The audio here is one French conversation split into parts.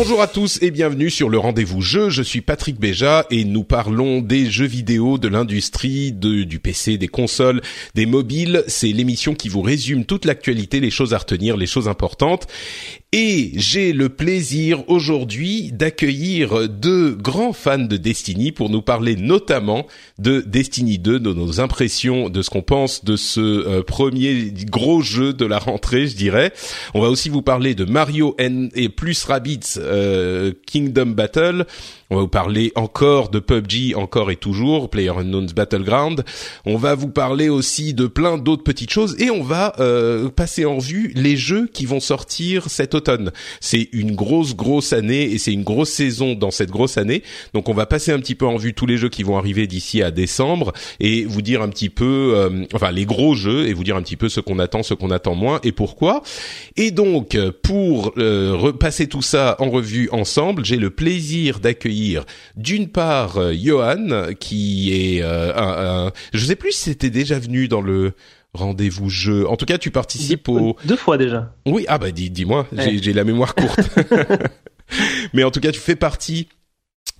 Bonjour à tous et bienvenue sur le rendez-vous jeu. Je suis Patrick Béja et nous parlons des jeux vidéo, de l'industrie, du PC, des consoles, des mobiles. C'est l'émission qui vous résume toute l'actualité, les choses à retenir, les choses importantes. Et j'ai le plaisir aujourd'hui d'accueillir deux grands fans de Destiny pour nous parler notamment de Destiny 2, de nos impressions, de ce qu'on pense de ce euh, premier gros jeu de la rentrée, je dirais. On va aussi vous parler de Mario N et plus Rabbids euh, Kingdom Battle. On va vous parler encore de PUBG, encore et toujours, PlayerUnknown's Battleground. On va vous parler aussi de plein d'autres petites choses et on va euh, passer en vue les jeux qui vont sortir cet automne. C'est une grosse grosse année et c'est une grosse saison dans cette grosse année. Donc on va passer un petit peu en vue tous les jeux qui vont arriver d'ici à décembre et vous dire un petit peu, euh, enfin les gros jeux et vous dire un petit peu ce qu'on attend, ce qu'on attend moins et pourquoi. Et donc pour euh, repasser tout ça en revue ensemble, j'ai le plaisir d'accueillir d'une part euh, Johan qui est euh, un, un, je sais plus si c'était déjà venu dans le rendez-vous jeu. En tout cas, tu participes au deux fois déjà. Oui, ah bah dis dis-moi, ouais. j'ai la mémoire courte. Mais en tout cas, tu fais partie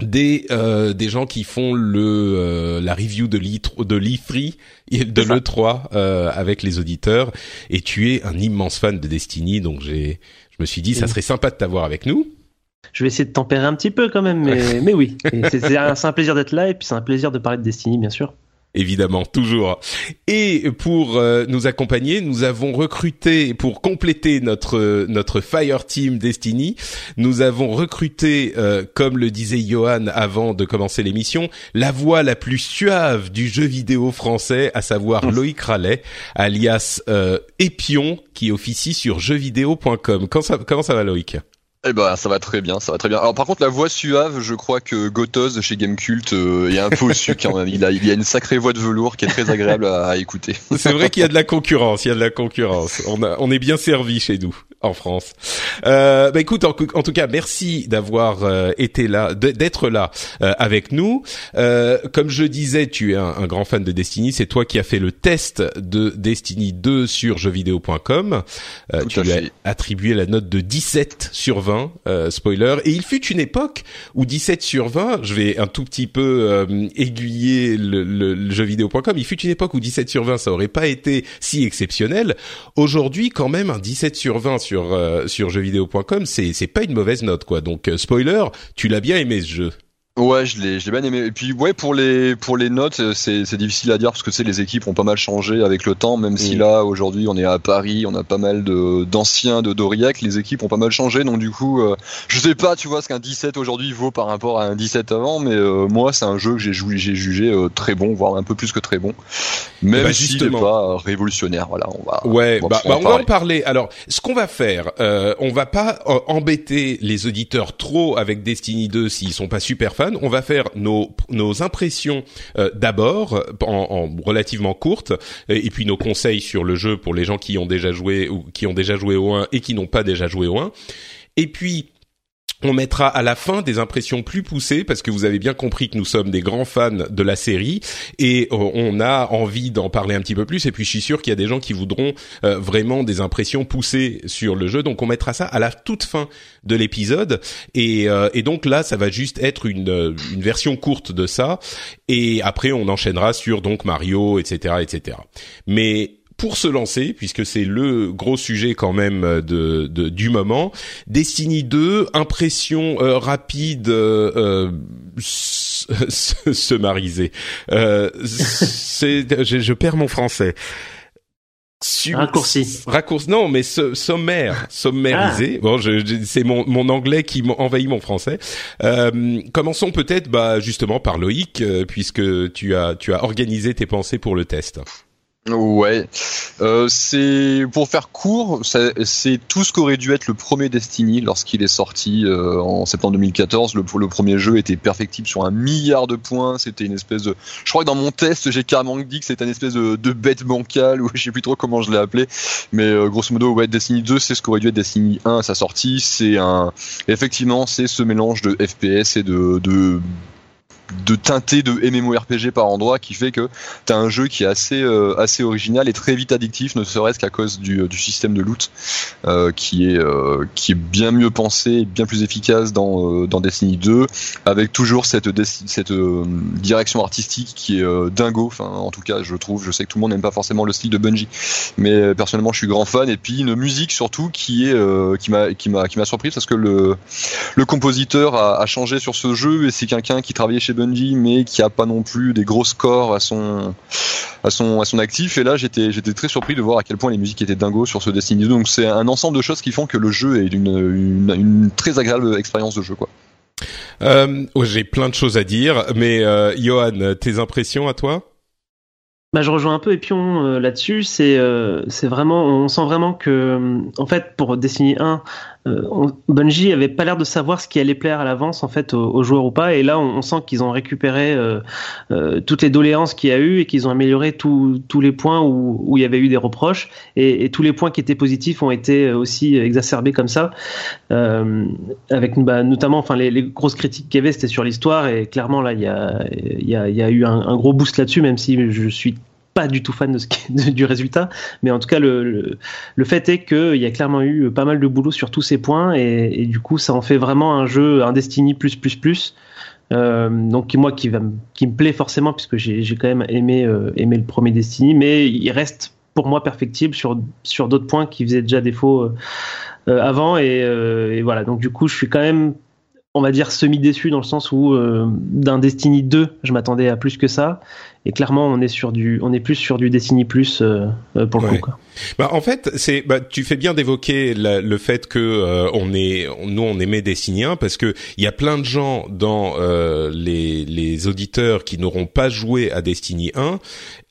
des euh, des gens qui font le euh, la review de l'E de l'E3 de l'E3 euh, avec les auditeurs et tu es un immense fan de Destiny donc j'ai je me suis dit ça serait sympa de t'avoir avec nous. Je vais essayer de tempérer un petit peu quand même, mais, mais oui. C'est un, un, plaisir d'être là et puis c'est un plaisir de parler de Destiny, bien sûr. Évidemment, toujours. Et pour euh, nous accompagner, nous avons recruté pour compléter notre notre Fire Team Destiny, nous avons recruté, euh, comme le disait Johan avant de commencer l'émission, la voix la plus suave du jeu vidéo français, à savoir mmh. Loïc Rallet, alias euh, Épion, qui officie sur jeuxvideo.com. Comment ça, comment ça va, Loïc? Eh ben, ça va très bien, ça va très bien. Alors, par contre, la voix suave, je crois que Gotoz chez Gamecult euh, est un peu au-dessus quand même. Il a, il a une sacrée voix de velours qui est très agréable à, à écouter. C'est vrai qu'il y a de la concurrence, il y a de la concurrence. On, a, on est bien servi chez nous en France. Euh, bah écoute, en, en, tout cas, merci d'avoir euh, été là, d'être là euh, avec nous. Euh, comme je disais, tu es un, un grand fan de Destiny. C'est toi qui as fait le test de Destiny 2 sur jeuxvideo.com. tu lui as attribué la note de 17 sur 20, spoiler. Et il fut une époque où 17 sur 20, je vais un tout petit peu aiguiller le, le, le jeuxvideo.com. Il fut une époque où 17 sur 20, ça aurait pas été si exceptionnel. Aujourd'hui, quand même, un 17 sur 20 sur euh, sur jeuxvideo.com, c'est c'est pas une mauvaise note quoi. Donc euh, spoiler, tu l'as bien aimé ce jeu. Ouais, je l'ai, je l'ai bien aimé. Et puis ouais, pour les pour les notes, c'est c'est difficile à dire parce que c'est les équipes ont pas mal changé avec le temps. Même mmh. si là aujourd'hui on est à Paris, on a pas mal de d'anciens de d'Aurillac, les équipes ont pas mal changé. Donc du coup, euh, je sais pas, tu vois, ce qu'un 17 aujourd'hui vaut par rapport à un 17 avant, mais euh, moi c'est un jeu que j'ai joué, j'ai jugé euh, très bon, voire un peu plus que très bon. Même bah, s'il n'est pas révolutionnaire. Voilà, on va. Ouais, on va, bah, bah, on va en parler. Alors, ce qu'on va faire, euh, on va pas embêter les auditeurs trop avec Destiny 2 s'ils sont pas super fans. On va faire nos, nos impressions euh, d'abord en, en, relativement courtes et puis nos conseils sur le jeu pour les gens qui ont déjà joué ou qui ont déjà joué au 1 et qui n'ont pas déjà joué au 1. Et puis on mettra à la fin des impressions plus poussées parce que vous avez bien compris que nous sommes des grands fans de la série et euh, on a envie d'en parler un petit peu plus. Et puis je suis sûr qu'il y a des gens qui voudront euh, vraiment des impressions poussées sur le jeu. Donc on mettra ça à la toute fin de l'épisode. Et, euh, donc là, ça va juste être une, une version courte de ça. Et après, on enchaînera sur donc Mario, etc., etc. Mais pour se lancer, puisque c'est le gros sujet quand même de, de du moment, Destiny 2, impression euh, rapide, euh, mariser. Euh, c'est, je, je perds mon français. Raccourci. Raccourci. Non, mais sommaire, sommarisé. Ah. Bon, je, c'est mon, mon anglais qui envahit mon français. Euh, commençons peut-être, bah, justement par Loïc, euh, puisque tu as tu as organisé tes pensées pour le test. Ouais, euh, c'est pour faire court, c'est tout ce qu'aurait dû être le premier Destiny lorsqu'il est sorti euh, en septembre 2014. Le, le, premier jeu était perfectible sur un milliard de points. C'était une espèce de, je crois que dans mon test j'ai carrément dit que c'était une espèce de, de bête bancale ou je sais plus trop comment je l'ai appelé, mais euh, grosso modo ouais Destiny 2 c'est ce qu'aurait dû être Destiny 1 à sa sortie. C'est un, effectivement c'est ce mélange de FPS et de, de de teinté de MMORPG par endroit qui fait que tu as un jeu qui est assez euh, assez original et très vite addictif ne serait-ce qu'à cause du, du, système de loot euh, qui est euh, qui est bien mieux pensé bien plus efficace dans dans Destiny 2 avec toujours cette cette direction artistique qui est dingo. Enfin en tout cas je trouve je sais que tout le monde n'aime pas forcément le style de Bungie. Mais personnellement je suis grand fan. Et puis une musique surtout qui est qui m'a qui m'a surpris parce que le le compositeur a, a changé sur ce jeu et c'est quelqu'un qui travaillait chez Bungie, mais qui a pas non plus des gros scores à son à son à son actif. Et là, j'étais j'étais très surpris de voir à quel point les musiques étaient dingos sur ce Destiny 2. Donc c'est un ensemble de choses qui font que le jeu est une, une, très agréable expérience de jeu, quoi. Euh, J'ai plein de choses à dire, mais euh, Johan, tes impressions à toi? Bah, je rejoins un peu Epion euh, là-dessus. C'est euh, c'est vraiment, on sent vraiment que, en fait, pour Destiny 1, euh, Bungie avait pas l'air de savoir ce qui allait plaire à l'avance en fait aux, joueurs ou pas. Et là, on, sent qu'ils ont récupéré euh, euh, toutes les doléances qu'il y a eu et qu'ils ont amélioré tous les points où, où, il y avait eu des reproches et, tous les points qui étaient positifs ont été aussi exacerbés comme ça. Avec bah, notamment, enfin les, les, grosses critiques qu'il y avait, c'était sur l'histoire et clairement là, il y a, y, a, y a eu un, un gros boost là-dessus, même si je suis pas du tout fan du résultat, mais en tout cas le, le, fait est qu'il y a clairement eu pas mal de boulot sur tous ces points et, du coup ça en fait vraiment un jeu, un Destiny plus plus plus. Euh, donc moi qui, va, qui me plaît forcément puisque j'ai quand même aimé, euh, aimé le premier Destiny, mais il reste pour moi perfectible sur, sur d'autres points qui faisaient déjà défaut euh, avant et, et, voilà donc du coup je suis quand même on va dire semi déçu dans le sens où d'un Destiny 2 je m'attendais à plus que ça et clairement on est sur du on est plus sur du Destiny plus euh, euh, pour le coup quoi. Bah en fait c'est bah tu fais bien d'évoquer le fait que euh, on est nous on aimait Destiny 1 parce que il y a plein de gens dans les les auditeurs qui n'auront pas joué à Destiny 1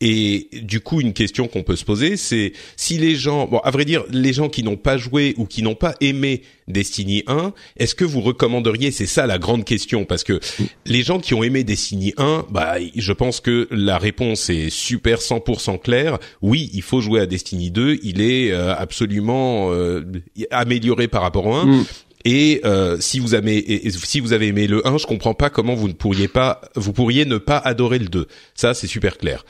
et du coup une question qu'on peut se poser c'est si les gens bon à vrai dire les gens qui n'ont pas joué ou qui n'ont pas aimé Destiny 1 est-ce que vous recommanderiez c'est ça la grande question parce que les gens qui ont aimé Destiny 1 bah je pense que la réponse est super 100% claire. Oui, il faut jouer à Destiny 2. Il est euh, absolument euh, amélioré par rapport au 1. Mm. Et euh, si vous avez si vous avez aimé le 1, je comprends pas comment vous ne pourriez pas vous pourriez ne pas adorer le 2. Ça c'est super clair.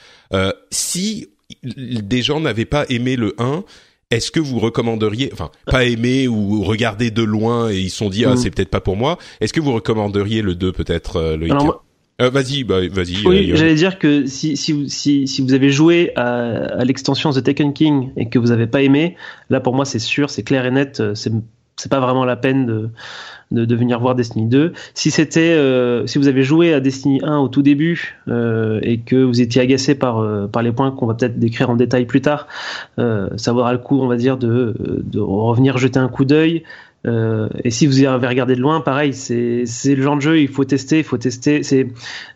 si des gens n'avaient pas aimé le 1, est-ce que vous recommanderiez, enfin, pas aimé ou regarder de loin et ils se sont dit ah mm. c'est peut-être pas pour moi. Est-ce que vous recommanderiez le 2 peut-être Loïc euh, vas-y, bah, vas-y. Oui, euh, j'allais dire que si, si, si, si vous avez joué à, à l'extension The Taken King et que vous n'avez pas aimé, là pour moi c'est sûr, c'est clair et net, euh, c'est c'est pas vraiment la peine de, de, de, venir voir Destiny 2. Si c'était, euh, si vous avez joué à Destiny 1 au tout début euh, et que vous étiez agacé par par les points qu'on va peut-être décrire en détail plus tard, euh, ça vaudra le coup, on va dire, de, de revenir jeter un coup d'œil. Euh, et si vous avez regardé de loin, pareil, c'est le genre de jeu, il faut tester, il faut tester. C'est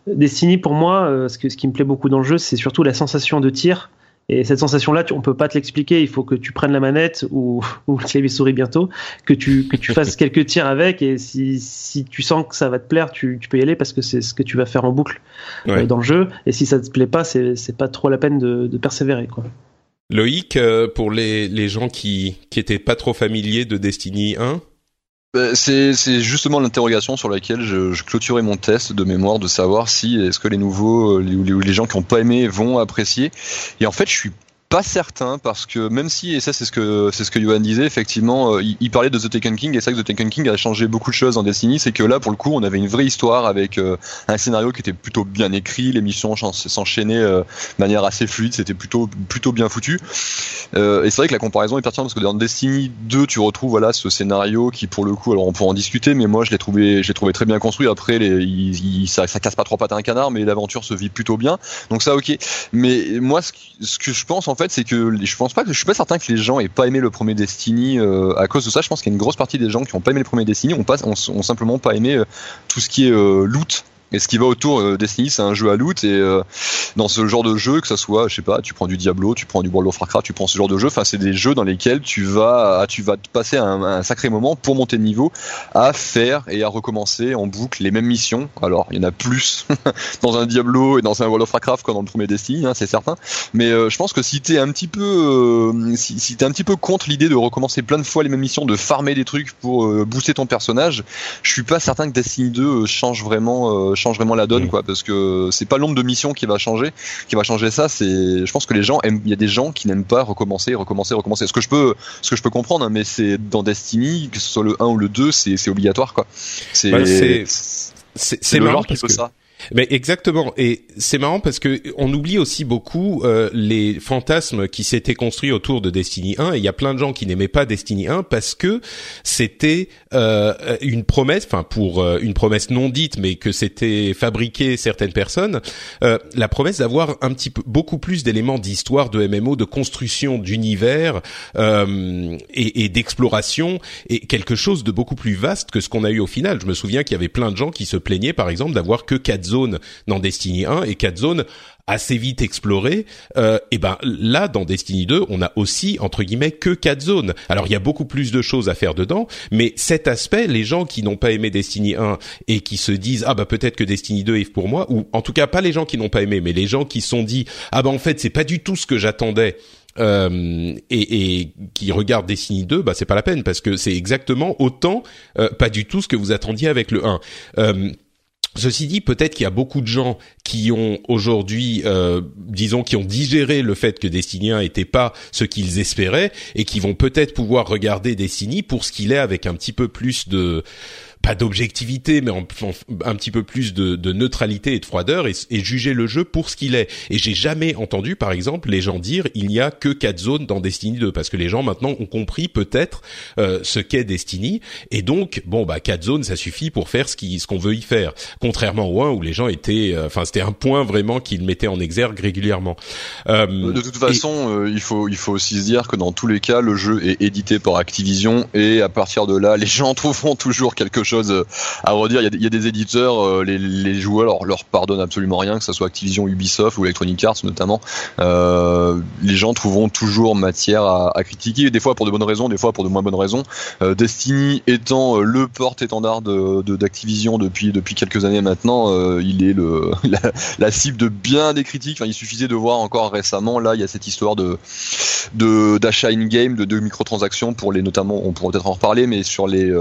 Destiny pour moi, euh, ce, que, ce qui me plaît beaucoup dans le jeu, c'est surtout la sensation de tir. Et cette sensation-là, on peut pas te l'expliquer. Il faut que tu prennes la manette ou, ou le clavier souris bientôt, que tu que tu fasses quelques tirs avec. Et si, si tu sens que ça va te plaire, tu, tu peux y aller parce que c'est ce que tu vas faire en boucle euh, dans le jeu. Et si ça te plaît pas, c'est c'est pas trop la peine de, de persévérer, quoi. Loïc, euh, pour les, les gens qui qui pas trop familiers de Destiny 1 bah, c'est, justement l'interrogation sur laquelle je, clôturais mon test de mémoire de savoir si est-ce que les nouveaux ou les, les, gens qui n'ont pas aimé vont apprécier. Et en fait, je suis pas certain parce que même si et ça c'est ce que c'est ce que Johan disait effectivement, euh, il, parlait de The Taken King et c'est vrai que The Taken King a changé beaucoup de choses en Destiny. C'est que là pour le coup on avait une vraie histoire avec euh, un scénario qui était plutôt bien écrit, les missions s'enchaînaient de manière assez fluide, c'était plutôt plutôt bien foutu. et c'est vrai que la comparaison est pertinente parce que dans Destiny 2 tu retrouves voilà ce scénario qui pour le coup alors on pourra en discuter mais moi je l'ai trouvé je l'ai trouvé très bien construit. Après les, il, ça, ça casse pas trois pattes à un canard mais l'aventure se vit plutôt bien. Donc ça ok. Mais moi ce, ce que je pense en fait, c'est que je pense pas que suis pas certain que les gens aient pas aimé le premier Destiny euh, à cause de ça. Je pense qu'il y a une grosse partie des gens qui ont pas aimé le premier Destiny, ont pas, simplement pas aimé euh, tout ce qui est euh, loot et ce qui va autour euh, Destiny, c'est un jeu à loot et euh, dans ce genre de jeu, que ça soit, je sais pas, tu prends du Diablo, tu prends du World of Warcraft, tu prends ce genre de jeu. Enfin, c'est des jeux dans lesquels tu vas, tu vas te passer un, sacré moment pour monter de niveau, à faire et à recommencer en boucle les mêmes missions. Alors, il y en a plus dans un Diablo et dans un World of Warcraft que dans le premier Destiny, hein, c'est certain. Mais euh, je pense que si t'es un petit peu, si, si t'es un petit peu contre l'idée de recommencer plein de fois les mêmes missions, de farmer des trucs pour booster ton personnage, je suis pas certain que Destiny 2 change vraiment change vraiment la donne, mm. quoi, parce que c'est pas le nombre de missions qui va changer, qui va changer ça. C'est, je pense que les gens aiment, il y a des gens qui n'aiment pas recommencer, recommencer, recommencer. Ce que je peux, ce que je peux comprendre, hein, mais c'est dans Destiny, que ce soit le 1 ou le 2, c'est, obligatoire, quoi. C'est, bah, c'est, marrant parce que ça. Mais exactement, et c'est marrant parce que on oublie aussi beaucoup euh, les fantasmes qui s'étaient construits autour de Destiny 1. Et il y a plein de gens qui n'aimaient pas Destiny 1 parce que c'était euh, une promesse, enfin pour euh, une promesse non dite, mais que c'était fabriqué certaines personnes, euh, la promesse d'avoir un petit peu beaucoup plus d'éléments d'histoire de MMO, de construction d'univers euh, et, et d'exploration, et quelque chose de beaucoup plus vaste que ce qu'on a eu au final. Je me souviens qu'il y avait plein de gens qui se plaignaient, par exemple, d'avoir que quatre zones dans Destiny 1 et quatre zones assez vite explorées. Euh, et ben là, dans Destiny 2, on a aussi entre guillemets que quatre zones. Alors il y a beaucoup plus de choses à faire dedans, mais cet aspect, les gens qui n'ont pas aimé Destiny 1 et qui se disent ah bah peut-être que Destiny 2 est pour moi, ou en tout cas pas les gens qui n'ont pas aimé, mais les gens qui sont dit ah bah en fait c'est pas du tout ce que j'attendais. Euh, et, et, qui regardent Destiny 2, bah c'est pas la peine parce que c'est exactement autant euh, pas du tout ce que vous attendiez avec le 1. Euh, Ceci dit, peut-être qu'il y a beaucoup de gens qui ont aujourd'hui, euh, disons, qui ont digéré le fait que Destiny 1 n'était pas ce qu'ils espéraient et qui vont peut-être pouvoir regarder Destiny pour ce qu'il est avec un petit peu plus de pas d'objectivité, mais un petit peu plus de, de neutralité et de froideur et, et, juger le jeu pour ce qu'il est. Et j'ai jamais entendu, par exemple, les gens dire il n'y a que quatre zones dans Destiny 2 parce que les gens maintenant ont compris peut-être euh, ce qu'est Destiny et donc bon bah quatre zones ça suffit pour faire ce qui ce qu'on veut y faire. Contrairement au 1 où les gens étaient, euh, enfin c'était un point vraiment qu'ils mettaient en exergue régulièrement. Euh, de toute façon, euh, il faut il faut aussi se dire que dans tous les cas le jeu est édité par Activision et à partir de là les gens trouveront toujours quelque chose euh, à redire. Il y a, des éditeurs, euh, les, joueurs leur, pardonnent absolument rien, que ce soit Activision, Ubisoft ou Electronic Arts notamment. Euh, les gens trouveront toujours matière à, critiquer, des fois pour de bonnes raisons, des fois pour de moins bonnes raisons. Destiny étant le porte-étendard d'Activision depuis depuis quelques années maintenant, il est la, cible de bien des critiques. Il suffisait de voir encore récemment, là, il y a cette histoire d'achat in-game, de, de microtransactions pour les notamment, on pourra peut-être en reparler, mais sur les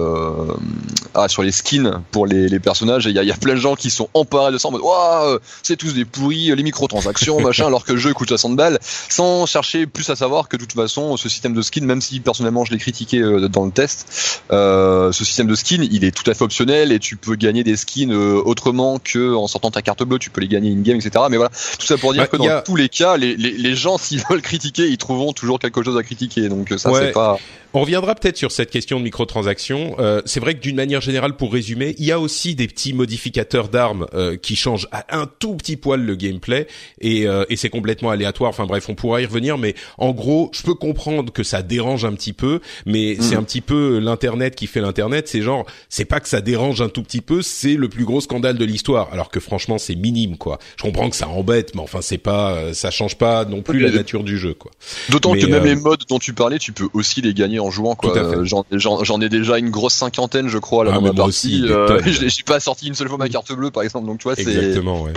ah, sur les skins pour les, les personnages. Il y a, y a, plein de gens qui sont emparés de ça en mode waouh, c'est tous des pourris, les microtransactions, machin, alors que le jeu coûte 60 balles, sans chercher plus à savoir que de toute façon, ce système de skin, même si personnellement je l'ai critiqué euh, dans le test, euh, ce système de skin, il est tout à fait optionnel et tu peux gagner des skins euh, autrement que en sortant ta carte bleue, tu peux les gagner in game, etc. Mais voilà, tout ça pour dire bah, que dans tous les cas, les, les, les gens s'ils veulent critiquer, ils trouveront toujours quelque chose à critiquer. Donc ça c'est pas. On reviendra peut-être sur cette question de microtransactions. Euh, c'est vrai que d'une manière générale, pour résumer, il y a aussi des petits modificateurs d'armes euh, qui changent à un tout petit poil le gameplay et, euh, et c'est complètement aléatoire. Enfin bref, on pourra y revenir, mais en gros, je peux comprendre que ça dérange un petit peu, mais mm. c'est un petit peu l'internet qui fait l'internet. C'est genre, c'est pas que ça dérange un tout petit peu, c'est le plus gros scandale de l'histoire. Alors que franchement, c'est minime quoi. Je comprends que ça embête, mais enfin c'est pas, euh, ça change pas non plus la nature du jeu quoi. D'autant que même les modes dont tu parlais, tu peux aussi les gagner en jouant quoi. Euh, j'en ai déjà une grosse cinquantaine je crois là ah, dans ma partie. Euh, j'ai pas sorti une seule fois ma carte bleue par exemple donc tu vois c'est exactement ouais.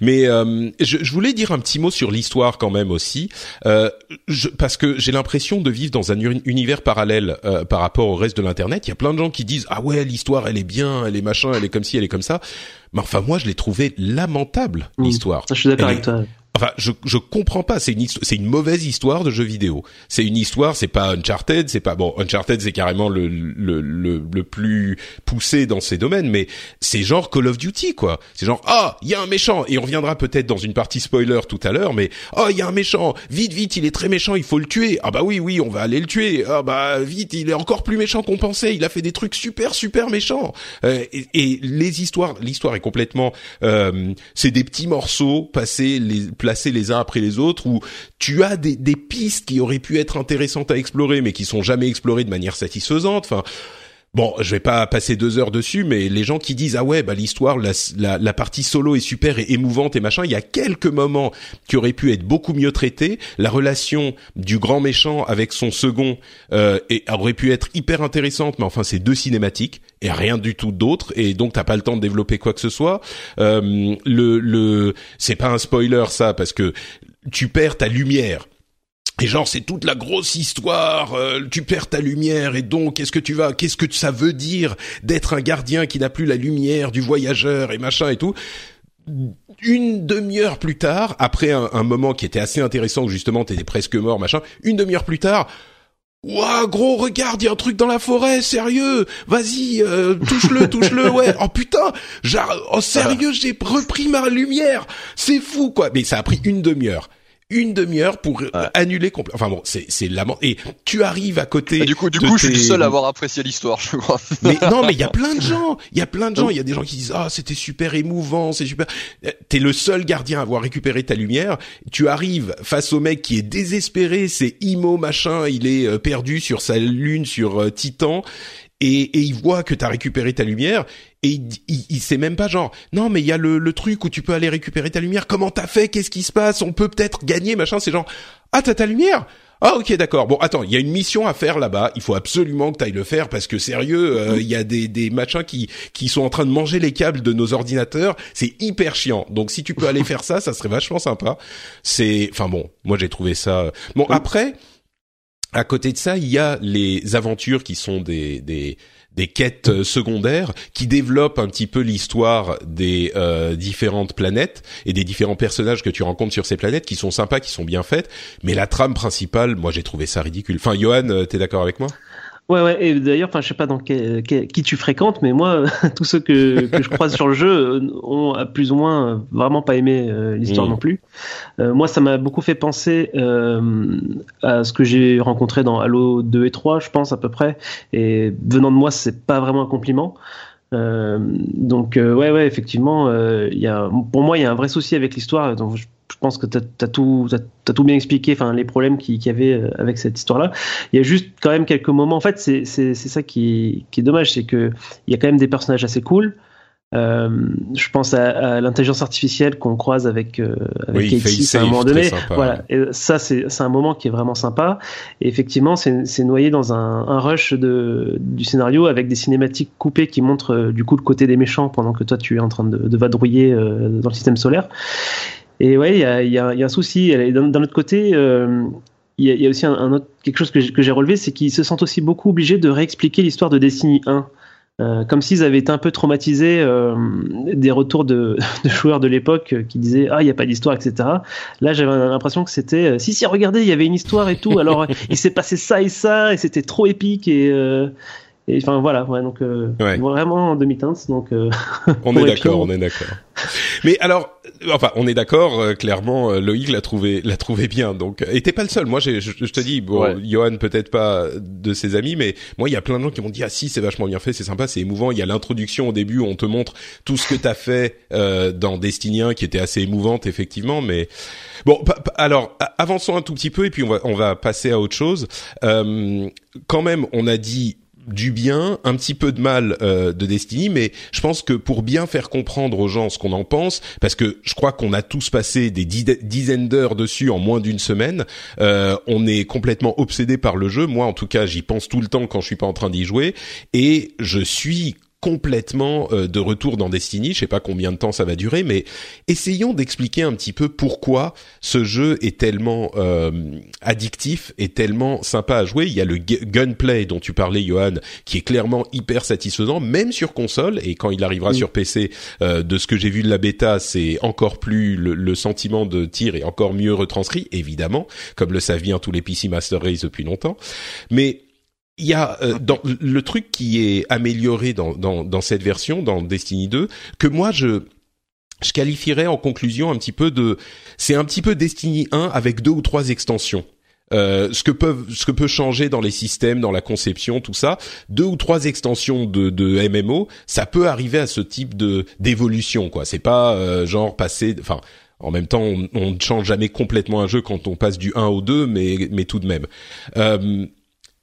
Mais euh, je, je, voulais dire un petit mot sur l'histoire quand même aussi euh, je, parce que j'ai l'impression de vivre dans un univers parallèle euh, par rapport au reste de l'internet. Il y a plein de gens qui disent ah ouais l'histoire elle est bien elle est machin elle est comme ci elle est comme ça. Mais enfin moi je l'ai trouvé lamentable mmh. l'histoire. Je suis d'accord avec toi Enfin, je je comprends pas. C'est une c'est une mauvaise histoire de jeu vidéo. C'est une histoire. C'est pas Uncharted. C'est pas bon. Uncharted, c'est carrément le, le le plus poussé dans ces domaines. Mais c'est genre Call of Duty, quoi. C'est genre ah, il y a un méchant et on reviendra peut-être dans une partie spoiler tout à l'heure. Mais oh, il y a un méchant. Vite, vite, il est très méchant. Il faut le tuer. Ah bah oui, oui, on va aller le tuer. Ah bah vite, il est encore plus méchant qu'on pensait. Il a fait des trucs super, super méchants. Euh, et, et, les histoires, l'histoire est complètement. Euh, c'est des petits morceaux passés les placés les uns après les autres où tu as des, pistes qui auraient pu être intéressantes à explorer mais qui sont jamais explorées de manière satisfaisante. Bon, je vais pas passer deux heures dessus, mais les gens qui disent ah ouais bah l'histoire, la, la, la, partie solo est super et émouvante et machin, il y a quelques moments qui auraient pu être beaucoup mieux traités. La relation du grand méchant avec son second euh, et, aurait pu être hyper intéressante, mais enfin c'est deux cinématiques et rien du tout d'autre et donc t'as pas le temps de développer quoi que ce soit. Euh, le le c'est pas un spoiler ça parce que tu perds ta lumière et genre c'est toute la grosse histoire, euh, tu perds ta lumière et donc qu'est-ce que tu vas, qu'est-ce que ça veut dire d'être un gardien qui n'a plus la lumière du voyageur et machin et tout. Une demi-heure plus tard, après un, un, moment qui était assez intéressant où justement t'étais presque mort machin, une demi-heure plus tard, Ouah, gros, regarde, il y a un truc dans la forêt, sérieux. Vas-y, euh, touche-le, touche-le, ouais. Oh putain, genre, oh sérieux, j'ai repris ma lumière. C'est fou, quoi. Mais ça a pris une demi-heure une demi-heure pour ouais. annuler complètement. Enfin bon, c'est c'est lament. Et tu arrives à côté. Et du coup, du coup, je suis le seul à avoir apprécié l'histoire, je crois. Mais non, mais il y a plein de gens. Il y a plein de gens. Il y a des gens qui disent ah c'était super émouvant, c'est super. T'es le seul gardien à avoir récupéré ta lumière. Tu arrives face au mec qui est désespéré, c'est Imo machin, il est euh, perdu sur sa lune, sur euh, Titan et, et il voit que t'as récupéré ta lumière et il, il, il, sait même pas genre non mais il y a le, le, truc où tu peux aller récupérer ta lumière. Comment t'as fait? Qu'est-ce qui se passe? On peut peut-être gagner machin. C'est genre ah t'as ta lumière? Ah ok d'accord. Bon attends il y a une mission à faire là-bas. Il faut absolument que t'ailles le faire parce que sérieux euh, il y a des des machins qui qui sont en train de manger les câbles de nos ordinateurs. C'est hyper chiant. Donc si tu peux aller faire ça ça serait vachement sympa. C'est enfin bon moi j'ai trouvé ça bon après à côté de ça, il y a les aventures qui sont des, des, des quêtes secondaires qui développent un petit peu l'histoire des euh, différentes planètes et des différents personnages que tu rencontres sur ces planètes qui sont sympas, qui sont bien faites. Mais la trame principale, moi j'ai trouvé ça ridicule. Enfin, Johan, euh, t'es d'accord avec moi? Ouais, ouais. Et d'ailleurs, enfin, je sais pas dans quel, quel, qui tu fréquentes, mais moi, tous ceux que, que je croise sur le jeu euh, ont plus ou moins vraiment pas aimé euh, l'histoire mmh. non plus. Euh, moi, ça m'a beaucoup fait penser euh, à ce que j'ai rencontré dans Halo 2 et 3, je pense à peu près. Et venant de moi, c'est pas vraiment un compliment. Euh, donc ouais ouais effectivement il y a pour moi il y a un vrai souci avec l'histoire donc je pense que tu as, as, tout bien expliqué, enfin les problèmes qu'il y avait euh, avec cette histoire-là. Il y a juste quand même quelques moments. En fait, c'est ça qui, qui, est dommage, c'est que il y a quand même des personnages assez cool. Euh, je pense à, à l'intelligence artificielle qu'on croise avec, euh, avec oui, à un moment donné. Voilà, et ça c'est un moment qui est vraiment sympa. Et effectivement, c'est noyé dans un, un, rush de, du scénario avec des cinématiques coupées qui montrent euh, du coup le côté des méchants pendant que toi tu es en train de, de vadrouiller euh, dans le système solaire. Et ouais, il y a, y, a, y a, un souci. D'un autre côté, il y, y, a aussi un, un, autre quelque chose que j'ai relevé, c'est qu'ils se sentent aussi beaucoup obligés de réexpliquer l'histoire de Destiny 1. Euh, comme s'ils avaient été un peu traumatisés euh, des retours de, de joueurs de l'époque qui disaient ah il n'y a pas d'histoire etc. Là j'avais l'impression que c'était euh, si si regardez il y avait une histoire et tout alors il s'est passé ça et ça et c'était trop épique et euh, et enfin voilà, ouais, donc euh, ouais. vraiment en demi-teinte. Donc euh, on est d'accord, on est d'accord. Mais alors, enfin, on est d'accord. Euh, clairement, Loïc l'a trouvé, l'a trouvé bien. Donc, et t'es pas le seul. Moi, je, je te dis, bon, ouais. Johan peut-être pas de ses amis, mais moi, il y a plein de gens qui m'ont dit ah si, c'est vachement bien fait, c'est sympa, c'est émouvant. Il y a l'introduction au début, où on te montre tout ce que t'as fait euh, dans Destiny 1, qui était assez émouvante effectivement, mais bon, alors avançons un tout petit peu et puis on va on va passer à autre chose. Euh, quand même, on a dit du bien, un petit peu de mal euh, de Destiny, mais je pense que pour bien faire comprendre aux gens ce qu'on en pense, parce que je crois qu'on a tous passé des dizaines d'heures dessus en moins d'une semaine, euh, on est complètement obsédé par le jeu. Moi, en tout cas, j'y pense tout le temps quand je suis pas en train d'y jouer, et je suis complètement euh, de retour dans Destiny. Je sais pas combien de temps ça va durer, mais essayons d'expliquer un petit peu pourquoi ce jeu est tellement euh, addictif et tellement sympa à jouer. Il y a le gunplay dont tu parlais, Johan, qui est clairement hyper satisfaisant, même sur console. Et quand il arrivera sur PC, euh, de ce que j'ai vu de la bêta, c'est encore plus le, le, sentiment de tir est encore mieux retranscrit, évidemment, comme le savent bien tous les PC Master Race depuis longtemps. Mais il y a euh, dans le truc qui est amélioré dans, dans, dans cette version, dans Destiny 2, que moi je je qualifierais en conclusion un petit peu de, c'est un petit peu Destiny 1 avec deux ou trois extensions. Euh, ce que peuvent, ce que peut changer dans les systèmes, dans la conception, tout ça, deux ou trois extensions de, de MMO, ça peut arriver à ce type de d'évolution, quoi. C'est pas euh, genre passer, enfin. En même temps, on ne change jamais complètement un jeu quand on passe du 1 au 2, mais, mais tout de même. Euh,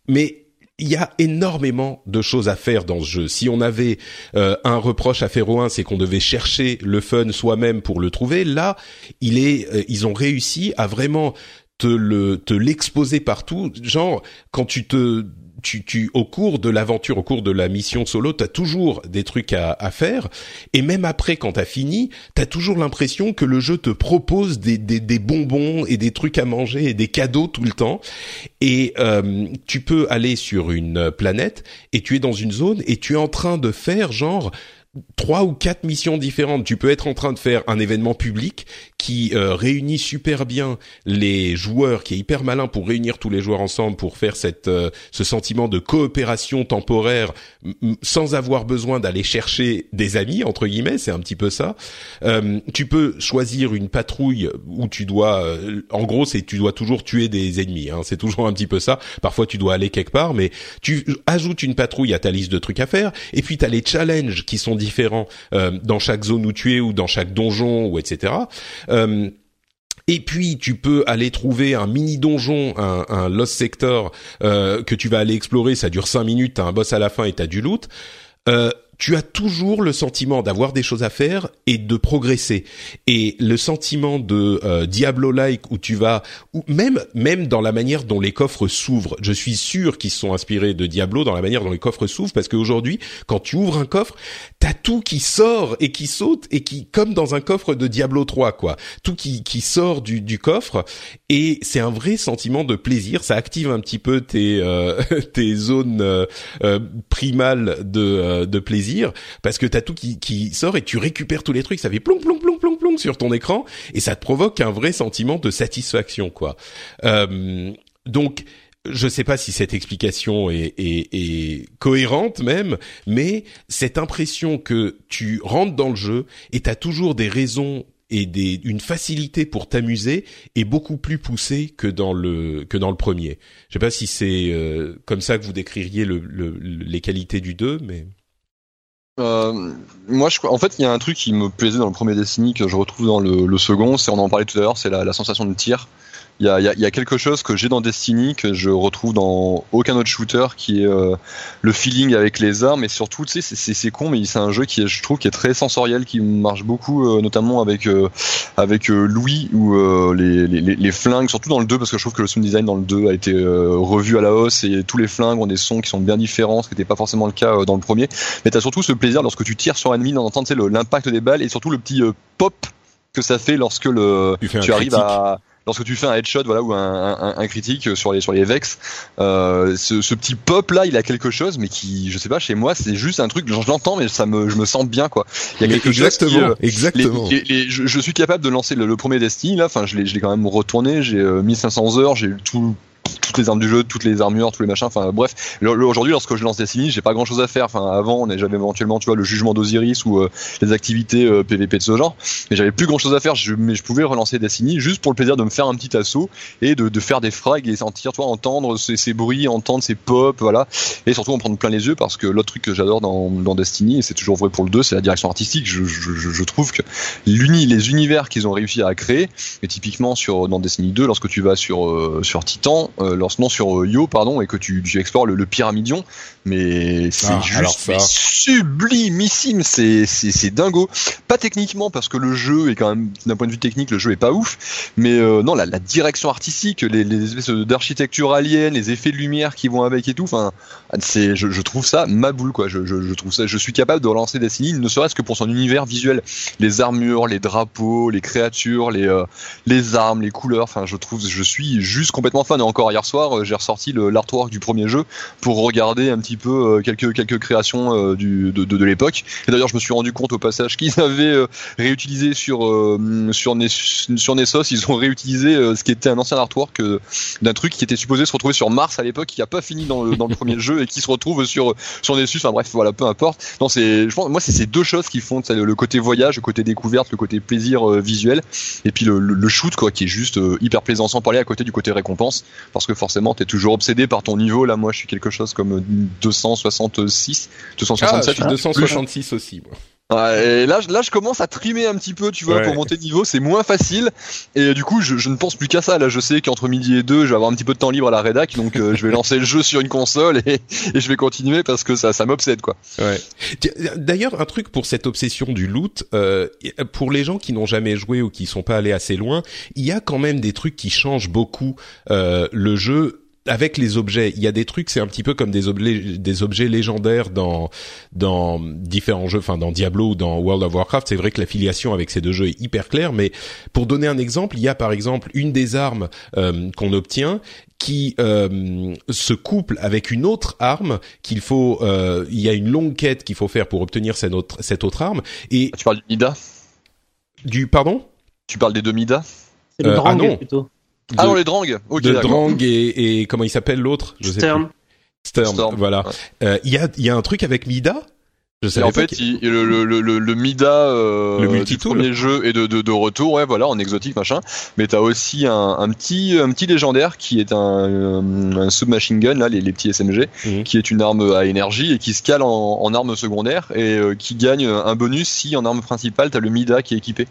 mais il y a énormément de choses à faire dans ce jeu. Si on avait euh, un reproche à faire au 1, c'est qu'on devait chercher le fun soi-même pour le trouver. Là, il est, euh, ils ont réussi à vraiment te le te l'exposer partout. Genre quand tu te tu, tu, au cours de l'aventure, au cours de la mission solo, t'as toujours des trucs à, à, faire, et même après, quand t'as fini, t'as toujours l'impression que le jeu te propose des, des, des, bonbons et des trucs à manger et des cadeaux tout le temps. Et euh, tu peux aller sur une planète et tu es dans une zone et tu es en train de faire genre trois ou quatre missions différentes. Tu peux être en train de faire un événement public qui euh, réunit super bien les joueurs, qui est hyper malin pour réunir tous les joueurs ensemble pour faire cette euh, ce sentiment de coopération temporaire sans avoir besoin d'aller chercher des amis entre guillemets. C'est un petit peu ça. Euh, tu peux choisir une patrouille où tu dois, en gros, c'est tu dois toujours tuer des ennemis. Hein. C'est toujours un petit peu ça. Parfois, tu dois aller quelque part, mais tu ajoutes une patrouille à ta liste de trucs à faire. Et puis, tu as les challenges qui sont différents euh, dans chaque zone où tu es ou dans chaque donjon ou etc. Euh, et puis tu peux aller trouver un mini donjon, un, un lost sector euh, que tu vas aller explorer. Ça dure cinq minutes, t'as un boss à la fin et t'as du loot. Euh, tu as toujours le sentiment d'avoir des choses à faire et de progresser. Et le sentiment de euh, Diablo-like où tu vas, ou même même dans la manière dont les coffres s'ouvrent. Je suis sûr qu'ils sont inspirés de Diablo dans la manière dont les coffres s'ouvrent parce qu'aujourd'hui, quand tu ouvres un coffre, t'as tout qui sort et qui saute et qui, comme dans un coffre de Diablo 3, quoi. Tout qui qui sort du du coffre et c'est un vrai sentiment de plaisir. Ça active un petit peu tes euh, tes zones euh, primales de de plaisir parce que t'as tout qui, qui sort et tu récupères tous les trucs, ça fait plong plong plong plong plong sur ton écran et ça te provoque un vrai sentiment de satisfaction quoi. Euh, donc je sais pas si cette explication est, est, est, cohérente même, mais cette impression que tu rentres dans le jeu et t'as toujours des raisons et des, une facilité pour t'amuser est beaucoup plus poussée que dans le que dans le premier. Je sais pas si c'est euh, comme ça que vous décririez le, le, les qualités du 2, mais euh, moi, je, en fait, il y a un truc qui me plaisait dans le premier Destiny que je retrouve dans le, second, c'est on en parlait tout à l'heure, c'est la, sensation de tir il y a, y a, quelque chose que j'ai dans Destiny que je retrouve dans aucun autre shooter qui est euh, le feeling avec les armes. Et surtout tu sais c'est con mais c'est un jeu qui est, je trouve qui est très sensoriel qui marche beaucoup euh, notamment avec euh, avec Louis ou les, les, les, flingues surtout dans le 2 parce que je trouve que le sound design dans le 2 a été revu à la hausse et tous les flingues ont des sons qui sont bien différents ce qui n'était pas forcément le cas dans le premier. Mais t'as surtout ce plaisir lorsque tu tires sur un ennemi d'entendre l'impact des balles et surtout le petit pop que ça fait lorsque le tu arrives à lorsque tu fais un headshot voilà ou un, un, un critique sur les sur les vex euh, ce, ce, petit pop là il a quelque chose mais qui je sais pas chez moi c'est juste un truc je l'entends mais ça me je me sens bien quoi. Il y a quelque exactement, chose qui, euh, exactement. les, les, je, je, suis capable de lancer le, le premier Destiny là enfin je l'ai quand même retourné j'ai euh, 1500 heures j'ai tout toutes les armes du jeu, toutes les armures, tous les machins. Enfin bref, aujourd'hui lorsque je lance Destiny, j'ai pas grand chose à faire. Enfin avant, j'avais éventuellement tu vois le jugement d'Osiris ou euh, les activités euh, PVP de ce genre, mais j'avais plus grand chose à faire. Je, mais je pouvais relancer Destiny juste pour le plaisir de me faire un petit assaut et de, de faire des frags et sentir, toi, entendre ces, ces, bruits, entendre ces pop, voilà, et surtout en prendre plein les yeux parce que l'autre truc que j'adore dans, dans Destiny et c'est toujours vrai pour le 2, c'est la direction artistique. Je, je, je trouve que l'uni, les univers qu'ils ont réussi à créer, et typiquement sur dans Destiny 2, lorsque tu vas sur euh, sur Titan nom sur Yo, pardon, et que tu explores le, pyramidion, mais c'est Ah, juste ça. mais sublimissime, c'est c'est c'est dingo. Pas techniquement parce que le jeu est quand même d'un point de vue technique, le jeu est pas ouf, mais euh, non la, la direction artistique, les, les espèces d'architecture alien, les effets de lumière qui vont avec et tout, enfin c'est je, je trouve ça ma boule quoi. Je, je, je trouve ça, je suis capable de relancer Destiny, ne serait-ce que pour son univers visuel, les armures, les drapeaux, les créatures, les euh, les armes, les couleurs. Enfin, je trouve, je suis juste complètement fan. Et encore hier soir, euh, j'ai ressorti l'artwork du premier jeu pour regarder un petit peu euh, quelques quelques créations euh, du de, de, de l'époque. Et d'ailleurs, je me suis rendu compte au passage qu'ils avaient euh, réutilisé sur euh, sur Nes- sur Nessos, ils ont réutilisé ce qui était un ancien artwork d'un truc qui était supposé se retrouver sur Mars à l'époque, qui a pas fini dans le dans le premier jeu et qui se retrouve sur sur Nessus. Enfin bref, voilà, peu importe. Non, c'est, je pense, moi, c'est ces deux choses qui font, le, côté voyage, le côté découverte, le côté plaisir visuel, et puis le, le, le shoot, quoi, qui est juste hyper plaisant sans parler à côté du côté récompense, parce que forcément, t'es toujours obsédé par ton niveau. Là, moi, je suis quelque chose comme 266, Ah, 267. je suis plus. 266 aussi. moi. Ouais, et là, je- là, je commence à trimer un petit peu, tu vois, Ouais. pour monter de niveau. C'est moins facile. Et du coup, je, je ne pense plus qu'à ça. Là, je sais qu'entre midi et deux, je vais avoir un petit peu de temps libre à la rédac. Donc, euh, je vais lancer le jeu sur une console et, et je vais continuer parce que ça, ça m'obsède, quoi. Ouais. D'ailleurs, un truc pour cette obsession du loot, euh, pour les gens qui n'ont jamais joué ou qui sont pas allés assez loin, il y a quand même des trucs qui changent beaucoup euh, le jeu avec les objets. Il y a des trucs, c'est un petit peu comme des objets, des objets légendaires dans dans différents jeux, enfin dans Diablo ou dans World of Warcraft. C'est vrai que l'affiliation avec ces deux jeux est hyper claire, mais pour donner un exemple, il y a par exemple une des armes euh, qu'on obtient qui euh, se couple avec une autre arme qu'il faut euh, il y a une longue quête qu'il faut faire pour obtenir cette autre cette autre arme et Tu parles du Mida? Du pardon? Tu parles des deux Mida C'est le Euh, ah non. plutôt. Ah non, les Drang Ok, de. Drang et, et comment il s'appelle l'autre? Je sais Stern. plus. Stern, Storm, voilà ouais. Euh, il y a il y a un truc avec Mida? Je Et savais en fait, il- le, le, le, le- Mida euh, Le du premier jeu est de, de, de retour, ouais, voilà, en exotique machin. Mais t'as aussi un, un petit un petit légendaire qui est un, euh, un submachine gun là, les, les petits SMG, Mhm. qui est une arme à énergie et qui se cale en, en arme secondaire et euh, qui gagne un bonus si en arme principale t'as le Mida qui est équipé.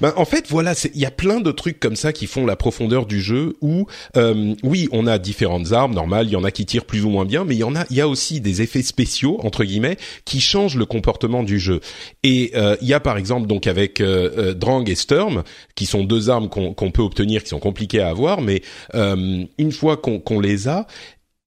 Ben, en fait, voilà, il y a plein de trucs comme ça qui font la profondeur du jeu. Où, euh, oui, on a différentes armes, normal. Il y en a qui tirent plus ou moins bien, mais il y en a, il y a aussi des effets spéciaux entre guillemets qui changent le comportement du jeu. Et euh, il y a par exemple donc avec euh, euh, Drang et Sturm, qui sont deux armes qu'on peut obtenir, qui sont compliquées à avoir, mais euh, une fois qu'on les a,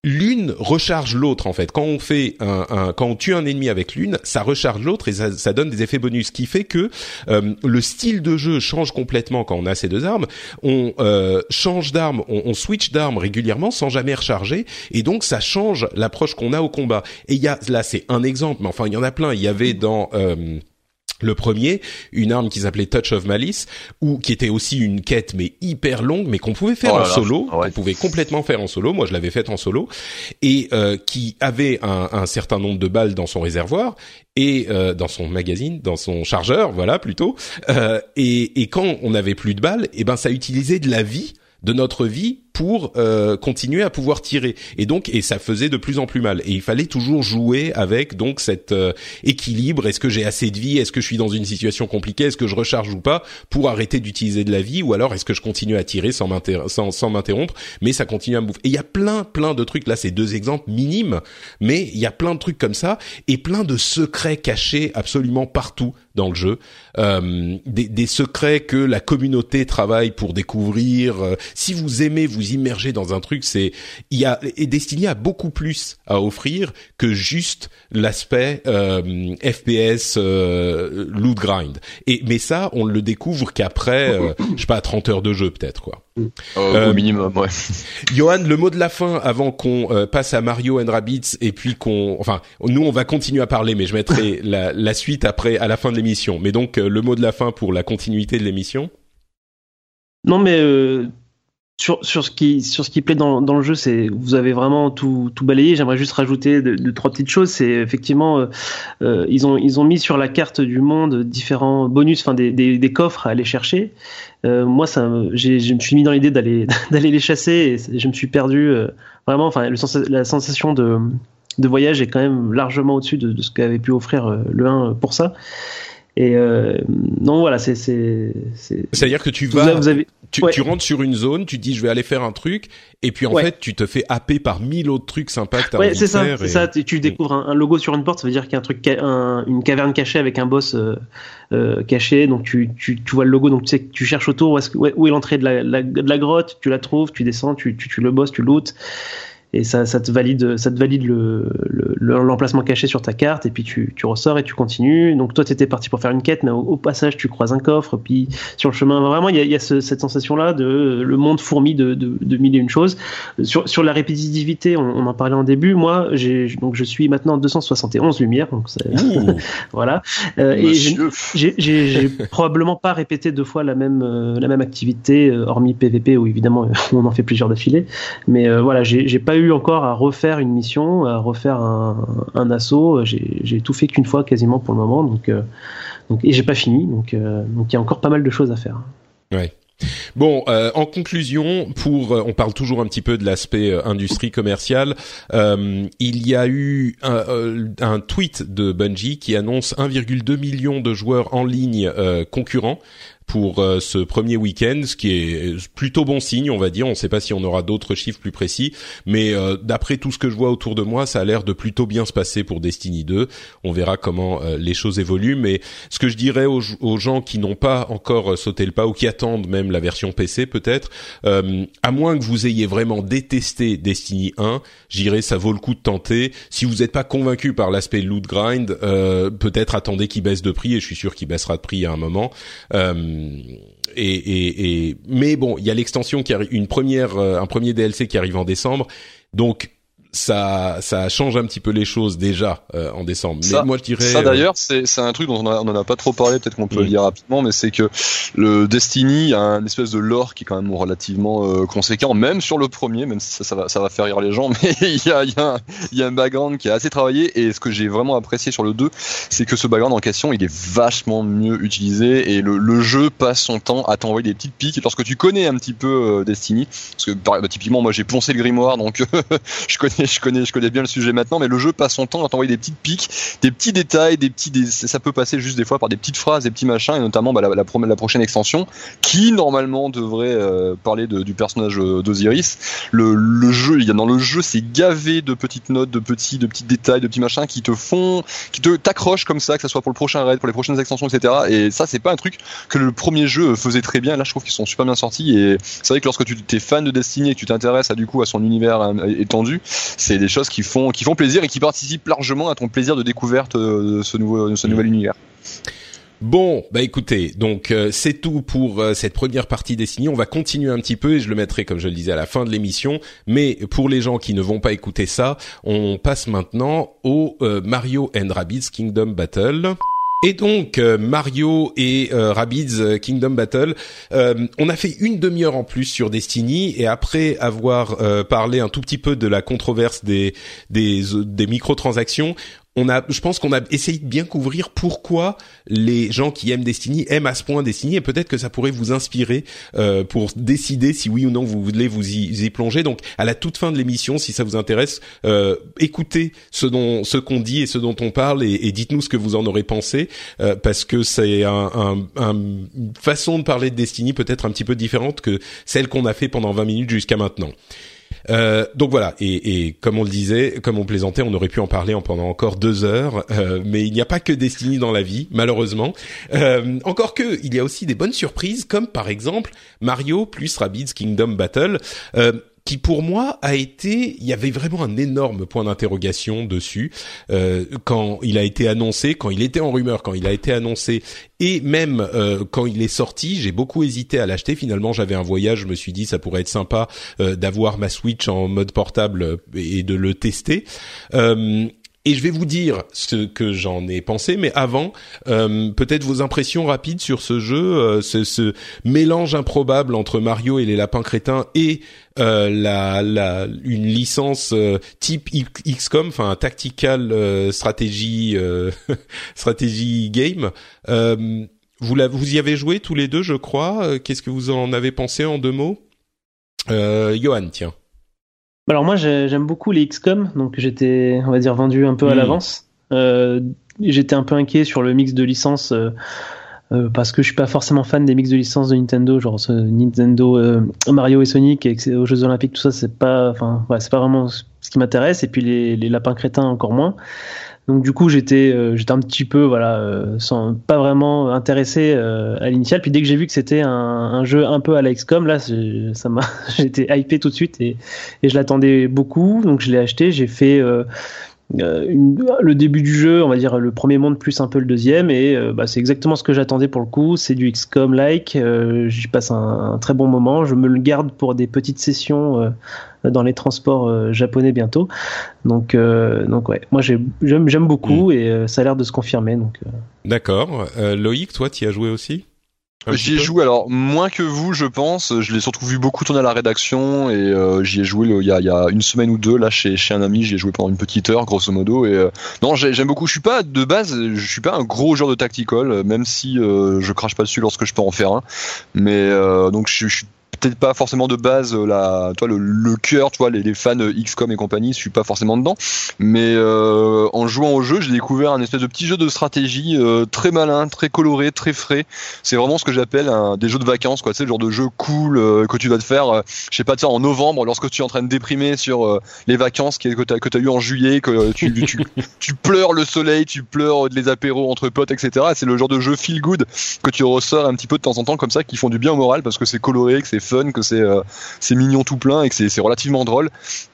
l'une recharge l'autre en fait. Quand on fait un, quand on tue un ennemi avec l'une, ça recharge l'autre et ça, ça donne des effets bonus, ce qui fait que euh, le style de jeu change complètement quand on a ces deux armes. On euh, change d'arme, on, on switch d'arme régulièrement sans jamais recharger, et donc ça change l'approche qu'on a au combat. Et il y a là, c'est un exemple, mais enfin il y en a plein. Il y avait dans euh, le premier, une arme qui s'appelait Touch of Malice, ou qui était aussi une quête mais hyper longue, mais qu'on pouvait faire Oh en solo, ouais. qu'on pouvait complètement faire en solo. Moi, je l'avais faite en solo, et euh, qui avait un, un certain nombre de balles dans son réservoir et euh, dans son magazine, dans son chargeur, voilà plutôt. Euh, et, et quand on n'avait plus de balles, et ben ça utilisait de la vie de notre vie pour euh, continuer à pouvoir tirer. Et donc et ça faisait de plus en plus mal. Et il fallait toujours jouer avec donc cet euh, équilibre. Est-ce que j'ai assez de vie? Est-ce que je suis dans une situation compliquée? Est-ce que je recharge ou pas? Pour arrêter d'utiliser de la vie? Ou alors est-ce que je continue à tirer sans m'inter- sans, sans m'interrompre? Mais ça continue à me bouffer. Et il y a plein plein de trucs. Là c'est deux exemples minimes. Mais il y a plein de trucs comme ça et plein de secrets cachés absolument partout dans le jeu. Euh, des, des secrets que la communauté travaille pour découvrir. Euh, si vous aimez vous immerger dans un truc c'est il y a et Destiny a beaucoup plus à offrir que juste l'aspect euh, FPS euh, loot grind et mais ça on le découvre qu'après euh, je sais pas 30 heures de jeu peut-être quoi Euh, Euh, au minimum, ouais. Johan, le mot de la fin avant qu'on euh, passe à Mario and Rabbids et puis qu'on, enfin, nous on va continuer à parler, mais je mettrai la, la suite après à la fin de l'émission. Mais donc euh, le mot de la fin pour la continuité de l'émission? Non, mais euh, sur, sur, ce qui, sur ce qui plaît dans, dans le jeu, c'est vous avez vraiment tout, tout balayé. J'aimerais juste rajouter deux, trois petites choses. C'est effectivement, euh, euh, ils, ont, ils ont mis sur la carte du monde différents bonus, enfin des, des, des coffres à aller chercher. Euh, moi, ça, je me suis mis dans l'idée d'aller d'aller les chasser et je me suis perdu. vraiment, enfin, le la sensation de, de voyage est quand même largement au-dessus de, de ce qu'avait pu offrir le 1 pour ça. Et euh, non, voilà, c'est c'est c'est-à-dire que tu vas vous avez, tu, tu, rentres sur une zone, tu dis je vais aller faire un truc, et puis en fait tu te fais happer par mille autres trucs sympas que t'as ouais, c'est ça, c'est ça. Tu découvres un, logo sur une porte, ça veut dire qu'il y a un truc, une caverne cachée avec un boss euh, euh, caché. Donc tu, tu, tu vois le logo, donc tu sais que tu cherches autour où est, où est l'entrée de la, de la grotte, tu la trouves, tu descends, tu, tu, tu le boss, tu lootes et ça, ça te valide, ça te valide le, l'emplacement caché sur ta carte, et puis tu, tu ressors et tu continues. Donc toi, tu étais parti pour faire une quête, mais au, passage, tu croises un coffre, puis sur le chemin, vraiment, il y a, y a cette sensation-là de le monde fourmi de, de, de, mille et une choses. Sur, sur la répétitivité, on, on en parlait en début. Moi, donc je suis maintenant 271 lumières, donc voilà. Euh, et j'ai probablement pas répété deux fois la même euh, la même activité, euh, hormis PVP où évidemment on en fait plusieurs d'affilée. Mais voilà, j'ai pas eu encore à refaire une mission, à refaire un, un assaut. J'ai tout fait qu'une fois quasiment pour le moment, donc, euh, donc et j'ai pas fini, donc euh, donc il y a encore pas mal de choses à faire. Ouais. Bon, euh, en conclusion, pour on parle toujours un petit peu de l'aspect industrie commerciale. il y a eu un, un, tweet de Bungie qui annonce 1,2 million de joueurs en ligne concurrents pour euh, ce premier week-end, ce qui est plutôt bon signe, on va dire. On ne sait pas si on aura d'autres chiffres plus précis, mais euh, d'après tout ce que je vois autour de moi, ça a l'air de plutôt bien se passer pour Destiny 2. On verra comment euh, les choses évoluent, mais ce que je dirais aux, aux gens qui n'ont pas encore sauté le pas ou qui attendent même la version PC peut-être, à moins que vous ayez vraiment détesté Destiny 1, j'irai ça vaut le coup de tenter. Si vous n'êtes pas convaincu par l'aspect loot grind, peut-être attendez qu'il baisse de prix et je suis sûr qu'il baissera de prix à un moment. Et, et, et, mais bon, il y a l'extension qui arrive, une première, euh, un premier DLC qui arrive en décembre. Donc ça ça change un petit peu les choses déjà euh, en décembre. Mais moi je dirais ça d'ailleurs c'est c'est un truc dont on, a, on en a pas trop parlé peut-être qu'on peut le dire rapidement mais c'est que le Destiny a un espèce de lore qui est quand même relativement euh, conséquent même sur le premier même si ça, ça va ça va faire rire les gens mais il y a il y a un, il y a un background qui est assez travaillé et ce que j'ai vraiment apprécié sur le 2 c'est que ce background en question il est vachement mieux utilisé et le, le jeu passe son temps à t'envoyer des petites piques lorsque tu connais un petit peu euh, Destiny parce que bah, typiquement moi j'ai poncé le grimoire donc je connais je connais, je connais bien le sujet maintenant, mais le jeu passe son temps à t'envoyer des petites piques, des petits détails, des petits, ça peut passer juste des fois par des petites phrases, des petits machins, et notamment bah, la, la, la, prochaine extension, qui normalement devrait euh, parler de, du personnage euh, d'Osiris. Le, le jeu, il y a dans le jeu, c'est gavé de petites notes, de petits, de petits détails, de petits machins qui te font, qui te t'accrochent comme ça, que ce soit pour le prochain raid, pour les prochaines extensions, etc. Et ça, c'est pas un truc que le premier jeu faisait très bien. Là, je trouve qu'ils sont super bien sortis. Et c'est vrai que lorsque tu es fan de Destiny et que tu t'intéresses à du coup à son univers hein, étendu, c'est des choses qui font, qui font plaisir et qui participent largement à ton plaisir de découverte euh, de ce, nouveau, de ce nouvel univers. Bon, bah écoutez, donc euh, c'est tout pour euh, cette première partie Destiny. On va continuer un petit peu et je le mettrai comme je le disais à la fin de l'émission. Mais pour les gens qui ne vont pas écouter ça, on passe maintenant au Mario and Rabbids Kingdom Battle. Et donc euh, Mario et euh, Rabbids euh, Kingdom Battle, on a fait une demi-heure en plus sur Destiny et après avoir parlé un tout petit peu de la controverse des des, des microtransactions, on a, je pense qu'on a essayé de bien couvrir pourquoi les gens qui aiment Destiny aiment à ce point Destiny et peut-être que ça pourrait vous inspirer euh, pour décider si oui ou non vous voulez vous y, plonger. Donc à la toute fin de l'émission, si ça vous intéresse, euh, écoutez ce dont ce qu'on dit et ce dont on parle et, et dites-nous ce que vous en aurez pensé euh, parce que c'est un, un, une façon de parler de Destiny peut-être un petit peu différente que celle qu'on a fait pendant 20 minutes jusqu'à maintenant. Euh, donc voilà, et, comme on le disait, comme on plaisantait, on aurait pu en parler en pendant encore deux heures, euh, mais il n'y a pas que Destiny dans la vie, malheureusement. Euh, encore que, il y a aussi des bonnes surprises, comme par exemple Mario plus Rabbids Kingdom Battle. Euh, qui pour moi a été, il y avait vraiment un énorme point d'interrogation dessus euh, quand il a été annoncé, quand il était en rumeur, quand il a été annoncé, et même euh, quand il est sorti, j'ai beaucoup hésité à l'acheter. Finalement, j'avais un voyage, je me suis dit ça pourrait être sympa euh, d'avoir ma Switch en mode portable et de le tester. Et je vais vous dire ce que j'en ai pensé, mais avant, euh, peut-être vos impressions rapides sur ce jeu, euh, ce, ce, mélange improbable entre Mario et les lapins crétins et euh, la, la, une licence euh, type XCOM, enfin tactical stratégie stratégie game. vous, la, vous y avez joué tous les deux, je crois. Qu'est-ce que vous en avez pensé en deux mots? Johan, tiens. Alors moi j'aime beaucoup les XCOM, donc j'étais on va dire vendu un peu à hmm. l'avance. Euh, j'étais un peu inquiet sur le mix de licences. parce que je suis pas forcément fan des mix de licences de Nintendo, genre ce Nintendo Mario et Sonic et aux Jeux Olympiques, tout ça, c'est pas, enfin, ouais, c'est pas vraiment ce qui m'intéresse. Et puis les, les lapins crétins encore moins. Donc du coup, j'étais euh, j'étais un petit peu voilà euh, sans pas vraiment intéressé euh, à l'initial. Puis dès que j'ai vu que c'était un, un, jeu un peu à la XCOM, là, ça m'a j'étais hypé tout de suite et, et je l'attendais beaucoup. Donc je l'ai acheté. J'ai fait une, le début du jeu, on va dire le premier monde plus un peu le deuxième, et euh, bah, c'est exactement ce que j'attendais pour le coup. C'est du XCOM-like. Euh, J'y passe un, un, très bon moment. Je me le garde pour des petites sessions euh, dans les transports japonais bientôt. Donc, donc ouais, moi j'aime beaucoup mm. et ça a l'air de se confirmer. Donc. D'accord. Loïc, toi, tu y as joué aussi? J'y ai joué alors moins que vous, je pense. Je l'ai surtout vu beaucoup tourner à la rédaction et euh, j'y ai joué il y, a, y, a, une semaine ou deux là chez, chez un ami. J'y ai joué pendant une petite heure, grosso modo. Et euh, non, j'aime beaucoup. Je suis pas de base, je suis pas un gros joueur de tactical, même si euh, je crache pas dessus lorsque je peux en faire un. Mais euh, donc je, je suis peut-être pas forcément de base euh, la, toi, le, le cœur, tu les, les, fans XCOM et compagnie, je suis pas forcément dedans. Mais euh, en jouant au jeu, j'ai découvert un espèce de petit jeu de stratégie euh, très malin, très coloré, très frais. C'est vraiment ce que j'appelle des jeux de vacances, quoi. Tu sais, le genre de jeu cool euh, que tu vas te faire, euh, je sais pas, ça en novembre, lorsque tu es en train de déprimer sur euh, les vacances que tu as, que as eu en juillet, que tu, tu, tu, pleures le soleil, tu pleures les apéros entre potes, etc. C'est le genre de jeu feel good que tu ressors un petit peu de temps en temps comme ça, qui font du bien au moral parce que c'est coloré, que c'est fun, que c'est euh, c'est mignon tout plein et que c'est relativement drôle.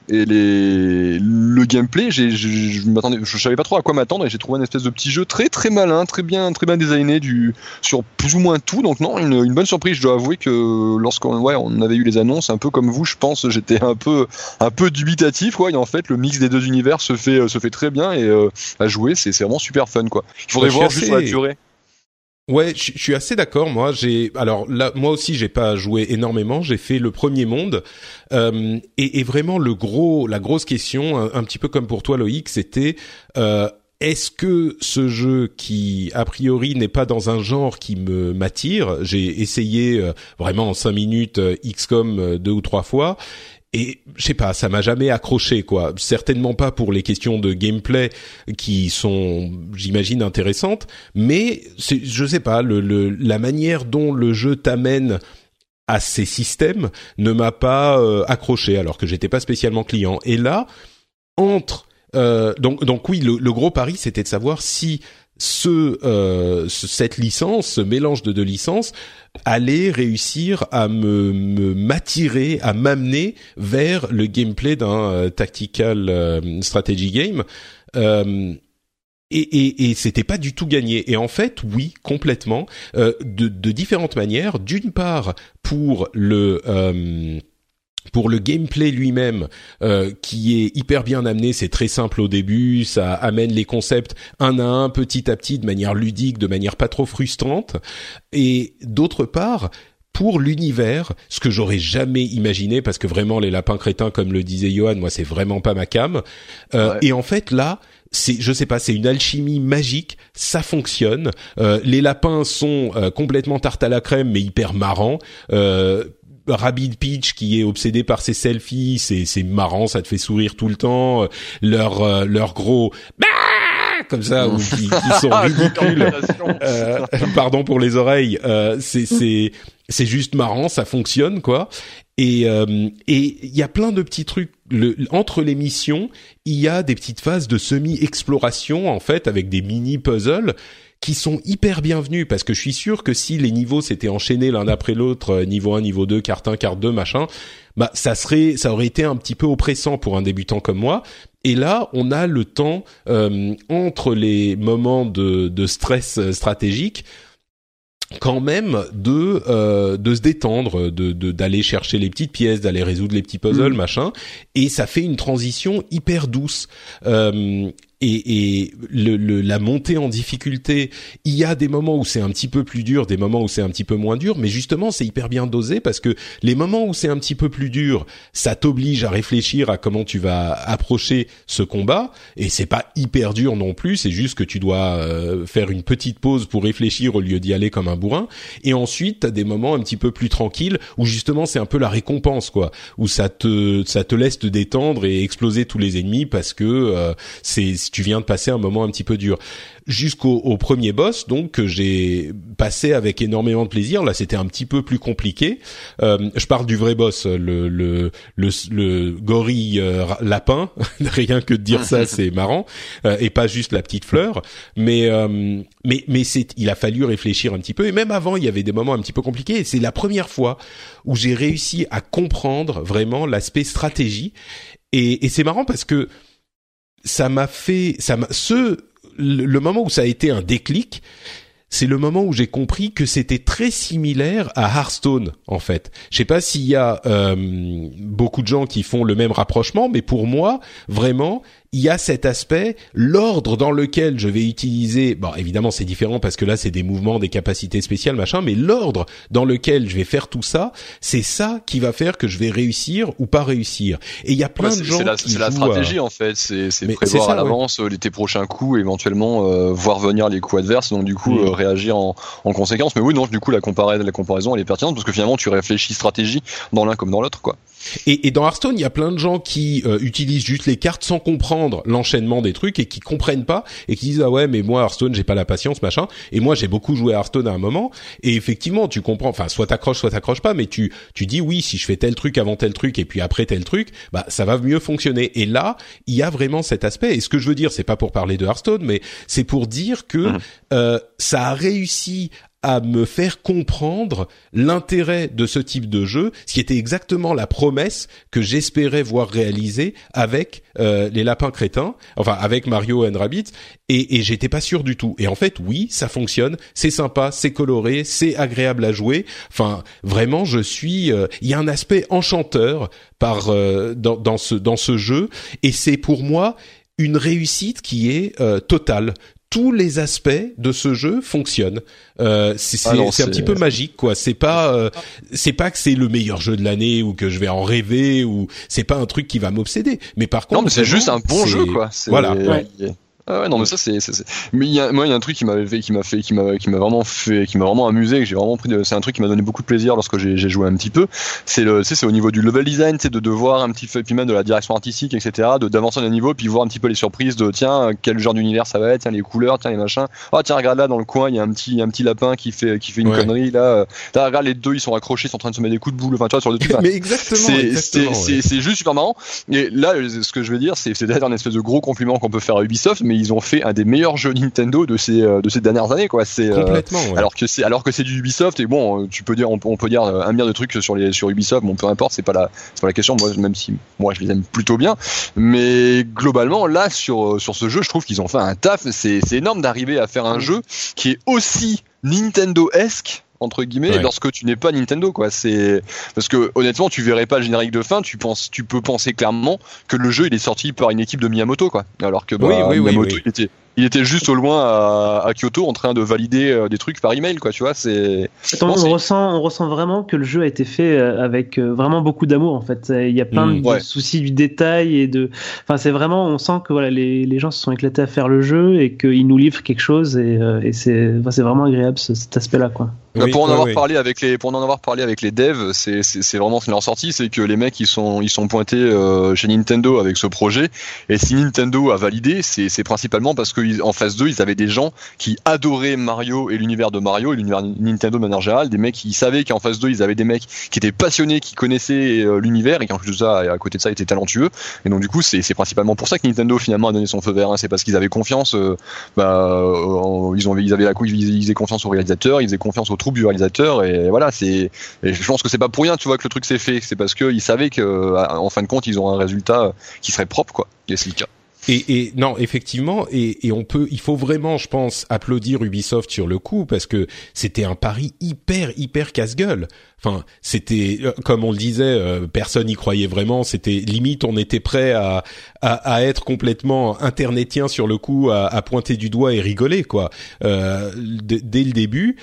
Et les le gameplay, j'ai je m'attendais, je savais pas trop à quoi m'attendre et j'ai trouvé un espèce de petit jeu très très malin, très bien très bien designé du sur plus ou moins tout. Donc non, une, une bonne surprise. Je dois avouer que lorsqu'on ouais on avait eu les annonces, un peu comme vous, je pense, j'étais un peu un peu dubitatif quoi. Et en fait, le mix des deux univers se fait se fait très bien et euh, à jouer, c'est vraiment super fun quoi. Il faudrait voir juste la durée. Ouais, je, suis assez d'accord. Moi, j'ai alors là, moi aussi, j'ai pas joué énormément. J'ai fait le premier monde euh, et, et, vraiment le gros, la grosse question, un, petit peu comme pour toi, Loïc, c'était euh, est-ce que ce jeu qui a priori n'est pas dans un genre qui me m'attire? J'ai essayé euh, vraiment en cinq minutes euh, XCOM euh, deux ou trois fois et je sais pas, ça m'a jamais accroché quoi. Certainement pas pour les questions de gameplay qui sont, j'imagine, intéressantes, mais je sais pas, le, le, la manière dont le jeu t'amène à ces systèmes ne m'a pas euh, accroché alors que j'étais pas spécialement client. Et là, entre euh, donc donc oui, le, le gros pari c'était de savoir si ce, euh, cette licence, ce mélange de deux licences, allait réussir à me m'attirer, à m'amener vers le gameplay d'un euh, tactical euh, strategy game. Euh, et, et, et c'était pas du tout gagné. Et en fait, oui, complètement, de, de différentes manières. D'une part, pour le pour le gameplay lui-même, euh, qui est hyper bien amené, c'est très simple au début, ça amène les concepts un à un, petit à petit, de manière ludique, de manière pas trop frustrante. Et d'autre part, pour l'univers, ce que j'aurais jamais imaginé, parce que vraiment les lapins crétins, comme le disait Johan, moi c'est vraiment pas ma cam. Euh, ouais. Et en fait là, c'est, je sais pas, c'est une alchimie magique, ça fonctionne. Euh, les lapins sont euh, complètement tarte à la crème, mais hyper marrants. Euh, Rabid Peach qui est obsédé par ses selfies, c'est c'est marrant, ça te fait sourire tout le temps. Leur euh, leur gros bah comme ça ou qui, qui sont ridicules. euh, pardon pour les oreilles. Euh, c'est c'est c'est juste marrant, ça fonctionne quoi. Et euh, et il y a plein de petits trucs. Le, entre les missions, il y a des petites phases de semi-exploration en fait avec des mini puzzles qui sont hyper bienvenus parce que je suis sûr que si les niveaux s'étaient enchaînés l'un après l'autre, euh, niveau 1, niveau 2, carte 1, carte 2, machin, bah ça serait ça aurait été un petit peu oppressant pour un débutant comme moi. Et là, on a le temps euh, entre les moments de, de stress euh, stratégique quand même de euh, de se détendre, de d'aller chercher les petites pièces, d'aller résoudre les petits puzzles, mmh. machin, et ça fait une transition hyper douce. Euh, et, et le, le, la montée en difficulté, il y a des moments où c'est un petit peu plus dur, des moments où c'est un petit peu moins dur, mais justement c'est hyper bien dosé parce que les moments où c'est un petit peu plus dur, ça t'oblige à réfléchir à comment tu vas approcher ce combat, et c'est pas hyper dur non plus, c'est juste que tu dois euh, faire une petite pause pour réfléchir au lieu d'y aller comme un bourrin, et ensuite t'as des moments un petit peu plus tranquilles où justement c'est un peu la récompense quoi, où ça te ça te laisse te détendre et exploser tous les ennemis parce que euh, c'est tu viens de passer un moment un petit peu dur. Jusqu'au au premier boss donc que j'ai passé avec énormément de plaisir. Là c'était un petit peu plus compliqué. Euh, je parle du vrai boss le le le, le gorille euh, lapin. Rien que de dire ça c'est marrant. Euh, et pas juste la petite fleur. Mais euh, mais mais c'est il a fallu réfléchir un petit peu. Et même avant il y avait des moments un petit peu compliqués. Et c'est la première fois où j'ai réussi à comprendre vraiment l'aspect stratégie. Et, et c'est marrant parce que ça m'a fait ça m'a ce le, moment où ça a été un déclic, c'est le moment où j'ai compris que c'était très similaire à Hearthstone en fait. Je sais pas s'il y a euh, beaucoup de gens qui font le même rapprochement, mais pour moi, vraiment, il y a cet aspect, l'ordre dans lequel je vais utiliser, bon évidemment c'est différent parce que là c'est des mouvements, des capacités spéciales, machin, mais l'ordre dans lequel je vais faire tout ça, c'est ça qui va faire que je vais réussir ou pas réussir. Et il y a plein de gens la, qui C'est la stratégie en fait, c'est prévoir à l'avance ouais. tes prochains coups, éventuellement euh, voir venir les coups adverses, donc du coup mm. euh, réagir en, en, conséquence. Mais oui, non, du coup la comparaison, la comparaison elle est pertinente parce que finalement tu réfléchis stratégie dans l'un comme dans l'autre, quoi. Et, et, dans Hearthstone, il y a plein de gens qui euh, utilisent juste les cartes sans comprendre l'enchaînement des trucs et qui comprennent pas et qui disent ah ouais mais moi Hearthstone j'ai pas la patience machin. Et moi j'ai beaucoup joué à Hearthstone à un moment et effectivement tu comprends. Enfin soit t'accroches soit t'accroches pas, mais tu tu dis oui si je fais tel truc avant tel truc et puis après tel truc, bah ça va mieux fonctionner. Et là il y a vraiment cet aspect. Et ce que je veux dire c'est pas pour parler de Hearthstone, mais c'est pour dire que mmh. euh, ça a réussi à me faire comprendre l'intérêt de ce type de jeu, ce qui était exactement la promesse que j'espérais voir réalisée avec euh, les lapins crétins, enfin avec Mario and Rabbids, et, et j'étais pas sûr du tout. Et en fait, oui, ça fonctionne, c'est sympa, c'est coloré, c'est agréable à jouer. Enfin, vraiment, je suis. Euh, il y a un aspect enchanteur par euh, dans, dans ce dans ce jeu, et c'est pour moi une réussite qui est euh, totale tous les aspects de ce jeu fonctionnent. Euh, c'est ah un petit peu magique, quoi. C'est pas, euh, c'est pas que c'est le meilleur jeu de l'année ou que je vais en rêver ou c'est pas un truc qui va m'obséder. Mais par contre, non, mais c'est juste un bon jeu, quoi. Voilà. Ouais. Ah ouais, non, mais ça, c'est, mais il y a, moi, il y a un truc qui m'avait fait, qui m'a fait, qui m'a, qui m'a vraiment fait, qui m'a vraiment amusé, que j'ai vraiment pris, c'est un truc qui m'a donné beaucoup de plaisir lorsque j'ai, joué un petit peu. C'est le, c'est, c'est au niveau du level design, c'est de, de voir un petit peu, puis même de la direction artistique, etc., de, d'avancer d'un niveau, puis voir un petit peu les surprises de, tiens, quel genre d'univers ça va être, tiens, les couleurs, tiens, les machins. Oh, tiens, regarde là, dans le coin, il y a un petit, un petit lapin qui fait, qui fait une ouais. connerie, là. Là, regarde, les deux, ils sont accrochés, ils sont en train de se mettre des coups de boule, enfin, tu vois, sur le truc. mais exactement, c'est, ouais. juste super marrant. Et là, ce que je veux dire, c'est, un espèce de gros compliment qu'on peut faire à Ubisoft, mais ils ont fait un des meilleurs jeux Nintendo de ces de ces dernières années quoi. C'est complètement ouais. alors que c'est alors que c'est du Ubisoft et bon tu peux dire on, on, peut dire un milliard de trucs sur les sur Ubisoft bon peu importe c'est pas la c'est pas la question moi même si moi je les aime plutôt bien. Mais globalement là sur sur ce jeu je trouve qu'ils ont fait un taf. C'est c'est énorme d'arriver à faire un jeu qui est aussi Nintendo-esque entre guillemets ouais. lorsque tu n'es pas Nintendo quoi. C'est parce que honnêtement tu verrais pas le générique de fin tu penses tu peux penser clairement que le jeu il est sorti par une équipe de Miyamoto quoi. Alors que bah, oui, oui, Miyamoto oui, il était il était juste au loin à, à, Kyoto en train de valider euh, des trucs par email quoi tu vois c'est on, ressent on ressent vraiment que le jeu a été fait euh, avec euh, vraiment beaucoup d'amour en fait il y a plein mmh, de ouais. soucis du détail et de enfin c'est vraiment on sent que voilà les, les gens se sont éclatés à faire le jeu et qu'ils nous livrent quelque chose et, et c'est enfin, c'est vraiment agréable ce, cet aspect là quoi oui, pour en avoir oui. parlé avec les pour en avoir parlé avec les devs, c'est c'est vraiment ce leur sortie, c'est que les mecs ils sont ils sont pointés euh, chez Nintendo avec ce projet et si Nintendo a validé, c'est c'est principalement parce que en phase 2, ils avaient des gens qui adoraient Mario et l'univers de Mario et l'univers Nintendo de manière générale, des mecs qui savaient qu'en phase 2, ils avaient des mecs qui étaient passionnés, qui connaissaient euh, l'univers et qui en plus de ça à côté de ça étaient talentueux. Et donc du coup, c'est principalement pour ça que Nintendo finalement a donné son feu vert, hein. c'est parce qu'ils avaient confiance euh, bah, ils ont ils avaient la couille, ils, ils faisaient confiance aux réalisateurs, ils faisaient confiance aux troupes du réalisateur et voilà c'est je pense que c'est pas pour rien tu vois que le truc s'est fait. C'est parce qu'ils savaient que en fin de compte ils ont un résultat qui serait propre quoi et c'est le cas et, et, non, effectivement, et, et, on peut, il faut vraiment, je pense, applaudir Ubisoft sur le coup parce que c'était un pari hyper, hyper casse-gueule. Enfin, c'était, comme on le disait, euh, personne n'y croyait vraiment. C'était limite, on était prêt à, à, à, être complètement internetien sur le coup, à, à, pointer du doigt et rigoler quoi, euh, dès le début.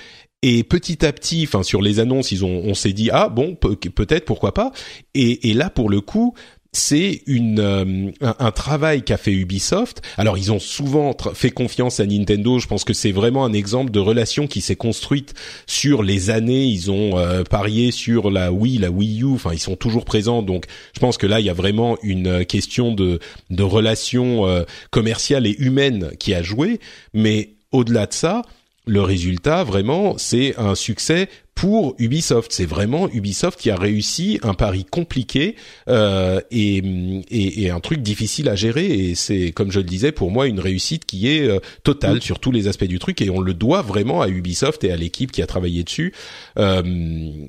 Et petit à petit, enfin sur les annonces, ils ont, on s'est dit ah bon peut-être pourquoi pas. Et, et là pour le coup, c'est une euh, un, travail qu'a fait Ubisoft. Alors ils ont souvent fait confiance à Nintendo. Je pense que c'est vraiment un exemple de relation qui s'est construite sur les années. Ils ont euh, parié sur la Wii, la Wii U. Enfin, ils sont toujours présents. Donc, je pense que là, il y a vraiment une question de de relation euh, commerciale et humaine qui a joué. Mais au-delà de ça, le résultat, vraiment, c'est un succès pour Ubisoft. C'est vraiment Ubisoft qui a réussi un pari compliqué euh, et, et, un truc difficile à gérer. Et c'est, comme je le disais, pour moi, une réussite qui est euh, totale sur tous les aspects du truc. Et on le doit vraiment à Ubisoft et à l'équipe qui a travaillé dessus. Euh,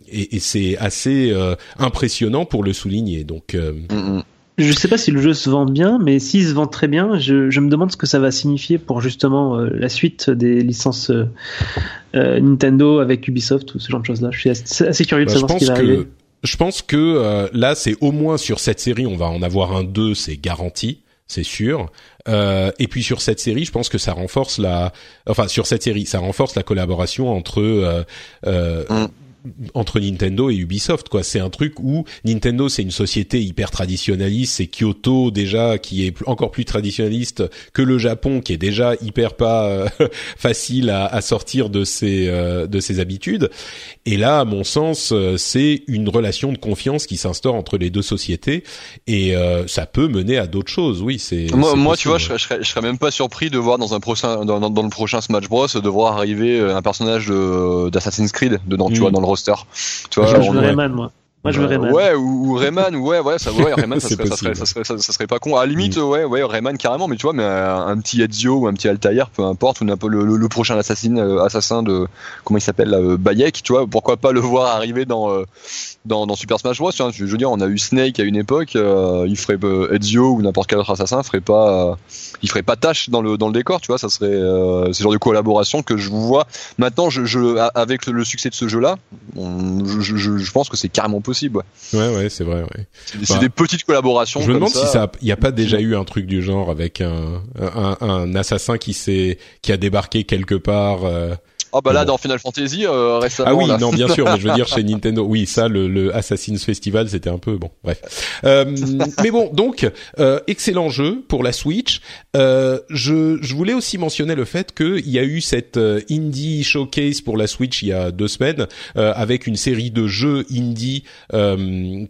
et, c'est assez impressionnant pour le souligner. Donc. Mm, mm. Je sais pas si le jeu se vend bien, mais s'il se vend très bien, je, je, me demande ce que ça va signifier pour justement euh, la suite des licences euh, euh, Nintendo avec Ubisoft ou ce genre de choses-là. Je suis assez, curieux de bah, savoir ce qui va arriver. Je pense que là, c'est au moins sur cette série, on va en avoir un 2, c'est garanti c'est sûr. Euh, et puis sur cette série, je pense que ça renforce la, enfin sur cette série, ça renforce la collaboration entre euh, euh, mm entre Nintendo et Ubisoft quoi. C'est un truc où Nintendo c'est une société hyper traditionnaliste c'est Kyoto déjà qui est encore plus traditionnaliste que le Japon qui est déjà hyper pas euh, facile à, à, sortir de ses euh, de ses habitudes. Et là à mon sens euh, c'est une relation de confiance qui s'instaure entre les deux sociétés. Et ça peut mener à d'autres choses oui c'est moi, moi tu vois je serais, je serais, même pas surpris de voir dans un prochain dans, dans, le prochain Smash Bros de voir arriver un personnage d'Assassin's Creed dedans tu vois mm. dans le roster. Tu vois, Rayman, moi. Moi, je veux Rayman. Ouais, ou, Rayman, ouais, ouais, ça, ouais, Rayman, ça, serait, ça, serait, ça, serait, ça, serait, pas con. À la limite, mm. ouais, ouais, Rayman carrément, mais tu vois, mais un, petit Ezio ou un petit Altair, peu importe, ou le, le, le prochain assassin, euh, assassin de, comment il s'appelle, euh, Bayek, tu vois, pourquoi pas le voir arriver dans, euh, dans, dans, Super Smash Bros. Tu vois, je veux dire, on a eu Snake à une époque, euh, il ferait Ezio ou n'importe quel autre assassin ferait pas, il ferait pas tâche dans le dans le décor, tu vois, ça serait euh, ce genre de collaboration que je vois. Maintenant, je, je avec le succès de ce jeu-là, je, je, je, pense que c'est carrément possible. Ouais, ouais, ouais c'est vrai. Ouais. C'est bah, des petites collaborations. Je me demande si ça, il y a pas déjà eu un truc du genre avec un un, un assassin qui s'est qui a débarqué quelque part. Euh Oh bah là dans Final Fantasy euh, récemment. Ah oui, non bien sûr, mais je veux dire chez Nintendo, oui ça le, le Assassin's Festival c'était un peu bon, bref. Euh, mais bon donc euh, excellent jeu pour la Switch. Euh, je, je voulais aussi mentionner le fait qu'il y a eu cette euh, indie showcase pour la Switch il y a deux semaines avec une série de jeux indie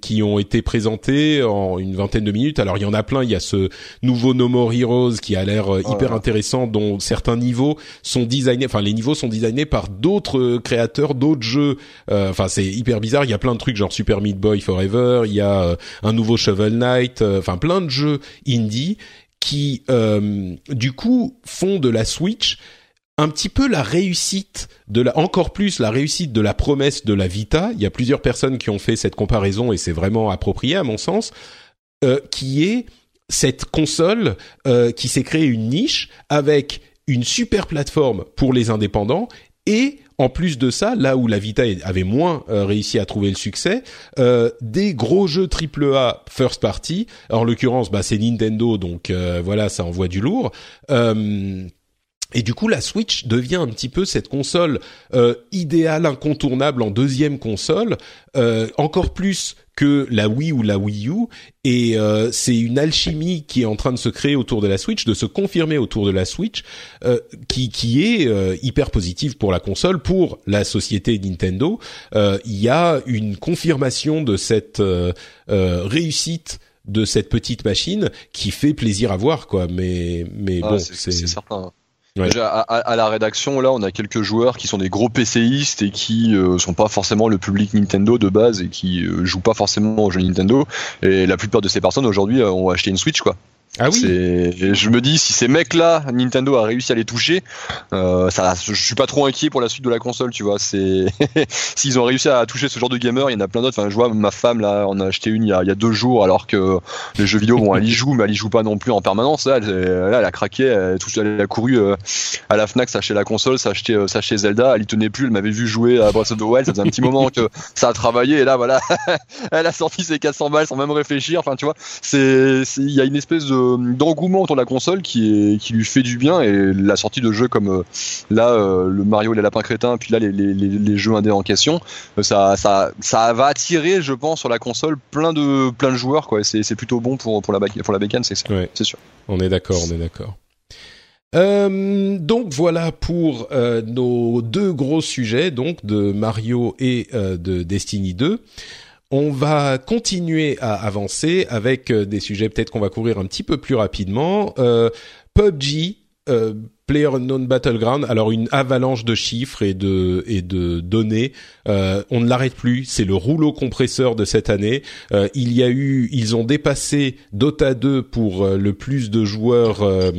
qui ont été présentés en une vingtaine de minutes. Alors il y en a plein, il y a ce nouveau No More Heroes qui a l'air hyper intéressant dont certains niveaux sont designés, enfin les niveaux sont designés par d'autres créateurs, d'autres jeux. Euh, enfin, c'est hyper bizarre. Il y a plein de trucs genre Super Meat Boy Forever. Il y a euh, un nouveau Shovel Knight. Euh, enfin, plein de jeux indie qui, du coup, font de la Switch un petit peu la réussite de la, encore plus la réussite de la promesse de la Vita. Il y a plusieurs personnes qui ont fait cette comparaison et c'est vraiment approprié à mon sens, qui est cette console qui s'est créée une niche avec une super plateforme pour les indépendants et en plus de ça, là où la Vita avait moins euh, réussi à trouver le succès, euh, des gros jeux AAA first party. En l'occurrence, bah, c'est Nintendo, donc euh, voilà, ça envoie du lourd. et du coup, la Switch devient un petit peu cette console idéale, incontournable en deuxième console, encore plus que la Wii ou la Wii U et euh, c'est une alchimie qui est en train de se créer autour de la Switch, de se confirmer autour de la Switch, euh, qui, qui est euh, hyper positive pour la console, pour la société Nintendo. Il y a une confirmation de cette réussite de cette petite machine qui fait plaisir à voir, quoi. Mais mais ah, bon, c'est certain. Déjà, à, la rédaction, là, on a quelques joueurs qui sont des gros PCistes et qui euh, sont pas forcément le public Nintendo de base et qui euh, jouent pas forcément aux jeux Nintendo. Et la plupart de ces personnes aujourd'hui euh, ont acheté une Switch, quoi. Ah oui. Je me dis si ces mecs-là, Nintendo a réussi à les toucher, euh, ça, je suis pas trop inquiet pour la suite de la console, tu vois. C'est s'ils ont réussi à toucher ce genre de gamer, il y en a plein d'autres. Enfin, je vois ma femme là, on a acheté une il y a, il y a deux jours, alors que les jeux vidéo, bon, elle y joue, mais elle y joue pas non plus en permanence. Là, elle, là, elle a craqué, elle, a couru euh, à la Fnac, s'acheter la console, s'acheter, euh, s'acheter Zelda. Elle y tenait plus, elle m'avait vu jouer à Breath of the Wild. Ça faisait un petit moment que ça a travaillé, et là, voilà, elle a sorti ses 400 balles sans même réfléchir. Enfin, tu vois, c'est, il y a une espèce de d'engouement autour de la console qui est qui lui fait du bien. Et la sortie de jeux comme là le Mario les lapins crétins puis là les, les, les jeux indés en question ça ça ça va attirer je pense sur la console plein de plein de joueurs quoi. C'est plutôt bon pour pour la pour la bécane c'est sûr. On est d'accord on est d'accord. Euh, donc voilà pour euh, nos deux gros sujets, donc de Mario et euh, de Destiny 2. On va continuer à avancer avec des sujets peut-être qu'on va couvrir un petit peu plus rapidement. PUBG, Player Unknown Battleground, alors une avalanche de chiffres et de et de données. Euh, on ne l'arrête plus. C'est le rouleau compresseur de cette année. Euh, il y a eu, ils ont dépassé Dota 2 pour euh, le plus de joueurs euh,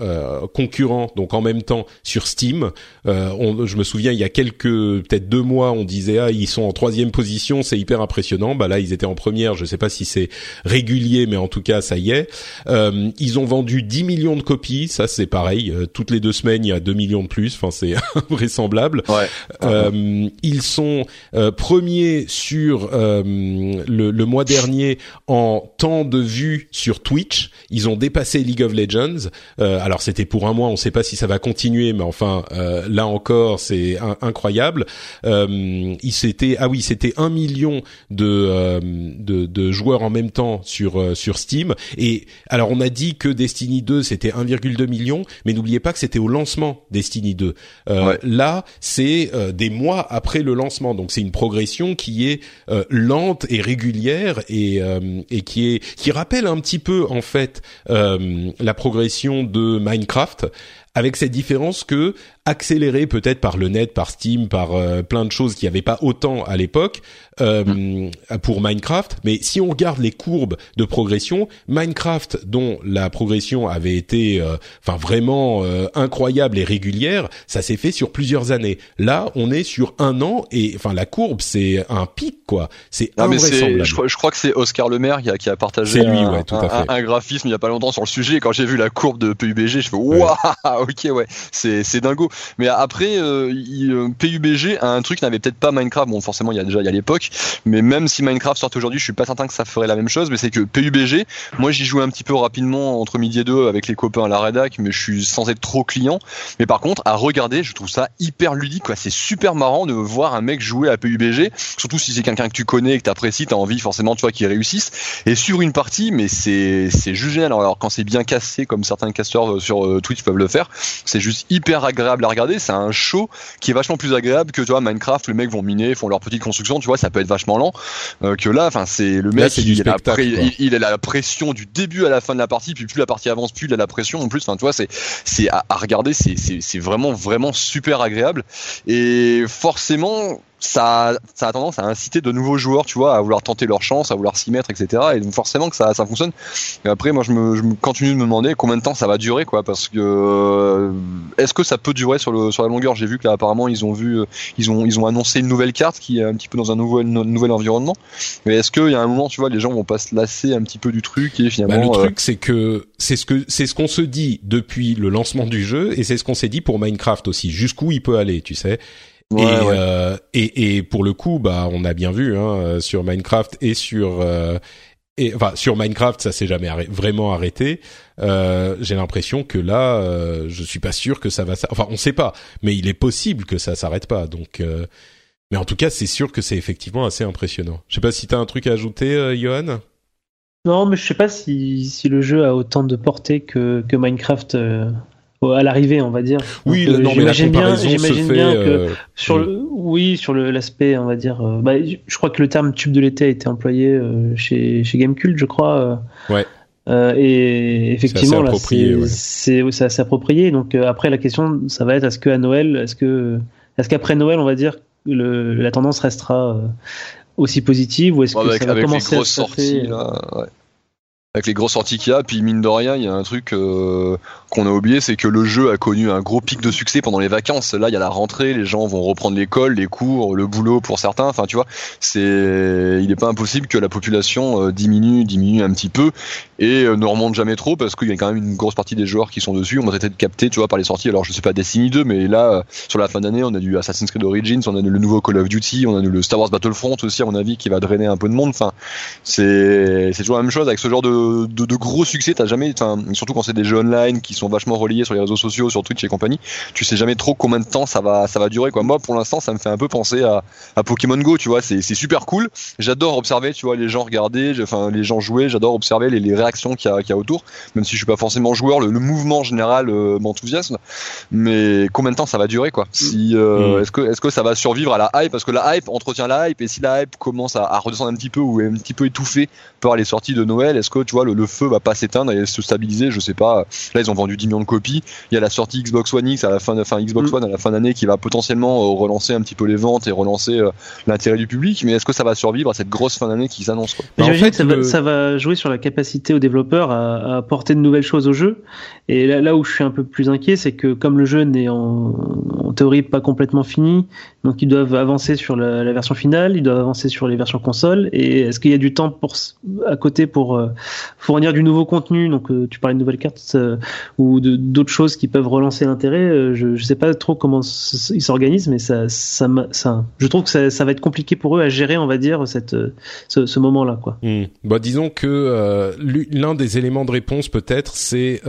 euh, concurrents, donc en même temps sur Steam. On, je me souviens, il y a quelques peut-être deux mois, on disait ah ils sont en troisième position, c'est hyper impressionnant. Bah là ils étaient en première. Je sais pas si c'est régulier, mais en tout cas ça y est. ils ont vendu 10 millions de copies. Ça c'est pareil. Les deux semaines, il y a 2 millions de plus. Enfin, c'est invraisemblable. Ouais. Euh, ils sont euh, premiers sur euh, le, le, mois dernier en temps de vue sur Twitch. Ils ont dépassé League of Legends. Euh, alors, c'était pour un mois. On ne sait pas si ça va continuer, mais enfin, euh, là encore, c'est incroyable. il s'était ah oui, c'était un million de, de, de joueurs en même temps sur sur Steam. Et alors, on a dit que Destiny 2 c'était 1,2 million, mais n'oubliez pas que c'était au lancement Destiny 2. Euh, Là, c'est euh, des mois après le lancement, donc c'est une progression qui est euh, lente et régulière et, euh, et qui est qui rappelle un petit peu en fait la progression de Minecraft avec cette différence que accéléré peut-être par le net, par Steam, par euh, plein de choses qui n'y avait pas autant à l'époque euh, mm. pour Minecraft. Mais si on regarde les courbes de progression, Minecraft, dont la progression avait été, euh, enfin vraiment euh, incroyable et régulière, ça s'est fait sur plusieurs années. Là, on est sur un an et enfin la courbe, c'est un pic quoi. C'est invraisemblable. Je, je, crois que c'est Oscar Lemaire qui a, qui a partagé lui, un, ouais, tout un, un, graphisme il y a pas longtemps sur le sujet. quand j'ai vu la courbe de PUBG, je fais waouh, ok ouais, c'est c'est dingo. Mais après, euh, euh PUBG a un truc n'avait peut-être pas Minecraft. Bon, forcément, il y a déjà il y a l'époque, mais même si Minecraft sort aujourd'hui, je suis pas certain que ça ferait la même chose. Mais c'est que PUBG, moi, j'y jouais un petit peu rapidement entre midi et deux avec les copains à la rédac, mais je suis sans être trop client. Mais par contre, à regarder, je trouve ça hyper ludique. Quoi. C'est super marrant de voir un mec jouer à PUBG, surtout si c'est quelqu'un que tu connais et que t'apprécies, t'as envie forcément, tu vois, qu'il réussisse. Et sur une partie, mais c'est c'est juste génial. Alors, quand c'est bien cassé, comme certains casteurs euh, sur Twitch peuvent le faire, c'est juste hyper agréable à regarder c'est un show qui est vachement plus agréable que tu vois Minecraft où les mecs vont miner, font leur petite construction, tu vois, ça peut être vachement lent. Euh, que là, enfin c'est le mec, il, il, a il, a la pression du début à la fin de la partie, puis plus la partie avance, plus il a la pression en plus. Enfin, tu vois, c'est c'est à, à regarder, c'est vraiment vraiment super agréable et forcément ça, ça a tendance à inciter de nouveaux joueurs, tu vois, à vouloir tenter leur chance, à vouloir s'y mettre, etc. Et donc forcément que ça, ça fonctionne. Et après, moi, je me, je continue de me demander combien de temps ça va durer, quoi, parce que euh, est-ce que ça peut durer sur le sur la longueur? J'ai vu que là, apparemment, ils ont vu, euh, ils ont ils ont annoncé une nouvelle carte qui est un petit peu dans un nouvel nouvel environnement. Mais est-ce qu'il y a un moment, tu vois, les gens vont pas se lasser un petit peu du truc et finalement bah, le truc, c'est que c'est ce que c'est ce qu'on se dit depuis le lancement du jeu et c'est ce qu'on s'est dit pour Minecraft aussi. Jusqu'où il peut aller, tu sais? Et, Euh, et, et pour le coup, bah, on a bien vu hein, euh, sur Minecraft et sur euh, et enfin sur Minecraft, ça s'est jamais vraiment arrêté. Euh, J'ai l'impression que là, euh, je suis pas sûr que ça va. Enfin, on sait pas, mais il est possible que ça s'arrête pas. Donc, euh, mais en tout cas, c'est sûr que c'est effectivement assez impressionnant. Je sais pas si t'as un truc à ajouter, Johan? Non, mais je sais pas si, si le jeu a autant de portée que, que Minecraft à l'arrivée, on va dire. Oui, Donc, non, mais la comparaison bien, se fait. Bien que euh, sur le, oui, sur l'aspect, on va dire. Euh, bah, je crois que le terme tube de l'été a été employé euh, chez chez Gamecult, je crois. ouais. et effectivement, là, c'est ouais. assez approprié. Donc après, la question, ça va être est-ce que à Noël, est-ce que est-ce qu'après Noël, on va dire le, la tendance restera aussi positive ou est-ce que ça va commencer à là, ouais avec les grosses sorties qu'il y a. Puis mine de rien, il y a un truc euh, qu'on a oublié, c'est que le jeu a connu un gros pic de succès pendant les vacances. Là, il y a la rentrée, les gens vont reprendre l'école, les cours, le boulot pour certains. Enfin, tu vois, c'est, il n'est pas impossible que la population euh, diminue, diminue un petit peu et euh, ne remonte jamais trop parce qu'il y a quand même une grosse partie des joueurs qui sont dessus. On va peut-être capter, tu vois, par les sorties. Alors, je sais pas Destiny 2, mais là, sur la fin d'année, on a du Assassin's Creed Origins, on a le nouveau Call of Duty, on a le Star Wars Battlefront aussi, à mon avis, qui va drainer un peu de monde. Enfin, c'est, c'est toujours la même chose avec ce genre de de, de, de gros succès, t'as jamais, surtout quand c'est des jeux online qui sont vachement reliés sur les réseaux sociaux, sur Twitch et compagnie, tu sais jamais trop combien de temps ça va, ça va durer. Quoi. Moi, pour l'instant, ça me fait un peu penser à, à Pokémon Go, tu vois. C'est super cool. J'adore observer, tu vois, les gens regarder, enfin les gens jouer. J'adore observer les, les réactions qu'il y, a, y a autour, même si je suis pas forcément joueur. Le, mouvement général euh, m'enthousiasme. Mais combien de temps ça va durer, quoi? Si euh, mm. est-ce que est-ce que ça va survivre à la hype? Parce que la hype entretient la hype, et si la hype commence à, à redescendre un petit peu ou est un petit peu étouffée par les sorties de Noël, est-ce que tu vois le, le, feu va pas s'éteindre et se stabiliser Je sais pas. Là, ils ont vendu 10 millions de copies. Il y a la sortie Xbox One X à la fin, de, fin Xbox mm. One à la fin d'année qui va potentiellement euh, relancer un petit peu les ventes et relancer euh, l'intérêt du public. Mais est-ce que ça va survivre à cette grosse fin d'année qui s'annonce bah, en fait, que ça, va, ça, va, jouer sur la capacité aux développeurs à, à apporter de nouvelles choses au jeu. Et là, là où je suis un peu plus inquiet, c'est que comme le jeu n'est en, en, théorie pas complètement fini, donc ils doivent avancer sur la, la, version finale, ils doivent avancer sur les versions console. Et est-ce qu'il y a du temps pour à côté pour euh, fournir du nouveau contenu? Donc euh, tu parlais de nouvelles cartes euh, ou d'autres choses qui peuvent relancer l'intérêt. je ne sais pas trop comment ils s'organisent, mais ça, ça, ça, je trouve que ça, ça, va être compliqué pour eux à gérer, on va dire, cette, ce, ce moment-là. Quoi. Mmh. Bah, disons que l'un des éléments de réponse peut-être, c'est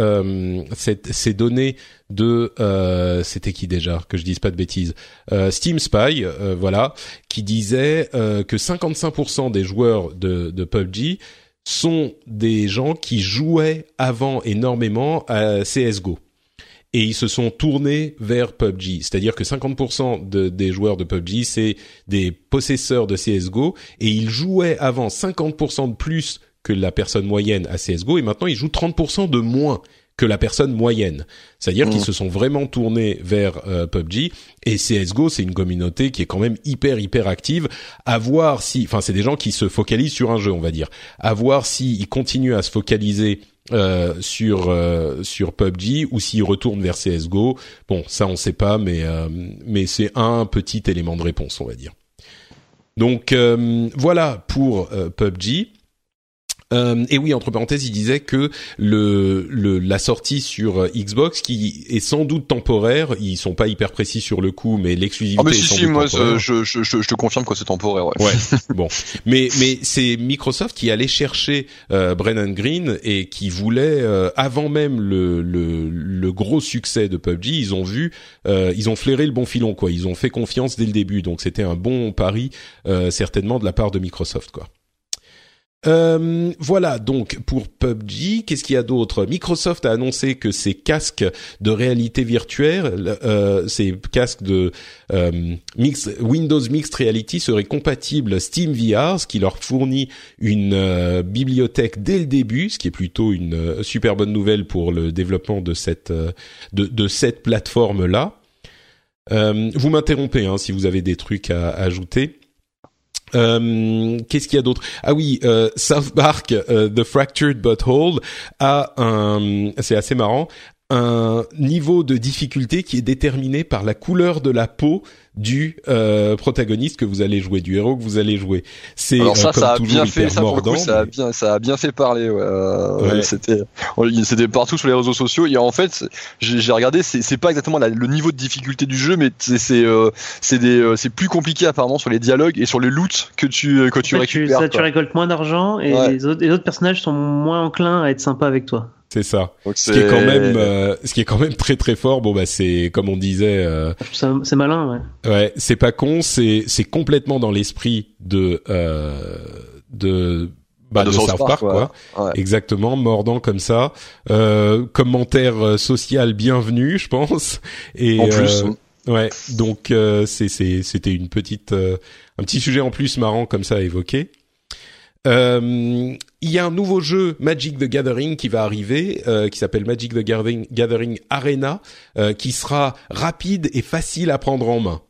ces données de euh, c'était qui déjà que je dise pas de bêtises? Euh, Steam Spy euh, voilà qui disait euh, que 55% des joueurs de, de PUBG sont des gens qui jouaient avant énormément à CS:GO et ils se sont tournés vers PUBG. C'est-à-dire que 50% de, des joueurs de PUBG, c'est des possesseurs de CSGO, et ils jouaient avant 50% de plus que la personne moyenne à CSGO, et maintenant ils jouent 30% de moins que la personne moyenne. C'est-à-dire qu'ils mmh. se sont vraiment tournés vers euh, PUBG et CS:GO, c'est une communauté qui est quand même hyper hyper active. À voir si, enfin, c'est des gens qui se focalisent sur un jeu, on va dire. À voir s'ils continuent à se focaliser euh, sur euh, sur PUBG ou s'ils retournent vers CS:GO. Bon, ça on sait pas, mais euh, mais c'est un petit élément de réponse, on va dire. Donc voilà pour PUBG. Euh, et oui, entre parenthèses, il disait que le, le, la sortie sur Xbox, qui est sans doute temporaire, ils sont pas hyper précis sur le coup, mais l'exclusivité ah mais si, si, moi, je, je, je, je, te confirme que c'est temporaire. Ouais. ouais bon, mais mais c'est Microsoft qui allait chercher euh, Brennan Green et qui voulait, euh, avant même le, le, le gros succès de PUBG, ils ont vu, euh, ils ont flairé le bon filon, quoi. Ils ont fait confiance dès le début, donc c'était un bon pari euh, certainement de la part de Microsoft, quoi. Euh, voilà donc pour PUBG. Qu'est-ce qu'il y a d'autre? Microsoft a annoncé que ces casques de réalité virtuelle, euh, ces casques de euh, Windows Mixed Reality seraient compatibles Steam VR, ce qui leur fournit une euh, bibliothèque dès le début, ce qui est plutôt une super bonne nouvelle pour le développement de cette de, cette plateforme là. vous m'interrompez hein, si vous avez des trucs à ajouter. Euh, Qu'est-ce qu'il y a d'autre? Ah oui, euh, South Park, euh, The Fractured Butthole a un, c'est assez marrant, un niveau de difficulté qui est déterminé par la couleur de la peau du euh, protagoniste que vous allez jouer, du héros que vous allez jouer. C'est alors ça, ça a bien fait, ça, mordant, ça a bien, ça a bien fait parler. Ouais. Euh, c'était, c'était partout sur les réseaux sociaux. Et en fait, j'ai regardé, c'est pas exactement la, le niveau de difficulté du jeu, mais c'est c'est euh, des, euh, c'est plus compliqué apparemment sur les dialogues et sur les loots que tu que tu récupères. Tu, ça, tu récoltes moins d'argent et les, autres, les autres personnages sont moins enclins à être sympas avec toi. C'est ça. ce qui est quand même, euh, ce qui est quand même très très fort. Bon bah c'est comme on disait. Euh, c'est malin, ouais. Ouais, c'est pas con. C'est c'est complètement dans l'esprit de euh, de bah, de, South Park, quoi. Exactement, mordant comme ça. Euh, commentaire euh, social bienvenu, je pense. Et en plus. ouais, donc c'est c'est c'était une petite un petit sujet en plus marrant comme ça à évoquer. Euh, il y a un nouveau jeu Magic the Gathering qui va arriver, euh, qui s'appelle Magic the Gathering, Gathering Arena, euh, qui sera rapide et facile à prendre en main.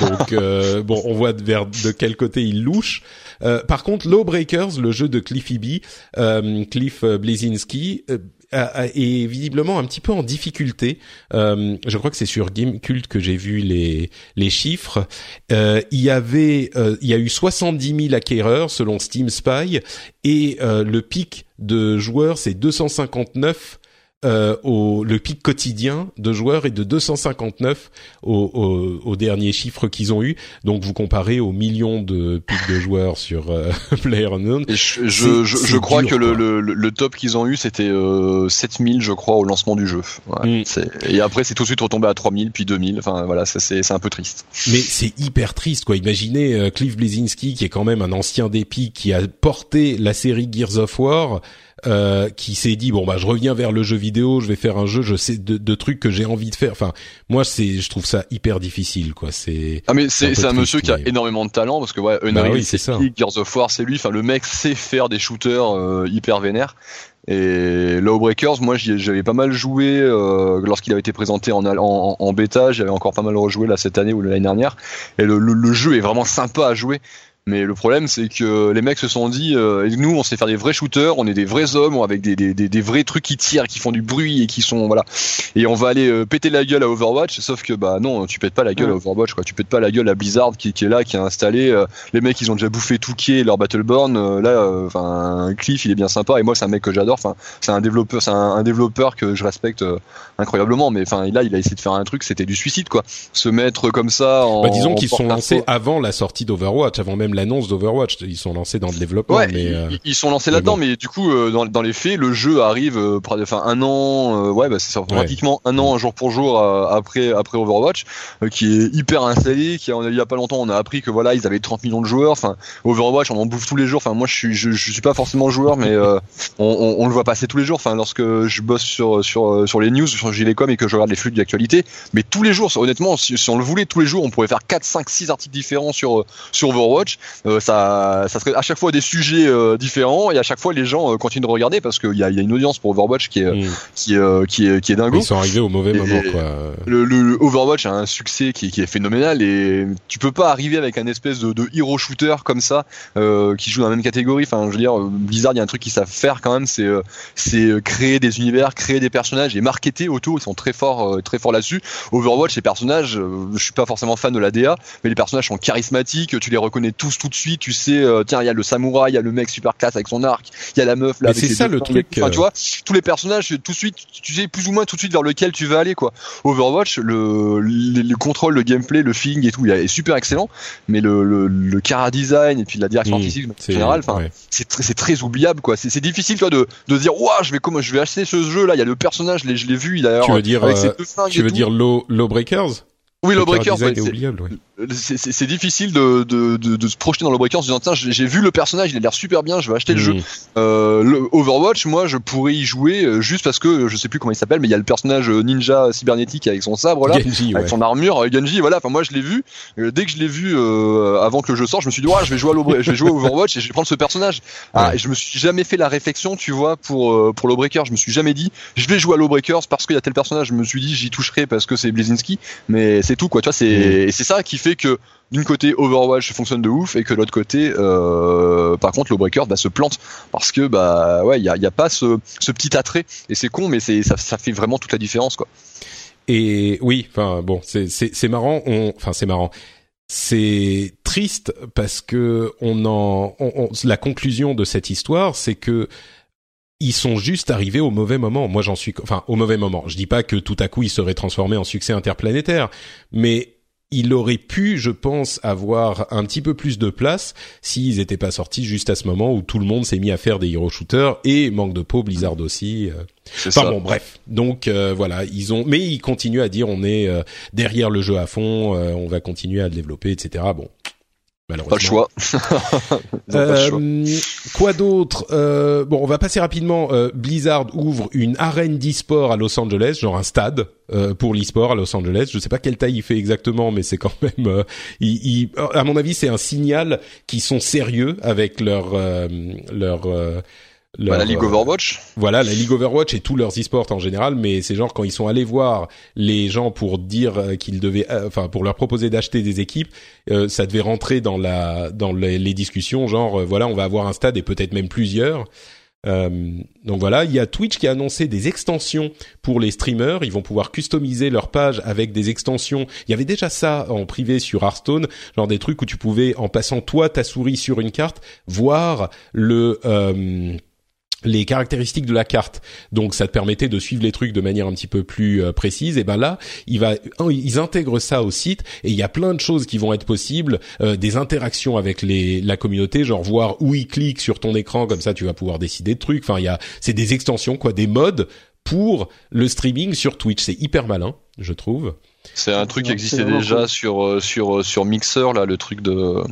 Donc euh, bon, on voit vers de quel côté il louche. Euh, par contre, Lawbreakers, le jeu de Cliffy B, Cliff Blazinski, est visiblement un petit peu en difficulté. Euh, je crois que c'est sur Gamecult que j'ai vu les les chiffres. Euh, il y avait, euh, il y a eu 70 000 acquéreurs selon Steam Spy et le pic de joueurs c'est 259 euh, au, le pic quotidien de joueurs est de 259 au, au, au dernier chiffre qu'ils ont eu. Donc vous comparez aux millions de pics de joueurs sur euh, PlayerUnknown. Je, je, je, je crois dur, que le, le, le, top qu'ils ont eu c'était euh, 7000 je crois au lancement du jeu. Ouais, mm. Et après c'est tout de suite retombé à 3000 puis 2000. Enfin voilà, c'est un peu triste. Mais c'est hyper triste quoi. Imaginez euh, Cliff Blazinski qui est quand même un ancien d'Epic qui a porté la série Gears of War euh, qui s'est dit bon bah je reviens vers le jeu vidéo, je vais faire un jeu, je sais de, de trucs que j'ai envie de faire. Enfin moi c'est je trouve ça hyper difficile quoi. C'est ah mais c'est un, un monsieur qui a énormément de talent parce que ouais Unreal bah oui, c'est ça. Gears of War c'est lui. Enfin le mec sait faire des shooters euh, hyper vénères. Et Lawbreakers, moi j'avais pas mal joué euh, lorsqu'il avait été présenté en, en, en bêta, j'avais encore pas mal rejoué là cette année ou l'année dernière. Et le, le, le, jeu est vraiment sympa à jouer. Mais le problème, c'est que les mecs se sont dit, euh, nous, on sait faire des vrais shooters, on est des vrais hommes, avec des, des, des, des, vrais trucs qui tirent, qui font du bruit et qui sont voilà. Et on va aller euh, péter la gueule à Overwatch. Sauf que bah non, tu pètes pas la gueule à Overwatch, quoi. Tu pètes pas la gueule à Blizzard qui, qui est là, qui a installé. Euh, les mecs, ils ont déjà bouffé tout qui est leur Battleborn. Euh, là, enfin, Cliff, il est bien sympa. Et moi, c'est un mec que j'adore. Enfin, c'est un développeur, c'est un, un, développeur que je respecte incroyablement. Mais enfin, là, il a essayé de faire un truc, c'était du suicide, quoi. Se mettre comme ça. En, bah, disons qu'ils sont lancés avant la sortie d'Overwatch, avant même l'annonce d'Overwatch ils sont lancés dans le développement. Ouais, mais, euh... ils, sont lancés là-dedans, bon. mais du coup, euh, dans, dans, les faits, le jeu arrive, euh, enfin un an, ouais, bah, c'est pratiquement un an, jour pour jour après après Overwatch, qui est hyper installé. Qui il y a pas longtemps, on a appris que voilà, ils avaient 30 millions de joueurs. Enfin, Overwatch, on en bouffe tous les jours. Enfin, moi, je suis je, je suis pas forcément joueur, mais on, on, on, le voit passer tous les jours. Enfin, lorsque je bosse sur sur sur les news, sur Gilecom et que je regarde les flux d'actualité, mais tous les jours, honnêtement, si, si, on le voulait, tous les jours, on pourrait faire 4, 5, 6 articles différents sur sur Overwatch. Ça ça serait à chaque fois des sujets euh, différents et à chaque fois les gens euh, continuent de regarder parce qu'il y a, y a, une audience pour Overwatch qui est, mmh. qui, est qui est qui est dingo. Ils sont arrivés au mauvais et, moment quoi. Le, le, Overwatch a un succès qui, qui, est phénoménal et tu peux pas arriver avec un espèce de, de hero shooter comme ça euh, qui joue dans la même catégorie. Enfin, je veux dire, Blizzard, il y a un truc qu'ils savent faire quand même, c'est c'est créer des univers, créer des personnages et marketer autour. Ils sont très forts très forts là-dessus. Overwatch, les personnages, je suis pas forcément fan de la DA, mais les personnages sont charismatiques. Tu les reconnais tous tout de suite. Tu sais, tiens, il y a le samouraï, il y a le mec super classe avec son arc, il y a la meuf là. c'est ça le truc. Enfin, euh... tu vois, tous les personnages, tout de suite, tu sais plus ou moins tout de suite vers lequel tu vas aller quoi. Overwatch, le, le, le contrôle, le gameplay, le feeling et tout, il est super excellent, mais le, le, le cara design et puis la direction mmh, artistique en général, enfin, ouais. c'est très, très oubliable quoi. C'est difficile toi de, de dire, waouh, je vais comment, je vais acheter ce jeu là. Il y a le personnage, je l'ai vu, d'ailleurs. Tu veux dire, euh, tu veux dire Low, Low Breakers? Oui, le breaker, c'est difficile de, de, de, de, se projeter dans le breaker en se disant tiens j'ai vu le personnage, il a l'air super bien, je vais acheter mmh. le jeu. Euh, le Overwatch, moi je pourrais y jouer euh, juste parce que je sais plus comment il s'appelle, mais il y a le personnage euh, ninja cybernétique avec son sabre là, Genji, avec ouais. son armure, Genji, voilà. Enfin moi je l'ai vu. dès que je l'ai vu euh, avant que le jeu sorte, je me suis dit ouais, je vais jouer à je vais jouer à Overwatch et je vais prendre ce personnage. Ah, ouais. Et je me suis jamais fait la réflexion, tu vois, pour pour Lawbreaker, je me suis jamais dit je vais jouer à Lawbreakers parce qu'il y a tel personnage. Je me suis dit j'y toucherai parce que c'est Blazinski, mais c'est tout quoi. Tu vois, c'est mmh. et c'est ça qui fait que d'une côté Overwatch fonctionne de ouf et que de l'autre côté euh, par contre Lawbreakers bah, se plante parce que bah ouais il y a, a, pas ce, ce, petit attrait et c'est con mais ça, ça, fait vraiment toute la différence quoi et oui enfin bon c'est marrant enfin c'est marrant c'est triste parce que on en on, on, la conclusion de cette histoire c'est que ils sont juste arrivés au mauvais moment. Moi, j'en suis, enfin, au mauvais moment. Je dis pas que tout à coup ils seraient transformés en succès interplanétaire, mais il aurait pu, je pense, avoir un petit peu plus de place s'ils n'étaient pas sortis juste à ce moment où tout le monde s'est mis à faire des hero shooters et manque de peau Blizzard aussi. Euh. Enfin ça. bon, bref. Donc euh, voilà, ils ont, mais ils continuent à dire on est euh, derrière le jeu à fond, euh, on va continuer à le développer, etc. Bon, pas le choix. euh, quoi d'autre euh, Bon, on va passer rapidement. Euh, Blizzard ouvre une arène d'e-sport à Los Angeles, genre un stade euh, pour l'e-sport à Los Angeles. Je sais pas quelle taille il fait exactement, mais c'est quand même. Euh, il, il, à mon avis, c'est un signal qu'ils sont sérieux avec leur euh, leur leur, bah, la League Overwatch. Voilà, la League Overwatch et tous leurs e-sports en général, mais c'est genre quand ils sont allés voir les gens pour dire euh, qu'ils devaient, euh, enfin pour leur proposer d'acheter des équipes, euh, ça devait rentrer dans la dans les, les discussions, genre euh, voilà, on va avoir un stade et peut-être même plusieurs. Euh, donc voilà, il y a Twitch qui a annoncé des extensions pour les streamers. Ils vont pouvoir customiser leur page avec des extensions. Il y avait déjà ça en privé sur Hearthstone, genre des trucs où tu pouvais, en passant toi ta souris sur une carte, voir le les caractéristiques de la carte. Donc ça te permettait de suivre les trucs de manière un petit peu plus euh, précise. Et ben là, il va, ils intègrent ça au site et il y a plein de choses qui vont être possibles, euh, des interactions avec les, la communauté, genre voir où ils cliquent sur ton écran, comme ça tu vas pouvoir décider de trucs. Enfin, il y a, c'est des extensions quoi, des modes pour le streaming sur Twitch. C'est hyper malin, je trouve. C'est un truc qui existait déjà sur euh, sur sur Mixer là, le truc de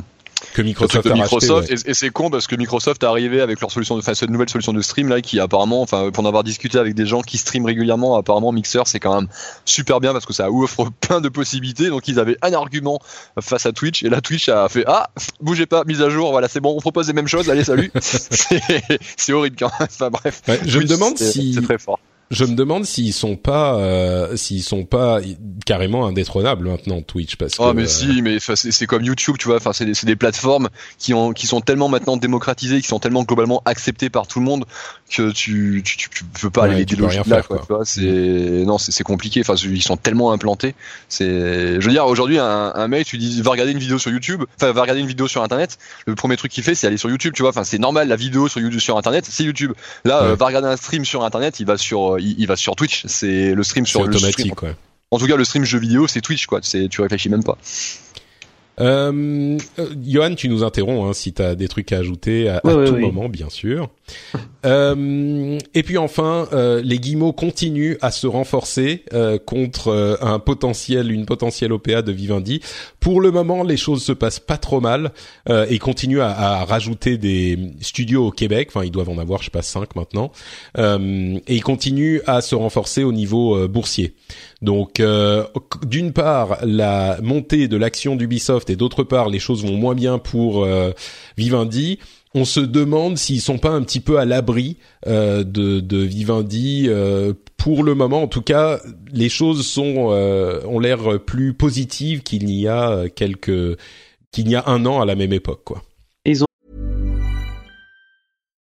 que Microsoft, et, c'est con parce que Microsoft est arrivé avec leur solution, enfin cette nouvelle solution de stream là qui apparemment, enfin pour en avoir discuté avec des gens qui streament régulièrement, apparemment Mixer c'est quand même super bien parce que ça ouvre plein de possibilités. Donc ils avaient un argument face à Twitch et la Twitch a fait ah bougez pas mise à jour, voilà c'est bon, on propose les mêmes choses, allez salut. c'est horrible quand même. Enfin bref. je me demande si c'est très fort je me demande s'ils sont pas euh, s'ils sont pas carrément indétrônables maintenant Twitch parce oh, que mais si mais c'est comme YouTube tu vois enfin c'est des, des, plateformes qui ont qui sont tellement maintenant démocratisées qui sont tellement globalement acceptées par tout le monde que tu tu, tu, peux pas aller les rien là quoi, quoi. c'est non c'est compliqué enfin ils sont tellement implantés c'est je veux dire aujourd'hui un, un mec tu dis va regarder une vidéo sur YouTube enfin va regarder une vidéo sur internet le premier truc qu'il fait c'est aller sur YouTube tu vois enfin c'est normal la vidéo sur YouTube sur internet c'est YouTube là euh, va regarder un stream sur internet il va sur il, va sur Twitch. C'est le stream sur automatique, En tout cas, le stream jeu vidéo, c'est Twitch, quoi. C'est, tu réfléchis même pas. Euh, euh, Johan, tu nous interromps hein, si tu as des trucs à ajouter à, tout moment, bien sûr. Euh, et puis enfin, euh, les guillemots continuent à se renforcer euh, contre un potentiel, une potentielle OPA de Vivendi. Pour le moment, les choses se passent pas trop mal et continuent à, à, rajouter des studios au Québec. Enfin, ils doivent en avoir, je sais pas, cinq maintenant. et ils continuent à se renforcer au niveau boursier. Donc, d'une part, la montée de l'action d'Ubisoft et d'autre part, les choses vont moins bien pour Vivendi on se demande s'ils sont pas un petit peu à l'abri euh, de, de, Vivendi. Euh, pour le moment, en tout cas, les choses sont euh, ont l'air plus positives qu'il n'y a quelques qu'il n'y a un an à la même époque, quoi.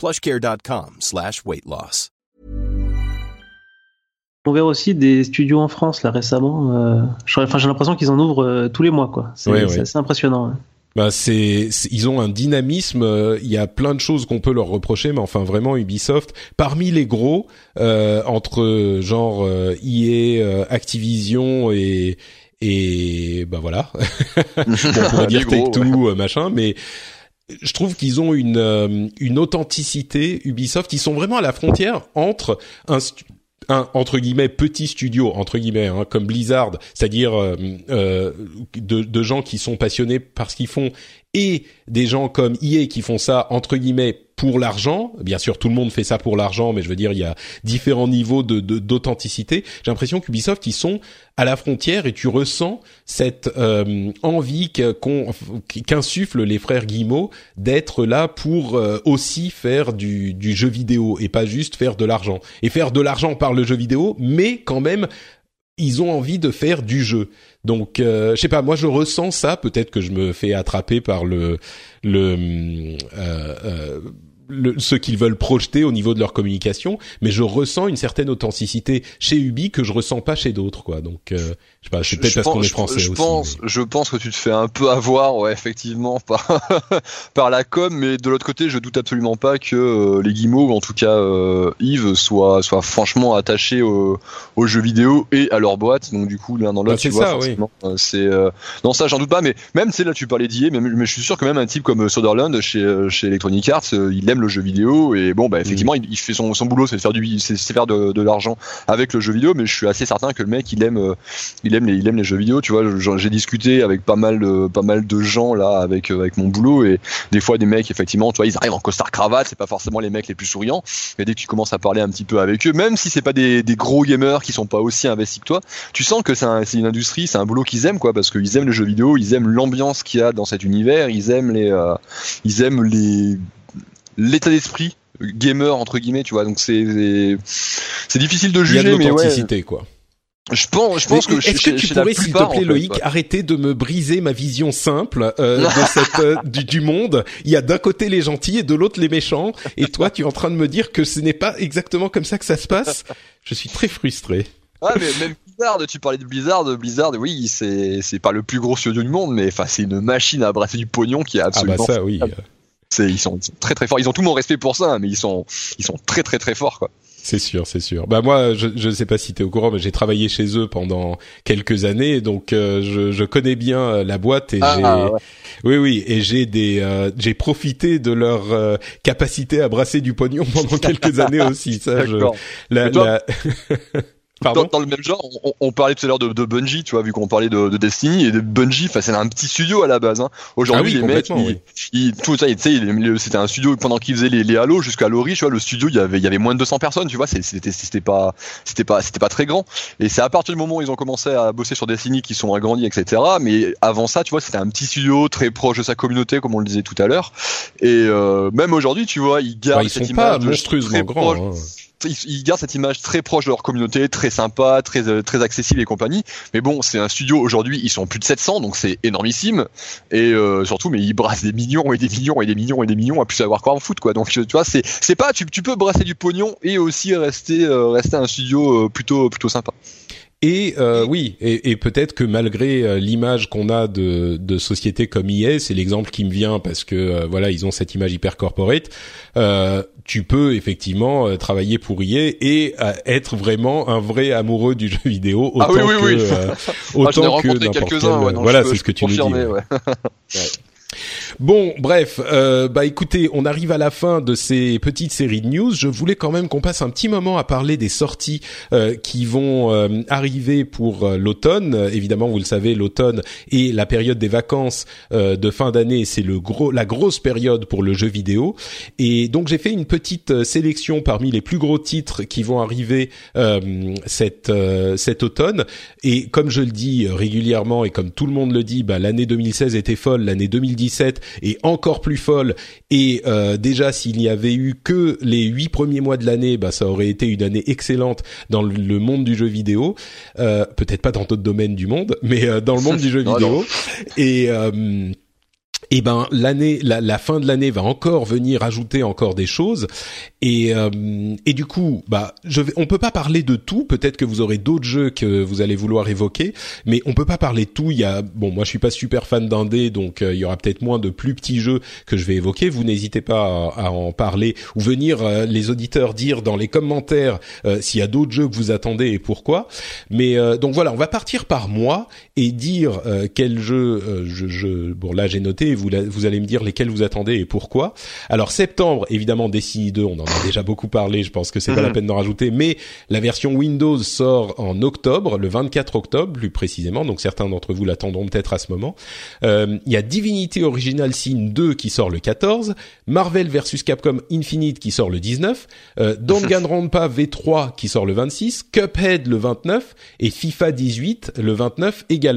plushcare.com slash weight loss. On verra aussi des studios en France là récemment. Euh, j'ai l'impression qu'ils en ouvrent euh, tous les mois quoi. C'est assez impressionnant. Bah c'est, ils ont un dynamisme. Euh, il y a plein de choses qu'on peut leur reprocher, mais enfin vraiment Ubisoft, parmi les gros, entre genre EA, Activision et et bah voilà, on pourrait dire Take Two, machin, mais je trouve qu'ils ont une, euh, une authenticité Ubisoft. Ils sont vraiment à la frontière entre un, un entre guillemets petit studio entre guillemets hein, comme Blizzard, c'est-à-dire euh, euh, de, de, gens qui sont passionnés par ce qu'ils font et des gens comme EA qui font ça entre guillemets pour l'argent. Bien sûr, tout le monde fait ça pour l'argent, mais je veux dire, il y a différents niveaux de d'authenticité. J'ai l'impression qu'Ubisoft, ils sont à la frontière et tu ressens cette euh, envie qu'insufflent les frères Guillemot d'être là pour euh, aussi faire du, du jeu vidéo et pas juste faire de l'argent. Et faire de l'argent par le jeu vidéo, mais quand même ils ont envie de faire du jeu. Donc, euh, je sais pas, moi je ressens ça. Peut-être que je me fais attraper par le le euh, euh, le, ce qu'ils veulent projeter au niveau de leur communication, mais je ressens une certaine authenticité chez Ubi que je ressens pas chez d'autres, quoi. Donc, euh, je sais pas, c'est peut-être parce qu'on est français je, aussi. Pense, Je pense que tu te fais un peu avoir, ouais, effectivement, par par la com, mais de l'autre côté, je doute absolument pas que euh, les Guimauve, ou en tout cas euh, Yves, soient soit franchement attachés aux jeux vidéo et à leur boîte. Donc du coup, l'un dans l'autre, bah, tu vois, ça, euh, c'est non ça, j'en doute pas. Mais même, c'est là, tu parlais d'IA, mais, mais je suis sûr que même un type comme Soderland chez chez Electronic Arts, il aime le jeu vidéo et bon, bah effectivement, il, fait son, son boulot, c'est de faire du, c'est faire de, de l'argent avec le jeu vidéo, mais je suis assez certain que le mec, il aime, il aime les, il aime les jeux vidéo. Tu vois, j'ai discuté avec pas mal de, pas mal de gens là avec avec mon boulot et des fois des mecs, effectivement, tu vois, ils arrivent en costard cravate, c'est pas forcément les mecs les plus souriants, mais dès que tu commences à parler un petit peu avec eux, même si c'est pas des, des gros gamers qui sont pas aussi investis que toi, tu sens que c'est un, une industrie, c'est un boulot qu'ils aiment quoi, parce qu'ils aiment les jeux vidéo, ils aiment l'ambiance qu'il y a dans cet univers, ils aiment les, euh, ils aiment les l'état d'esprit gamer entre guillemets, tu vois. Donc c'est c'est difficile de juger, Il y a de mais l'authenticité quoi. Je pense, je pense que est-ce que tu pourrais, s'il te plaît, Loïc, arrêter de me briser ma vision simple euh, de cette, euh, du, du, monde? Il y a d'un côté les gentils et de l'autre les méchants, et toi, tu es en train de me dire que ce n'est pas exactement comme ça que ça se passe? Je suis très frustré. Ah mais même Blizzard, tu parlais de Blizzard, Blizzard, oui, c'est c'est pas le plus gros studio du monde, mais enfin c'est une machine à brasser du pognon qui est absolument. Ah bah ça, oui. Ils sont, ils sont très très forts. Ils ont tout mon respect pour ça, mais ils sont ils sont très très très forts quoi. C'est sûr, c'est sûr. Bah moi, je je sais pas si tu es au courant, mais j'ai travaillé chez eux pendant quelques années, donc euh, je, je connais bien la boîte et ah, j'ai ouais. oui oui et j'ai des euh, j'ai profité de leur euh, capacité à brasser du pognon pendant quelques années aussi. Ça, je, la, toi, Dans, dans, le même genre, on, on parlait tout à l'heure de, de, Bungie, tu vois, vu qu'on parlait de, de, Destiny et de Bungie, enfin c'est un petit studio à la base. Hein. Aujourd'hui, ah oui, les mecs, oui. ils, ils, tout ça, tu sais, c'était un studio pendant qu'ils faisaient les, les Halo jusqu'à Lori, tu vois, le studio, il y avait, il y avait moins de 200 personnes, tu vois, c'était, c'était pas, c'était pas, c'était pas très grand. Et c'est à partir du moment où ils ont commencé à bosser sur Destiny qu'ils sont agrandis, etc. Mais avant ça, tu vois, c'était un petit studio très proche de sa communauté, comme on le disait tout à l'heure. Et euh, même aujourd'hui, tu vois, ils gardent bah, ils cette sont image pas monstrueusement grands. Hein ils gardent cette image très proche de leur communauté, très sympa, très très accessible et compagnie. Mais bon, c'est un studio aujourd'hui, ils sont plus de 700, donc c'est énormissime. Et euh, surtout, mais ils brassent des millions et des millions et des millions et des millions à plus savoir quoi en foot, quoi. Donc tu vois, c'est pas, tu, peux brasser du pognon et aussi rester euh, rester un studio euh, plutôt plutôt sympa. Et euh, oui, et, et peut-être que malgré euh, l'image qu'on a de, de sociétés comme EA, c'est l'exemple qui me vient parce que euh, voilà, ils ont cette image hyper corporate. Euh, tu peux effectivement euh, travailler pour EA et être vraiment un vrai amoureux du jeu vidéo autant ah oui, oui, que oui. autant ah, que n'importe quel. Ouais, voilà, c'est ce que tu nous dis. Ouais. ouais. Bon, bref, euh, bah écoutez, on arrive à la fin de ces petites séries de news. Je voulais quand même qu'on passe un petit moment à parler des sorties euh, qui vont euh, arriver pour euh, l'automne. Évidemment, vous le savez, l'automne et la période des vacances euh, de fin d'année, c'est le gros, la grosse période pour le jeu vidéo. Et donc j'ai fait une petite euh, sélection parmi les plus gros titres qui vont arriver cette cet automne. Et comme je le dis régulièrement et comme tout le monde le dit, bah, l'année 2016 était folle, l'année 2017 est encore plus folle. Et euh, déjà, s'il n'y avait eu que les huit premiers mois de l'année, bah, ça aurait été une année excellente dans le monde du jeu vidéo. Euh, Peut-être pas dans d'autres domaines du monde, mais euh, dans le monde du jeu vidéo. non. Et et ben l'année, la, la, fin de l'année va encore venir ajouter encore des choses. Et euh, et du coup, bah, je vais, on peut pas parler de tout. Peut-être que vous aurez d'autres jeux que vous allez vouloir évoquer, mais on peut pas parler de tout. Il y a, bon, moi je suis pas super fan d'indé, donc euh, il y aura peut-être moins de plus petits jeux que je vais évoquer. Vous n'hésitez pas à, à, en parler ou venir euh, les auditeurs dire dans les commentaires euh, s'il y a d'autres jeux que vous attendez et pourquoi. Mais euh, donc voilà, on va partir par mois et dire quel jeu je, je, bon là j'ai noté. Vous, vous allez me dire lesquels vous attendez et pourquoi. Alors septembre, évidemment, Destiny 2, on en a déjà beaucoup parlé, je pense que c'est pas la peine d'en rajouter, mais la version Windows sort en octobre, le 24 octobre plus précisément, donc certains d'entre vous l'attendront peut-être à ce moment. Euh, il y a Divinity Original Sin 2 qui sort le 14, Marvel vs Capcom Infinite qui sort le 19, euh, Danganronpa V3 qui sort le 26, Cuphead le 29 et FIFA 18 le 29 également.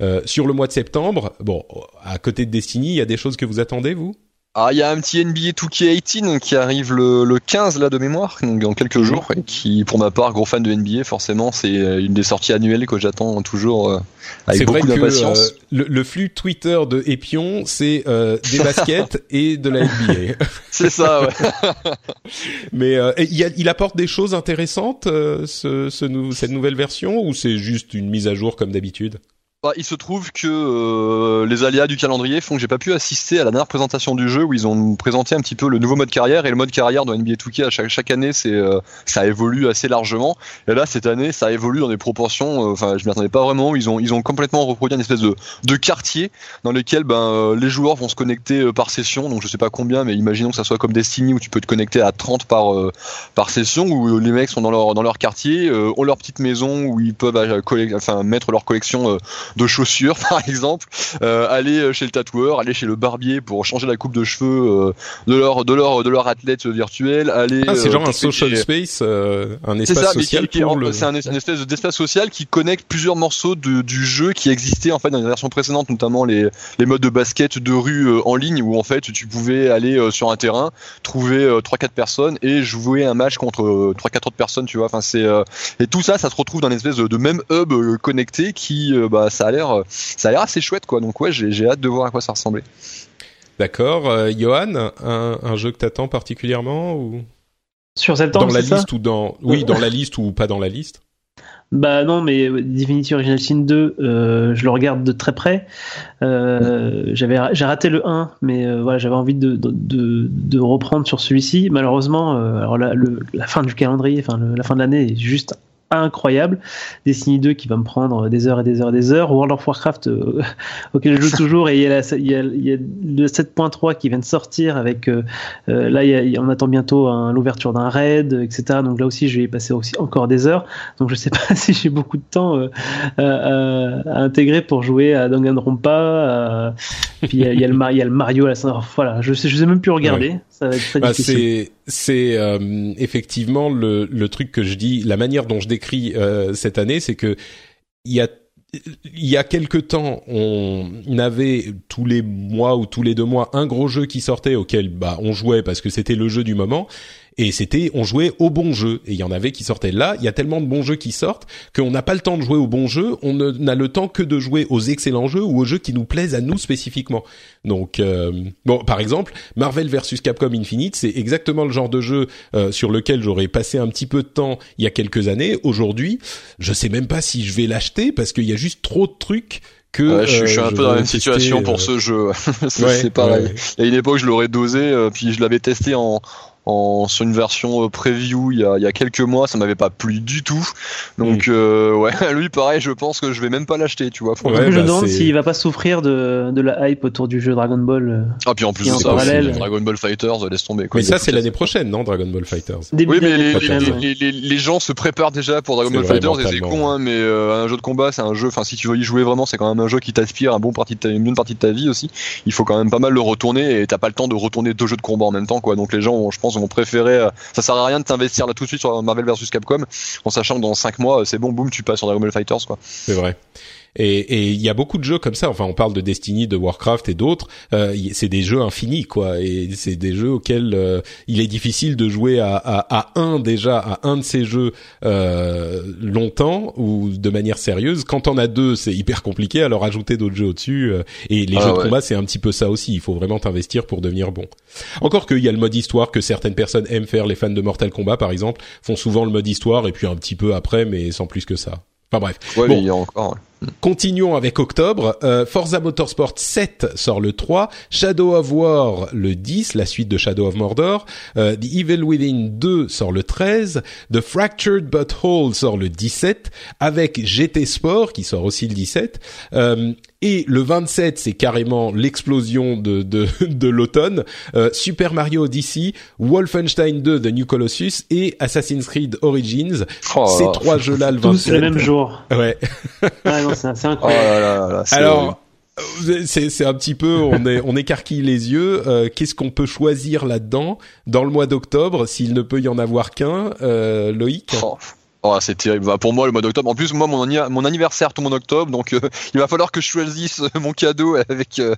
Euh, sur le mois de septembre, bon, à côté de Destiny, il y a des choses que vous attendez, vous? Ah, il y a un petit NBA 2K18 qui arrive le, le 15 là de mémoire, donc dans quelques jours, et qui, pour ma part, gros fan de NBA, forcément, c'est une des sorties annuelles que j'attends toujours euh, avec beaucoup d'impatience. Euh, le, le, flux Twitter de Epion, c'est euh, des baskets et de la NBA. c'est ça, ouais. Mais euh, il, a, il, apporte des choses intéressantes, ce, ce nou cette nouvelle version, ou c'est juste une mise à jour comme d'habitude? Bah, il se trouve que euh, les aléas du calendrier font que j'ai pas pu assister à la dernière présentation du jeu où ils ont présenté un petit peu le nouveau mode carrière. Et le mode carrière dans NBA 2K à chaque, année c'est euh, ça évolue assez largement. Et là cette année ça évolue dans des proportions euh, enfin je m'y attendais pas vraiment. Ils ont ils ont complètement reproduit une espèce de, de quartier dans lequel ben les joueurs vont se connecter par session. Donc je sais pas combien mais imaginons que ça soit comme Destiny où tu peux te connecter à 30 par par session où les mecs sont dans leur dans leur quartier ont leur petite maison où ils peuvent enfin mettre leur collection de chaussures par exemple, euh, aller chez le tatoueur, aller chez le barbier pour changer la coupe de cheveux euh, de leur de leur de leur athlète virtuel, aller ah, c'est genre un social space, euh, un espace social C'est un, espèce d'espace social qui connecte plusieurs morceaux de, du jeu qui existaient en fait dans les versions précédentes, notamment les les modes de basket de rue en ligne où en fait tu pouvais aller sur un terrain, trouver trois quatre personnes et jouer un match contre trois quatre autres personnes, tu vois. Enfin c'est et tout ça, ça se retrouve dans une espèce de, même hub connecté qui bah ça a l'air euh, ça a l'air assez chouette quoi. Donc ouais, j'ai hâte de voir à quoi ça ressemblait. D'accord, euh, Johan, un, jeu que t'attends particulièrement ou? Sur septembre dans la liste ou dans oui dans la liste ou pas dans la liste? Bah non, mais Divinity Original Sin 2, euh, je le regarde de très près. j'avais, j'ai raté le 1, mais voilà, j'avais envie de, de, de, reprendre sur celui-ci. Malheureusement, alors la, la, fin du calendrier, enfin la fin de l'année est juste incroyable. Destiny 2 qui va me prendre des heures et des heures et des heures. World of Warcraft euh, auquel je joue toujours et il y a, il y a, il y a le 7.3 qui vient de sortir avec euh, euh, là il y a, on attend bientôt l'ouverture d'un raid etc. Donc là aussi je vais y passer aussi encore des heures. Donc je sais pas si j'ai beaucoup de temps à, intégrer pour jouer à Danganronpa. puis il y, a, le, il y a le Mario à la voilà je sais je sais même plus regarder. Ça va être très bah, difficile. c'est euh, effectivement le, le, truc que je dis, la manière dont je décris euh, cette année, c'est que il y a il y a quelque temps, on avait tous les mois ou tous les deux mois un gros jeu qui sortait auquel bah on jouait parce que c'était le jeu du moment et c'était on jouait au bon jeu. Et il y en avait qui sortaient. Là il y a tellement de bons jeux qui sortent qu'on n'a pas le temps de jouer aux bons jeux on n'a le temps que de jouer aux excellents jeux ou aux jeux qui nous plaisent à nous spécifiquement. Donc euh, bon par exemple Marvel versus Capcom Infinite c'est exactement le genre de jeu euh, sur lequel j'aurais passé un petit peu de temps il y a quelques années. Aujourd'hui je sais même pas si je vais l'acheter parce qu'il y a juste trop de trucs que je, suis un peu dans la même situation pour ce jeu. c'est pareil. Il y a une époque, je l'aurais dosé, puis je l'avais testé en, en, sur une version euh, preview il y a, il y a quelques mois, ça m'avait pas plu du tout. Donc euh, ouais, lui pareil, je pense que je vais même pas l'acheter, tu vois. je me bah, demande s'il va pas souffrir de, de la hype autour du jeu Dragon Ball. Euh, ah puis en plus ça, parallèle. Dragon Ball Fighters, laisse tomber. Quoi, mais ça c'est l'année prochaine, non Dragon Ball Fighters? oui, mais les, les, les, les, gens se préparent déjà pour Dragon Ball Fighters, et c'est con, hein, mais un jeu de combat, c'est un jeu. Enfin, si tu veux y jouer vraiment, c'est quand même un jeu qui t'aspire un bon partie de une bonne partie de ta vie aussi. Il faut quand même pas mal le retourner et t'as pas le temps de retourner deux jeux de combat en même temps, quoi. Donc les gens, je pense, vont préférer ça sert à rien de t'investir là tout de suite sur Marvel vs Capcom en sachant que dans 5 mois c'est bon boum tu passes sur Dragon Ball Fighters quoi. C'est vrai. Et il y a beaucoup de jeux comme ça. Enfin, on parle de Destiny, de Warcraft et d'autres. Euh, c'est des jeux infinis, quoi. Et c'est des jeux auxquels euh, il est difficile de jouer à, à, à, un déjà à un de ces jeux euh, longtemps ou de manière sérieuse. Quand on a deux, c'est hyper compliqué. Alors ajouter d'autres jeux au-dessus. Euh, et les ah jeux de combat, c'est un petit peu ça aussi. Il faut vraiment t'investir pour devenir bon. Encore qu'il y a le mode histoire que certaines personnes aiment faire. Les fans de Mortal Kombat, par exemple, font souvent le mode histoire et puis un petit peu après, mais sans plus que ça. Enfin bref. Ouais, mais il y a encore. Continuons avec octobre. Euh, Forza Motorsport 7 sort le 3, Shadow of War le 10, la suite de Shadow of Mordor, euh, The Evil Within 2 sort le 13, The Fractured But Whole sort le 17, avec GT Sport qui sort aussi le 17, euh, et le 27 c'est carrément l'explosion de, de, de l'automne, euh, Super Mario Odyssey, Wolfenstein 2 The New Colossus et Assassin's Creed Origins. Oh. Ces trois jeux-là le 27. Tous le même jour. Ouais. c'est incroyable. Oh Alors, c'est un petit peu on est on écarquille les yeux. Euh, qu'est-ce qu'on peut choisir là-dedans? Dans le mois d'octobre s'il ne peut y en avoir qu'un, euh, Loïc? Oh. Oh, c'est terrible. Bah, pour moi, le mois d'octobre. En plus, moi, mon, mon anniversaire tombe en octobre, donc euh, il va falloir que je choisisse mon cadeau avec euh,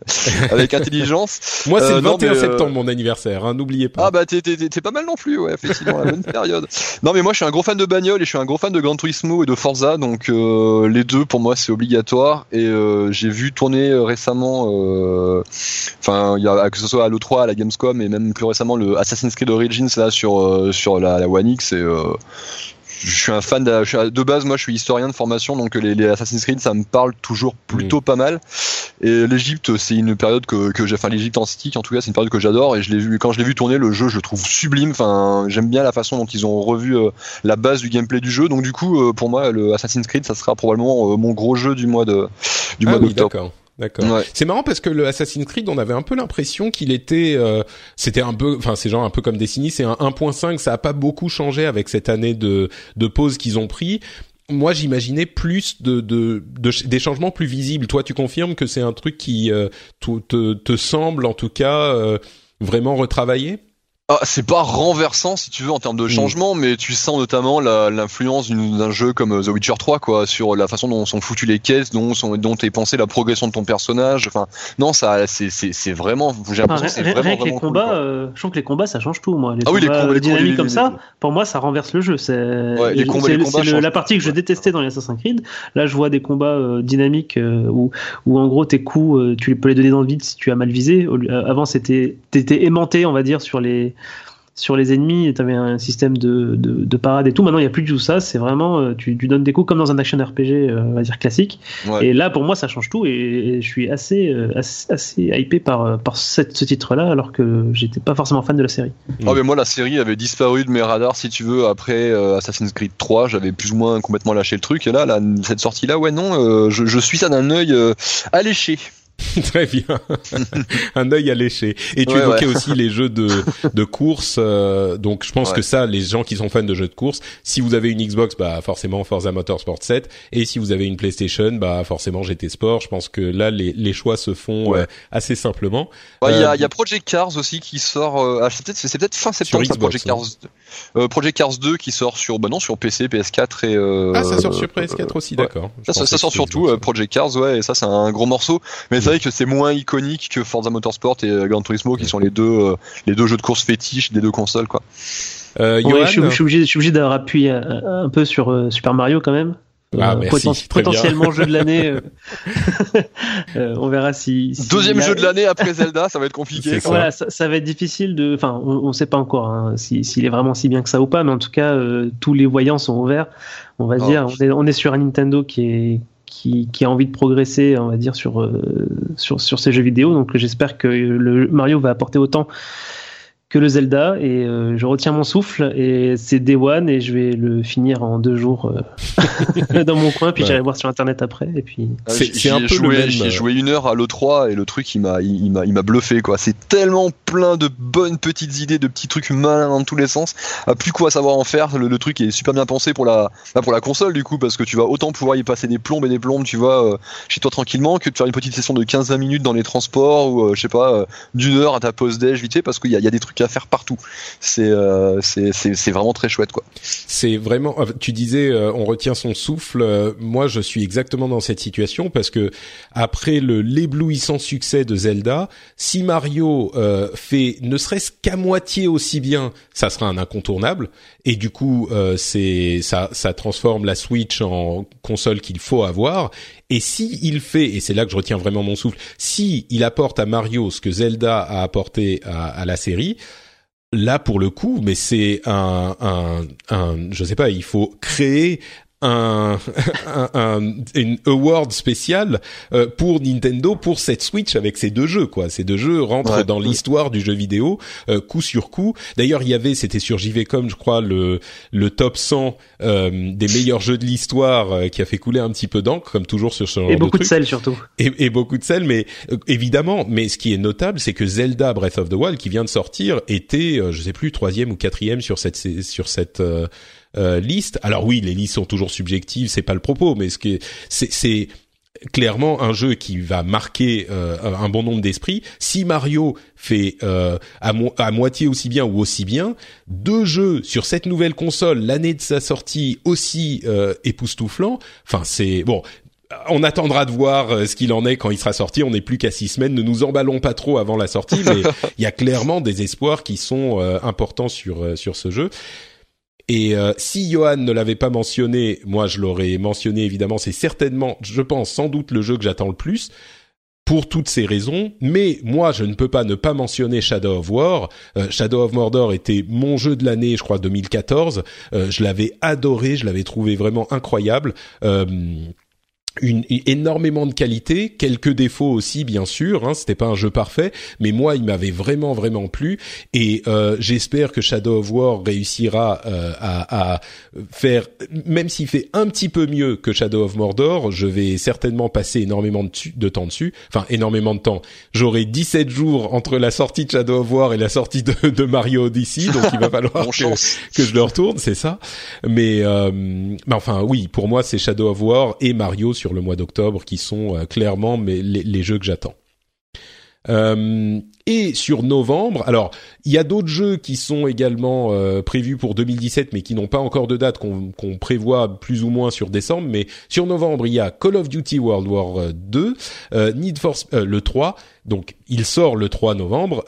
avec intelligence. moi, c'est le 21 euh, septembre mon anniversaire. Hein, N'oubliez pas. Ah bah t'es pas mal non plus, ouais, effectivement, la bonne période. Non, mais moi, je suis un gros fan de bagnole et je suis un gros fan de Gran Turismo et de Forza, donc les deux pour moi c'est obligatoire. Et j'ai vu tourner récemment, enfin, que ce soit à l'E3, à la Gamescom et même plus récemment le Assassin's Creed Origins là sur sur la, la One X et je suis un fan de, suis, de base moi je suis historien de formation donc les, les Assassin's Creed ça me parle toujours plutôt pas mal. Et l'Égypte c'est une période que, que j'ai enfin l'Égypte antique en tout cas c'est une période que j'adore et je l'ai vu quand je l'ai vu tourner le jeu je le trouve sublime enfin j'aime bien la façon dont ils ont revu euh, la base du gameplay du jeu. Donc du coup euh, pour moi le Assassin's Creed ça sera probablement euh, mon gros jeu du mois de du ah mois oui, d'octobre d'accord. D'accord. C'est marrant parce que le Assassin's Creed, on avait un peu l'impression qu'il était, euh, c'était un peu, enfin c'est genre un peu comme Destiny, c'est un 1.5, ça a pas beaucoup changé avec cette année de de pause qu'ils ont pris. Moi, j'imaginais plus de, de, de, des changements plus visibles. Toi, tu confirmes que c'est un truc qui euh, te, te, te semble, en tout cas, euh, vraiment retravaillé? Ah, c'est pas renversant si tu veux en termes de changement, mais tu sens notamment la- l'influence d'une- d'un jeu comme euh, The Witcher 3 quoi, sur la façon dont sont foutues les caisses, dont sont dont est pensée la progression de ton personnage. Enfin, non, ça c'est c'est c'est vraiment j'ai l'impression que c'est vraiment rien que les vraiment cool, combats, euh, je trouve que les combats ça change tout, moi. Les Ah oui, les combats combats- les dynamiques combats- comme les- ça, pour moi, ça renverse le jeu. C'est Ouais, les combats- les combats le- la partie que je détestais dans les Assassin's Creed. Là, je vois des combats euh, dynamiques euh, où, où en gros tes coups, euh, tu peux les donner dans le vide si tu as mal visé. Euh, Avant, c'était t'étais aimanté, on va dire, sur les sur les ennemis, tu avais un système de, de, de parade et tout. Maintenant, il n'y a plus du tout ça. C'est vraiment, euh, tu, tu donnes des coups comme dans un action RPG, euh, on va dire classique. Ouais. Et là, pour moi, ça change tout. Et, et je suis assez, euh, assez, assez hypé par, par cette- ce titre-là, alors que j'étais pas forcément fan de la série. Ah mais moi la série avait disparu de mes radars si tu veux après Assassin's Creed 3 j'avais plus ou moins complètement lâché le truc et là, là cette sortie là ouais non euh, je, je suis ça d'un œil euh, alléché Très bien. un œil alléché. Et tu Ouais, évoquais ouais. aussi les jeux de, de course. euh, donc je pense Ouais. que ça, les gens qui sont fans de jeux de course, si vous avez une Xbox, bah forcément Forza Motorsport 7. Et si vous avez une PlayStation, bah forcément GT Sport. Je pense que là, les, les choix se font euh, assez simplement. Ouais, il y, Euh, a, il y a Project Cars aussi qui sort. Euh, ah, c'est peut-être c'est peut-être fin septembre. ça, Xbox, Project Cars. Euh, Project Cars 2 qui sort sur bah non sur PC, PS4 et. Euh, ah, ça sort sur PS4 aussi, d'accord. Ça, ça, sort surtout euh, Project Cars, ouais, et ça c'est un gros morceau. Mais c'est vrai que c'est moins iconique que Forza Motorsport et euh, Gran Turismo, qui sont les deux euh, les deux jeux de course fétiches des deux consoles, quoi. Euh, Ouais, je, suis, je suis obligé, je suis obligé d'avoir appuyé un, un peu sur euh, Super Mario quand même. Ah, Euh, merci, potentiellement jeu de l'année. euh, euh, on verra si. si Deuxième a- jeu de l'année après Zelda, ça va être compliqué. Quoi. Voilà, ça, ça va être difficile de. Enfin, on ne sait pas encore hein, si- s'il est vraiment si bien que ça ou pas, mais en tout cas, euh, tous les voyants sont ouverts. On va Oh. dire, on est, on est sur un Nintendo qui est qui, a envie de progresser, on va dire sur euh, sur sur ces jeux vidéo. Donc, j'espère que le Mario va apporter autant que le Zelda et euh, je retiens mon souffle et c'est Day One et je vais le finir en deux jours euh, dans mon coin puis Ouais. j'irai voir sur internet après et puis Ah, C'est- un j'y ai peu le joué, même, J'y ai euh, joué une heure à l'E3 et le truc il m'a il, il m'a il m'a bluffé quoi. C'est tellement plein de bonnes petites idées, de petits trucs malins dans tous les sens. Ah, plus quoi savoir en faire. Le, le truc est super bien pensé pour la bah, pour la console du coup parce que tu vas autant pouvoir y passer des plombes et des plombes, tu vois, euh, chez toi tranquillement que de faire une petite session de 15-20 minutes dans les transports ou euh, je sais pas euh, d'une heure à ta pause déj vite fait parce qu'il y a, il y a des trucs à faire partout. C'est euh, c'est vraiment très chouette quoi. C'est vraiment. euh, Tu disais, euh, on retient son souffle. Euh, moi, je suis exactement dans cette situation parce que après le l'éblouissant succès de Zelda, si Mario fait ne serait-ce qu'à moitié aussi bien, ça sera un incontournable. Et du coup, euh, c'est ça, ça transforme la Switch en console qu'il faut avoir. Et si il fait, et c'est là que je retiens vraiment mon souffle, si il apporte à Mario ce que Zelda a apporté à, à la série, là pour le coup, mais c'est un, un, un, je sais pas, il faut créer un, un, un- une award spécial euh, pour Nintendo pour cette Switch avec ces deux jeux quoi. Ces deux jeux rentrent Ouais. dans l'histoire du jeu vidéo euh, coup sur coup. D'ailleurs, il y avait, c'était sur JVcom, je crois, le le top 100 euh, des meilleurs jeux de l'histoire euh, qui a fait couler un petit peu d'encre, comme toujours sur ce genre et beaucoup de sel surtout. et, et beaucoup de sel, mais euh, évidemment. Mais ce qui est notable, c'est que Zelda Breath of the Wild, qui vient de sortir, était, euh, je sais plus, troisième ou quatrième sur cette sur cette euh, liste. Alors oui, les listes sont toujours subjectives, c'est pas le propos, mais ce qui c'est c'est clairement un jeu qui va marquer euh, un bon nombre d'esprits. Si Mario fait euh, à, mo- à moitié aussi bien ou aussi bien, deux jeux sur cette nouvelle console l'année de sa sortie aussi euh, époustouflant. Enfin, c'est bon. On attendra de voir euh, ce qu'il en est quand il sera sorti. On n'est plus qu'à six semaines. Ne nous emballons pas trop avant la sortie, mais il y a clairement des espoirs qui sont euh, importants sur euh, sur ce jeu. Et euh, si Johan ne l'avait pas mentionné, moi je l'aurais mentionné évidemment. C'est certainement, je pense, sans doute le jeu que j'attends le plus pour toutes ces raisons. Mais moi, je ne peux pas ne pas mentionner Shadow of War. Shadow of Mordor était mon jeu de l'année, je crois 2014. je l'avais adoré, je l'avais trouvé vraiment incroyable une, énormément de qualité, quelques défauts aussi bien sûr. Hein, C'était pas un jeu parfait, mais moi il m'avait vraiment vraiment plu et euh, j'espère que Shadow of War réussira euh, à, à, faire, même s'il fait un petit peu mieux que Shadow of Mordor, je vais certainement passer énormément de, de temps dessus, enfin énormément de temps. J'aurai 17 jours entre la sortie de Shadow of War et la sortie de, de Mario Odyssey, donc il va falloir que, que, je le retourne, c'est ça. Mais, euh, mais enfin oui, pour moi c'est Shadow of War et Mario sur le mois d'octobre qui sont euh, clairement mais les, jeux que j'attends. Euh, et sur novembre, alors il y a d'autres jeux qui sont également euh, prévus pour 2017, mais qui n'ont pas encore de date qu'on prévoit plus ou moins sur décembre. Mais sur novembre, il y a Call of Duty World War 2, Need for le 3, donc il sort le 3 novembre.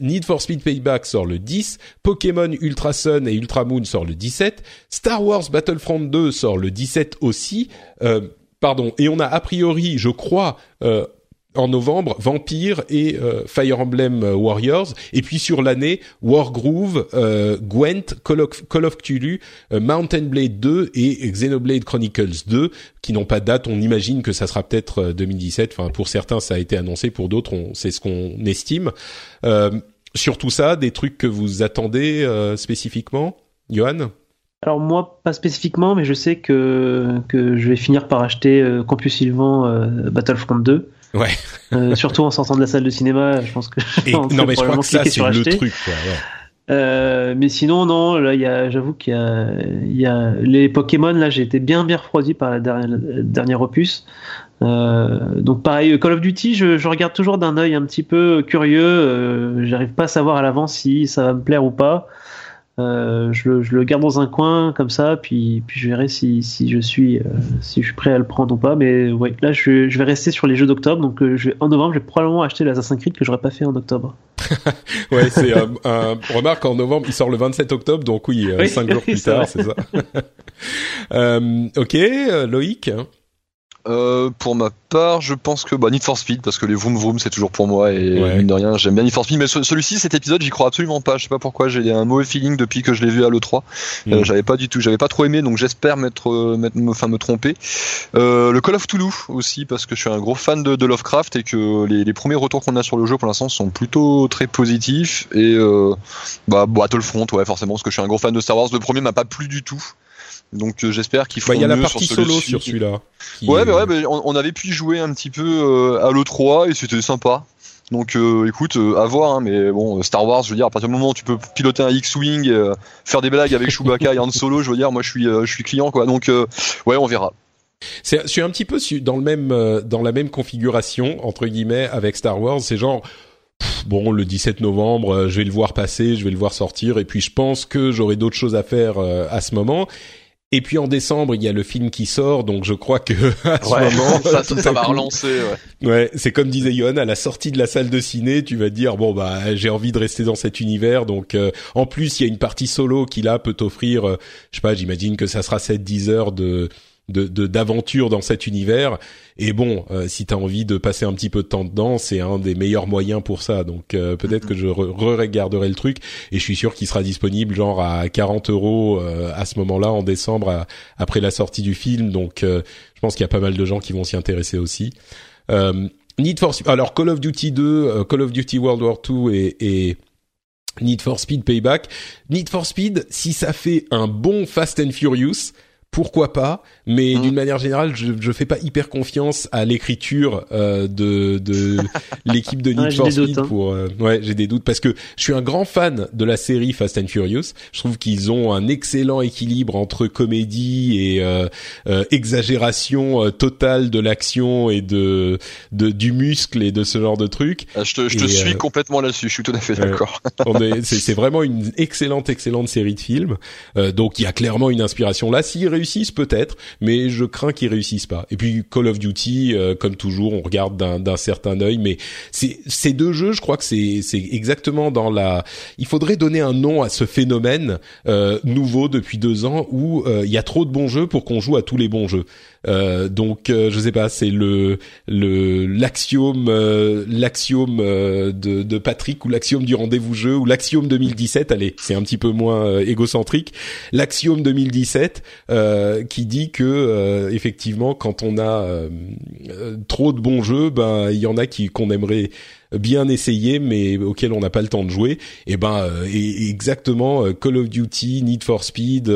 Need for Speed Payback sort le 10. Pokémon Ultra Sun et Ultra Moon sort le 17. Star Wars Battlefront 2 sort le 17 aussi. Pardon. Et on a a priori, je crois, euh, en novembre, Vampire et euh, Fire Emblem euh, Warriors. Et puis sur l'année, Wargroove, euh, Gwent, Call of, Cthulhu, Mountain Blade 2 et Xenoblade Chronicles 2, qui n'ont pas de date. On imagine que ça sera peut-être 2017. Enfin, pour certains, ça a été annoncé. Pour d'autres, c'est ce qu'on estime. sur tout ça, des trucs que vous attendez spécifiquement, Johan? Alors moi, pas spécifiquement, mais je sais que, que je vais finir par acheter euh, Campus Sylvan euh, Battlefront 2. Ouais. euh, surtout en sortant de la salle de cinéma, je pense que. Et, non, mais je crois que ça c'est le truc. Quoi, ouais. Euh, mais sinon, non, là, il y a, j'avoue qu'il y a, y a les Pokémon. Là, j'ai été bien, bien refroidi par la dernière, dernière opus. Euh, donc pareil, Call of Duty, je, je regarde toujours d'un œil un petit peu curieux. Euh, j'arrive pas à savoir à l'avance si ça va me plaire ou pas. Euh, je, le, je, le, garde dans un coin comme ça, puis, puis je verrai si, si, je suis, euh, si je suis prêt à le prendre ou pas. Mais ouais, là, je, je vais rester sur les jeux d'octobre. Donc euh, je vais, en novembre, je vais probablement acheter l'Assassin's Creed que j'aurais pas fait en octobre. ouais, c'est un, remarque en novembre, il sort le 27 octobre, donc oui, 5 oui, jours plus tard, c'est ça. ok, Loïc. Euh, pour ma part, je pense que bah, Need for Speed parce que les vroom vroom c'est toujours pour moi et mine de rien j'aime bien Need for Speed mais celui-ci cet épisode j'y crois absolument pas. Je sais pas pourquoi j'ai un mauvais feeling depuis que je l'ai vu à l'E3 euh, mm. j'avais pas du tout j'avais pas trop aimé donc j'espère m'être me, enfin me tromper. Euh, le Call of Toulouse aussi parce que je suis un gros fan de, de Lovecraft et que les, les premiers retours qu'on a sur le jeu pour l'instant sont plutôt très positifs et euh, bah Battlefront ouais forcément parce que je suis un gros fan de Star Wars. Le premier m'a pas plu du tout donc euh, j'espère qu'ils feront bah, Il y a la partie solo sur celui-là. Ouais, bah ouais, bah, on, on, avait pu y jouer un petit peu euh, à l'E3 et c'était sympa. Donc euh, écoute, à voir, hein, mais bon, Star Wars, je veux dire, à partir du moment où tu peux piloter un X-Wing, faire des blagues avec Chewbacca et Han Solo, je veux dire, moi je suis, je suis client, quoi. Donc ouais, on verra. C'est, je suis un petit peu dans le même, dans la même configuration entre guillemets avec Star Wars. C'est genre, bon, le 17 novembre, je vais le voir passer, je vais le voir sortir, et puis je pense que j'aurai d'autres choses à faire à ce moment. Et puis en décembre, il y a le film qui sort, donc je crois que à ce moment, ça, ça, va relancer. Ouais, ouais c'est comme disait Yohan, à la sortie de la salle de ciné, tu vas te dire bon bah j'ai envie de rester dans cet univers, donc euh, en plus il y a une partie solo qui là peut t'offrir, euh, je sais pas, j'imagine que ça sera 7-10 heures de de d'aventure dans cet univers. Et bon, euh, si t'as envie de passer un petit peu de temps dedans, c'est un des meilleurs moyens pour ça. Donc euh, peut-être que je re-regarderai le truc et je suis sûr qu'il sera disponible genre à 40 euros euh, à ce moment-là en décembre après la sortie du film. Donc je pense qu'il y a pas mal de gens qui vont s'y intéresser aussi. Need for alors Call of Duty 2, Call of Duty World War 2 et, et Need for Speed Payback. Need for Speed, si ça fait un bon Fast and Furious, pourquoi pas mais mmh. d'une manière générale je je fais pas hyper confiance à l'écriture euh, de de l'équipe de Need for Speed hein. pour euh, ouais j'ai des doutes parce que je suis un grand fan de la série Fast and Furious. Je trouve qu'ils ont un excellent équilibre entre comédie et euh, euh exagération euh, totale de l'action et de de du muscle et de ce genre de trucs ah, je te, je te suis complètement là-dessus je suis tout à fait d'accord. C'est vraiment une excellente excellente série de films. Donc il y a clairement une inspiration. Là si réussissent peut-être, mais je crains qu'ils réussissent pas. Et puis Call of Duty, euh, comme toujours, on regarde d'un certain œil, mais ces deux jeux, je crois que c'est exactement dans la. Il faudrait donner un nom à ce phénomène euh, nouveau depuis deux ans où euh, il y a trop de bons jeux pour qu'on joue à tous les bons jeux. Euh, donc euh, je sais pas, c'est le le l'axiome euh, l'axiome de, de Patrick ou l'axiome du rendez-vous jeu ou l'axiome 2017. Allez, c'est un petit peu moins égocentrique. L'axiome 2017 qui dit que effectivement quand on a trop de bons jeux, ben il y en a qui qu'on aimerait bien essayer mais auquel on n'a pas le temps de jouer. Et ben exactement Call of Duty, Need for Speed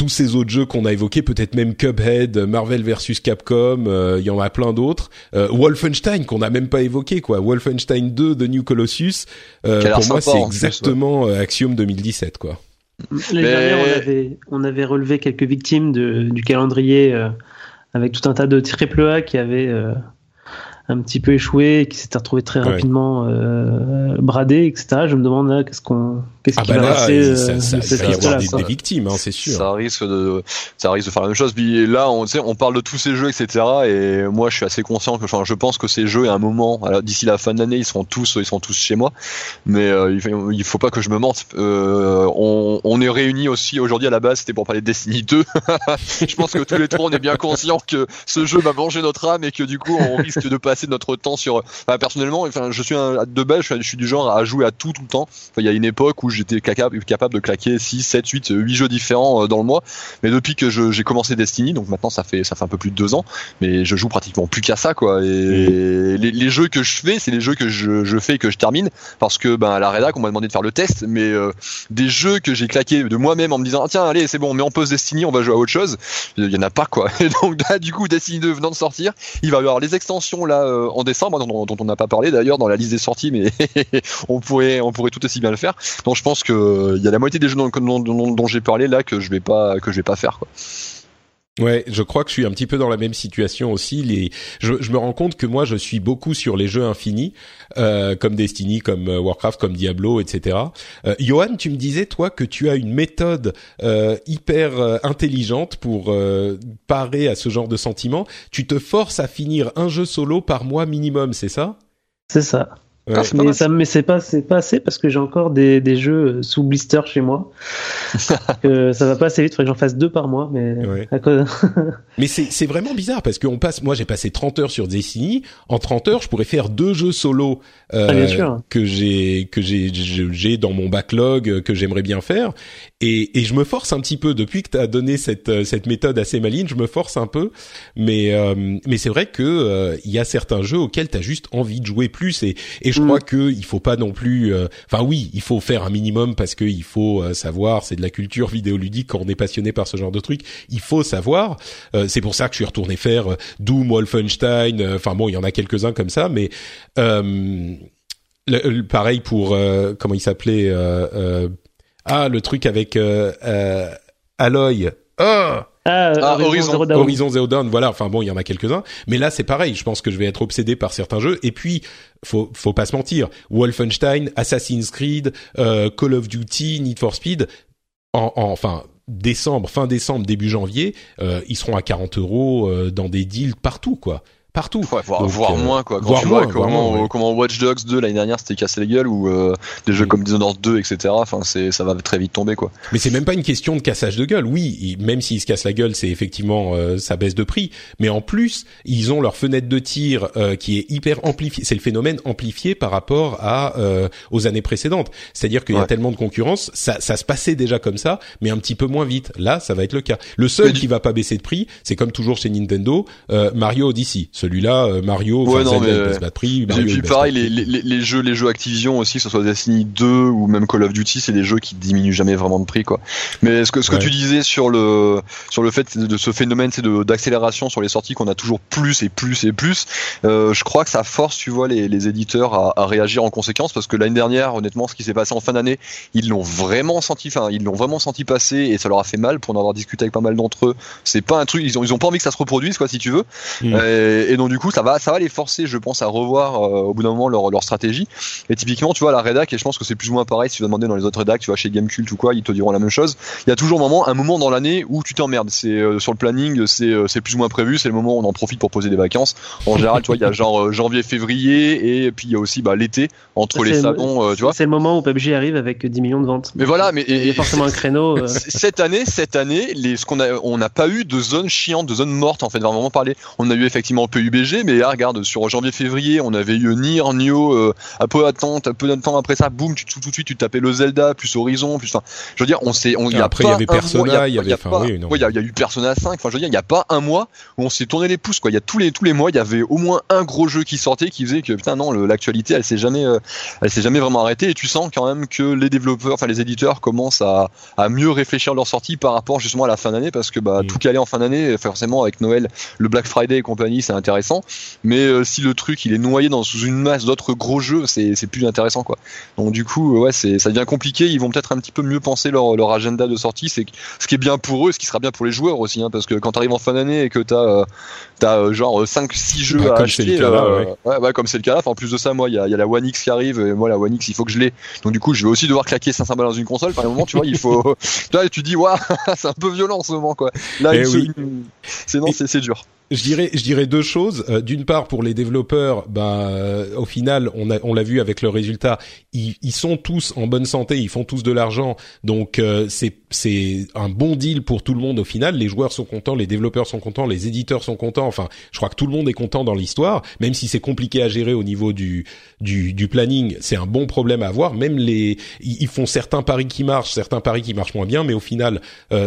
tous ces autres jeux qu'on a évoqués, peut-être même Cuphead, Marvel versus Capcom, euh, il y en a plein d'autres. Euh, Wolfenstein qu'on n'a même pas évoqué quoi. Wolfenstein 2 The New Colossus. Euh, pour moi, c'est exactement Axiom 2017 quoi. L'année dernière, on avait, on avait relevé quelques victimes de, du calendrier avec tout un tas de triple A qui avaient un petit peu échoué et qui s'était retrouvé très rapidement euh, bradé, etc. Je me demande là qu'est-ce qu'on qu'est-ce ah qui bah va passer ça, ça, va y avoir des, des, victimes, hein, c'est sûr. Ça risque de ça risque de faire la même chose. Puis là, on sait, on parle de tous ces jeux, etc. Et moi, je suis assez conscient que, enfin, je pense que ces jeux, à un moment, d'ici la fin de l'année, ils seront tous, ils sont tous chez moi. Mais euh, il, faut, il faut pas que je me mente. Euh, on, on est réunis aussi aujourd'hui à la base, c'était pour parler de Destiny 2. je pense que tous les trois, on est bien conscients que ce jeu va manger notre âme et que du coup, on risque de passer notre temps sur. personnellement, enfin, je suis un, de base, je suis, du genre à jouer à tout tout le temps. il y a une époque où j'étais capable, de claquer 6, 7, 8, 8 jeux différents euh, dans le mois. Mais depuis que j'ai commencé Destiny, donc maintenant ça fait ça fait un peu plus de deux ans, mais je joue pratiquement plus qu'à ça, quoi. Et les, jeux que je fais, c'est les jeux que je, je, fais et que je termine, parce que ben à la rédac, on m'a demandé de faire le test, mais euh, des jeux que j'ai claqué de moi-même en me disant ah, tiens allez c'est bon, on met en pause Destiny, on va jouer à autre chose. Il y en a pas quoi. Et donc là du coup Destiny 2 venant de sortir, il va y avoir les extensions là euh, en décembre, dont, on n'a pas parlé d'ailleurs dans la liste des sorties, mais on pourrait on pourrait tout aussi bien le faire. Donc je pense que euh, y a la moitié des jeux dont, dont, j'ai parlé là que je vais pas que je vais pas faire quoi. Ouais, je crois que je suis un petit peu dans la même situation aussi. Les, je, me rends compte que moi, je suis beaucoup sur les jeux infinis, euh, comme Destiny, comme euh, Warcraft, comme Diablo, etc. Euh, Johan, tu me disais toi que tu as une méthode euh, hyper intelligente pour parer à ce genre de sentiments. Tu te forces à finir un jeu solo par mois minimum, c'est ça? C'est ça. Ah, mais ça mais c'est pas c'est pas assez parce que j'ai encore des, des jeux sous blister chez moi. que ça va pas assez vite, faudrait que j'en fasse deux par mois mais Mais c'est c'est vraiment bizarre parce qu'on passe moi j'ai passé 30 heures sur Destiny, en 30 heures, je pourrais faire deux jeux solo euh, ah, que j'ai que j'ai j'ai dans mon backlog que j'aimerais bien faire. Et et je me force un petit peu. Depuis que tu as donné cette cette méthode assez maligne, je me force un peu. Mais euh, mais c'est vrai que euh, il y a certains jeux auxquels tu as juste envie de jouer plus. Et et je crois mm. que il faut pas non plus. Euh, enfin oui, il faut faire un minimum parce que il faut euh, savoir. C'est de la culture vidéoludique quand on est passionné par ce genre de truc. Il faut savoir. Euh, c'est pour ça que je suis retourné faire Doom, Wolfenstein. Enfin bon, il y en a quelques uns comme ça, mais le, pareil pour comment il s'appelait. ah, le truc avec Aloy. Oh ah, ah, Horizon, Zero Dawn. Horizon Zero Dawn, voilà. Enfin bon, il y en a quelques-uns, mais là c'est pareil. Je pense que je vais être obsédé par certains jeux. Et puis, faut faut pas se mentir. Wolfenstein, Assassin's Creed, euh, Call of Duty, Need for Speed, en, enfin décembre, fin décembre, début janvier, euh, ils seront à 40 euros euh, dans des deals partout, quoi partout. Ouais, voire, euh, moins quoi. Quand tu vois comment, comment Watch Dogs 2 l'année dernière c'était cassé les gueules ou euh, des jeux comme Dishonored 2 etc. Enfin c'est ça va très vite tomber quoi. Mais c'est même pas une question de cassage de gueule. Oui, même s'ils se cassent la gueule, c'est effectivement euh, ça baisse de prix. Mais en plus ils ont leur fenêtre de tir qui est hyper amplifiée. C'est le phénomène amplifié par rapport à aux années précédentes. C'est-à-dire qu'il y a tellement de concurrence, ça, ça se passait déjà comme ça, mais un petit peu moins vite. Là, ça va être le cas. Le seul qui va pas baisser de prix, c'est comme toujours chez Nintendo, Mario Odyssey celui-là, euh, Mario, ouais, non, mais... il pas prix. Mario, et puis pareil, les, les, les, jeux, les jeux Activision aussi, que ce soit Destiny 2 ou même Call of Duty, c'est des jeux qui diminuent jamais vraiment de prix, quoi. Mais ce que ce que tu disais sur le sur le fait de ce phénomène, c'est d'accélération sur les sorties qu'on a toujours plus et plus et plus. Euh, je crois que ça force, tu vois, les, les éditeurs à, à, réagir en conséquence parce que l'année dernière, honnêtement, ce qui s'est passé en fin d'année, ils l'ont vraiment senti, enfin, ils l'ont vraiment senti passer et ça leur a fait mal pour en avoir discuté avec pas mal d'entre eux. C'est pas un truc, ils ont ils ont pas envie que ça se reproduise, quoi, si tu veux. Mm. Euh, et, donc du coup ça va ça va les forcer je pense à revoir au bout d'un moment leur, leur stratégie. Et typiquement tu vois la rédac et je pense que c'est plus ou moins pareil si tu vas demander dans les autres rédacs tu vois chez Gamecult ou quoi ils te diront la même chose. Il y a toujours un moment un moment dans l'année où tu t'emmerdes. C'est sur le planning c'est c'est plus ou moins prévu c'est le moment où on en profite pour poser des vacances. En général tu vois il y a genre janvier février et puis il y a aussi bah, l'été entre les salons tu vois. c'est le moment où PUBG arrive avec 10 millions de ventes. Mais voilà mais il y a forcément un créneau cette année cette année les ce qu'on a on n'a pas eu de zone chiante de zone morte en fait vraiment parler. On a eu effectivement PUBG mais là, regarde sur janvier février on avait eu Nier Nioh euh, un peu attente un peu de temps après ça boum tu, tout, tout de suite tu tapais le Zelda plus Horizon plus enfin je veux dire on s'est on y a après il y avait Persona il y avait il y, a eu Persona 5 enfin je veux dire il y a pas un mois où on s'est tourné les pouces quoi. Il y a tous les tous les mois il y avait au moins un gros jeu qui sortait qui faisait que putain non l'actualité elle s'est jamais euh, elle s'est jamais vraiment arrêtée. Et tu sens quand même que les développeurs enfin les éditeurs commencent à, à mieux réfléchir leur sortie par rapport justement à la fin d'année parce que bah mm. tout caler en fin d'année forcément avec Noël le Black Friday et compagnie c'est intéressant mais euh, si le truc il est noyé dans sous une masse d'autres gros jeux c'est c'est plus intéressant quoi donc du coup ouais c'est ça devient compliqué ils vont peut-être un petit peu mieux penser leur leur agenda de sortie c'est ce qui est bien pour eux ce qui sera bien pour les joueurs aussi hein, parce que quand tu arrives en fin d'année et que t'as euh, t'as euh, genre 5 6 jeux bah, à acheter euh, ouais. ouais. comme c'est le cas là en plus de ça moi il y a, y a la One X qui arrive et moi la One X il faut que je l'ai donc du coup je vais aussi devoir claquer 500 balles dans une console par un moment tu vois il faut là tu dis waouh c'est un peu violent en ce moment quoi là eh c'est non c'est dur je dirais, je dirais deux choses. Euh, d'une part, pour les développeurs, bah, euh, au final, on a, on l'a vu avec le résultat, ils, ils, sont tous en bonne santé, ils font tous de l'argent, donc euh, c'est c'est un bon deal pour tout le monde au final. Les joueurs sont contents, les développeurs sont contents, les éditeurs sont contents. Enfin, je crois que tout le monde est content dans l'histoire, même si c'est compliqué à gérer au niveau du du, du planning. C'est un bon problème à avoir. Même les, ils font certains paris qui marchent, certains paris qui marchent moins bien, mais au final,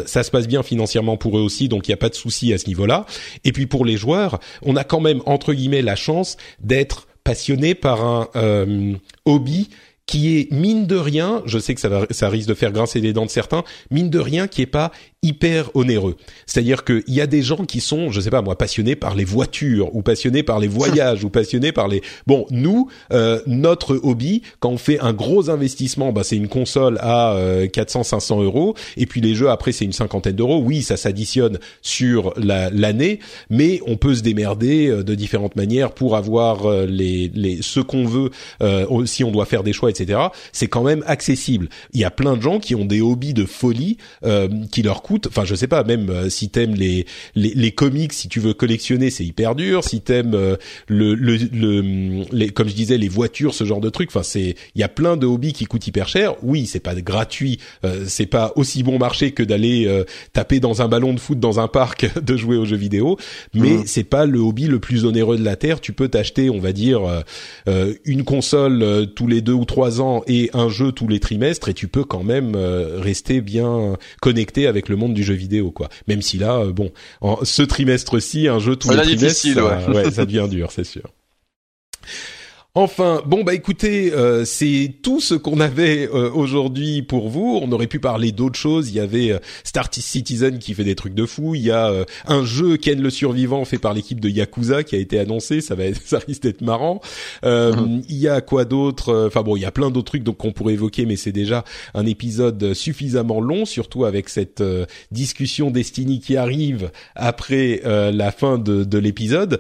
ça se passe bien financièrement pour eux aussi, donc il n'y a pas de souci à ce niveau-là. Et puis pour les joueurs, on a quand même entre guillemets la chance d'être passionné par un euh, hobby qui est mine de rien, je sais que ça, va, ça risque de faire grincer les dents de certains, mine de rien qui est pas hyper onéreux. C'est-à-dire qu'il y a des gens qui sont, je sais pas moi, passionnés par les voitures ou passionnés par les voyages ou passionnés par les. Bon, nous, euh, notre hobby, quand on fait un gros investissement, bah c'est une console à 400-500 euh, euros et puis les jeux après c'est une cinquantaine d'euros. Oui, ça s'additionne sur l'année, mais on peut se démerder euh, de différentes manières pour avoir les, les ce qu'on veut. si on doit faire des choix, etc. C'est quand même accessible. Il y a plein de gens qui ont des hobbies de folie qui leur coûtent Enfin, je sais pas, même euh, si t'aimes les, les, les comics, si tu veux collectionner, c'est hyper dur. Si t'aimes euh, le, le, le les, comme je disais, les voitures, ce genre de trucs. Enfin, c'est, il y a plein de hobbies qui coûtent hyper cher. Oui, c'est pas gratuit. Euh, c'est pas aussi bon marché que d'aller taper dans un ballon de foot dans un parc, de jouer aux jeux vidéo. Mais mmh. c'est pas le hobby le plus onéreux de la terre. Tu peux t'acheter, on va dire, une console tous les deux ou trois ans et un jeu tous les trimestres, et tu peux quand même rester bien connecté avec le monde du jeu vidéo, quoi. Même si là, euh, bon, en, ce trimestre-ci, un jeu tous les trimestres, ouais, ça devient dur, c'est sûr. Enfin, bon bah écoutez, euh, c'est tout ce qu'on avait euh, aujourd'hui pour vous. On aurait pu parler d'autres choses. Il y avait euh, Star Citizen qui fait des trucs de fou. Il y a euh, un jeu Ken le survivant fait par l'équipe de Yakuza qui a été annoncé. Ça va, être, ça risque d'être marrant. Mhm. Il y a quoi d'autre Enfin bon, il y a plein d'autres trucs donc qu'on pourrait évoquer, mais c'est déjà un épisode suffisamment long, surtout avec cette discussion Destiny qui arrive après la fin de, de l'épisode.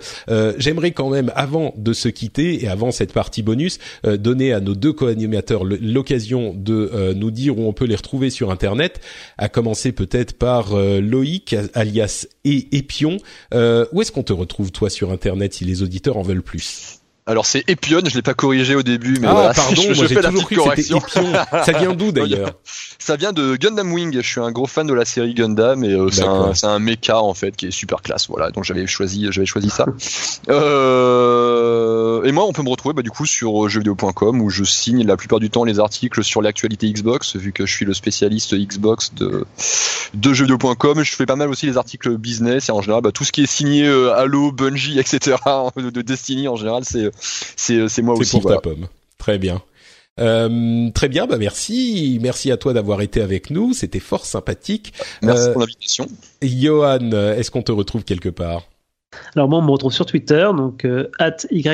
J'aimerais quand même, avant de se quitter et avant cette cette partie bonus, euh, donner à nos deux co-animateurs l'occasion de euh, nous dire où on peut les retrouver sur Internet, à commencer peut-être par euh, Loïc, alias et Epion. où est-ce qu'on te retrouve toi sur Internet si les auditeurs en veulent plus? Alors c'est Epion, je l'ai pas corrigé au début, mais ah, voilà, pardon, je, je fais la petite correction. Ça vient d'où d'ailleurs Ça vient de Gundam Wing. Je suis un gros fan de la série Gundam et euh, c'est un, un mecha en fait qui est super classe. Voilà, donc j'avais choisi, j'avais choisi ça. euh, et moi, on peut me retrouver bah, du coup sur jeuxvideo.com où je signe la plupart du temps les articles sur l'actualité Xbox, vu que je suis le spécialiste Xbox de de jeuxvideo.com. Je fais pas mal aussi les articles business et en général bah, tout ce qui est signé euh, Halo, Bungie, etc. de Destiny en général, c'est c'est c'est moi aussi. C'est pour ta pomme. Très bien. Euh, très bien, bah merci, merci à toi d'avoir été avec nous, c'était fort sympathique. Merci pour l'invitation. Johan, est-ce qu'on te retrouve quelque part? Alors moi, on me retrouve sur Twitter, donc euh, at y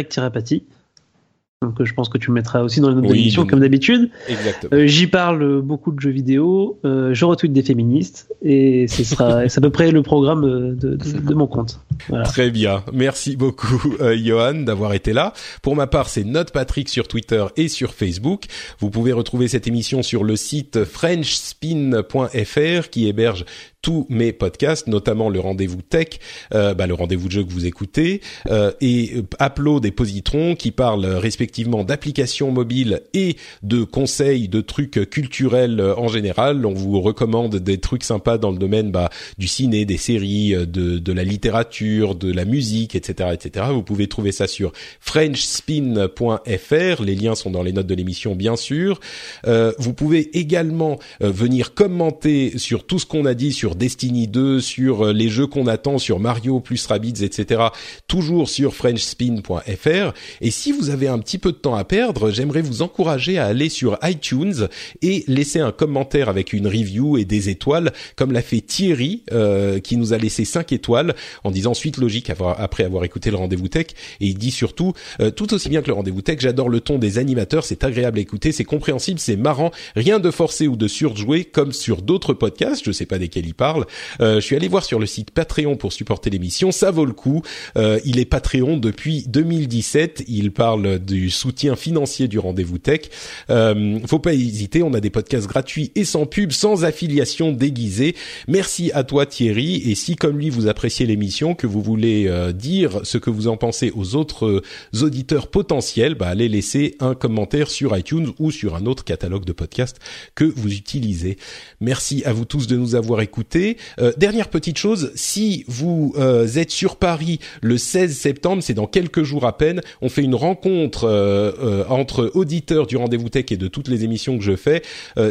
Donc je pense que tu mettras aussi dans les notes d'émission comme d'habitude. Exactement. J'y parle beaucoup de jeux vidéo, je retweet des féministes et ce sera à peu près le programme de, de, mon compte. Voilà. Très bien, merci beaucoup Johan d'avoir été là. Pour ma part, c'est Note Patrick sur Twitter et sur Facebook. Vous pouvez retrouver cette émission sur le site frenchspin.fr qui héberge tous mes podcasts, notamment le rendez-vous tech, euh, bah, le rendez-vous de jeu que vous écoutez, euh, et Upload et Positron qui parlent respectivement d'applications mobiles et de conseils, de trucs culturels en général. On vous recommande des trucs sympas dans le domaine bah, du ciné, des séries, de, de la littérature, de la musique, etc., etc. Vous pouvez trouver ça sur frenchspin.fr. Les liens sont dans les notes de l'émission, bien sûr. Euh, vous pouvez également euh, venir commenter sur tout ce qu'on a dit sur Destiny 2, sur euh, les jeux qu'on attend, sur Mario plus Rabbids, etc. Toujours sur FrenchSpin.fr. Et si vous avez un petit peu de temps à perdre, j'aimerais vous encourager à aller sur iTunes et laisser un commentaire avec une review et des étoiles, comme l'a fait Thierry, euh, qui nous a laissé 5 étoiles en disant suite logique après avoir écouté le rendez-vous tech. Et il dit surtout, euh, tout aussi bien que le rendez-vous tech, j'adore le ton des animateurs, c'est agréable à écouter, c'est compréhensible, c'est marrant, rien de forcé ou de surjoué comme sur d'autres podcasts, je sais pas desquels il parle. Euh, je suis allé voir sur le site Patreon pour supporter l'émission, ça vaut le coup. Euh, il est Patreon depuis 2017. Il parle du soutien financier du rendez-vous tech. Euh, faut pas hésiter, on a des podcasts gratuits et sans pub, sans affiliation déguisée. Merci à toi Thierry. Et si comme lui vous appréciez l'émission, que vous voulez euh, dire ce que vous en pensez aux autres auditeurs potentiels, bah allez laisser un commentaire sur iTunes ou sur un autre catalogue de podcasts que vous utilisez. Merci à vous tous de nous avoir écoutés euh, dernière petite chose, si vous euh, êtes sur Paris le 16 septembre, c'est dans quelques jours à peine, on fait une rencontre euh, entre auditeurs du Rendez-vous Tech et de toutes les émissions que je fais.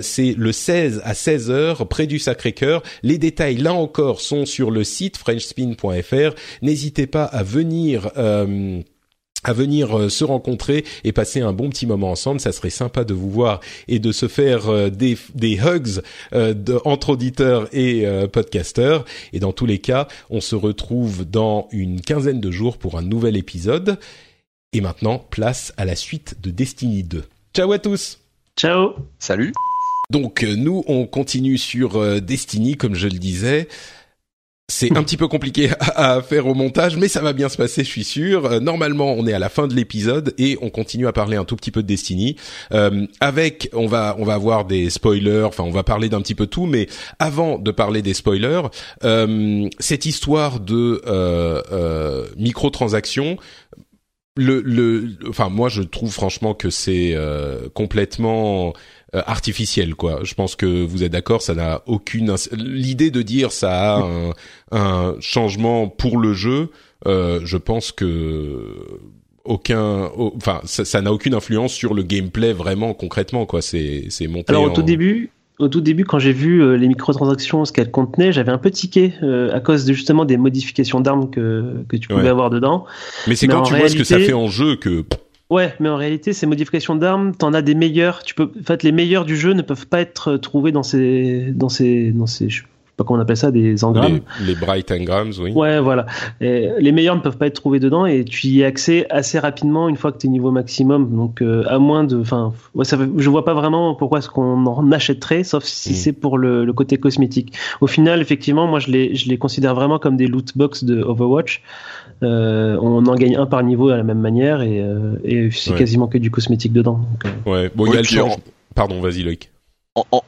c'est le 16 à 16 heures près du Sacré-Cœur. Les détails là encore sont sur le site frenchspin.fr. N'hésitez pas à venir à venir euh, se rencontrer et passer un bon petit moment ensemble. Ça serait sympa de vous voir et de se faire euh, des, des hugs euh, entre auditeurs et podcasteurs. Et dans tous les cas, on se retrouve dans une quinzaine de jours pour un nouvel épisode. Et maintenant, place à la suite de Destiny 2. Ciao à tous Ciao Salut Donc nous, on continue sur Destiny, comme je le disais. C'est un petit peu compliqué à, faire au montage, mais ça va bien se passer, je suis sûr. Euh, normalement, on est à la fin de l'épisode et on continue à parler un tout petit peu de Destiny. Euh, avec, on va, on va avoir des spoilers. Enfin, on va parler d'un petit peu tout, mais avant de parler des spoilers, euh, cette histoire de euh, microtransactions. Le, le, enfin, moi, je trouve franchement que c'est complètement euh, artificielle quoi. Je pense que vous êtes d'accord, ça n'a aucune l'idée de dire ça a un, un changement pour le jeu. Euh, je pense que aucun, enfin ça n'a aucune influence sur le gameplay vraiment concrètement quoi. C'est c'est monté. Alors au tout début, au tout début, quand j'ai vu euh, les microtransactions, ce qu'elles contenaient, j'avais un peu tiqué euh, à cause de, justement des modifications d'armes que, que tu pouvais avoir dedans. Mais c'est quand tu vois ce que ça fait en jeu que Ouais, mais en réalité, ces modifications d'armes, t'en as des meilleurs. Tu peux, en fait, les meilleurs du jeu ne peuvent pas être trouvés dans ces, dans ces, dans ces, pas comment on appelle ça, des engrammes. Les, bright engrams, oui. Ouais, voilà. Et les meilleurs ne peuvent pas être trouvés dedans et tu y as accès assez rapidement une fois que tu es niveau maximum. Donc, euh, à moins de, enfin, ouais, ça, je vois pas vraiment pourquoi est-ce qu'on en achèterait, sauf si mm. c'est pour le, le, côté cosmétique. Au final, effectivement, moi, je les, je les considère vraiment comme des loot box de Overwatch. Euh, on en gagne un par niveau à la même manière et, euh, et c'est quasiment que du cosmétique dedans. Euh. Ouais, bon, il y a le change. Pardon, vas-y Loïc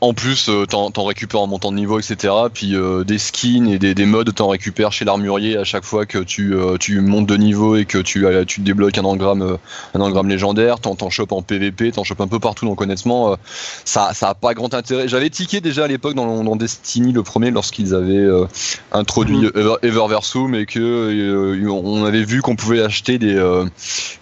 en, plus, euh, t'en, récupères en montant de niveau, etc. Puis euh, des skins et des, des modes, t'en récupères chez l'armurier à chaque fois que tu, euh, tu montes de niveau et que tu, tu débloques un engramme, un engramme légendaire. T'en, t'en chopes en PVP, t'en chopes un peu partout. Donc honnêtement, ça, ça a pas grand intérêt. J'avais tiqué déjà à l'époque dans, dans Destiny le premier lorsqu'ils avaient introduit mm. Ever, Everversum et que on avait vu qu'on pouvait acheter des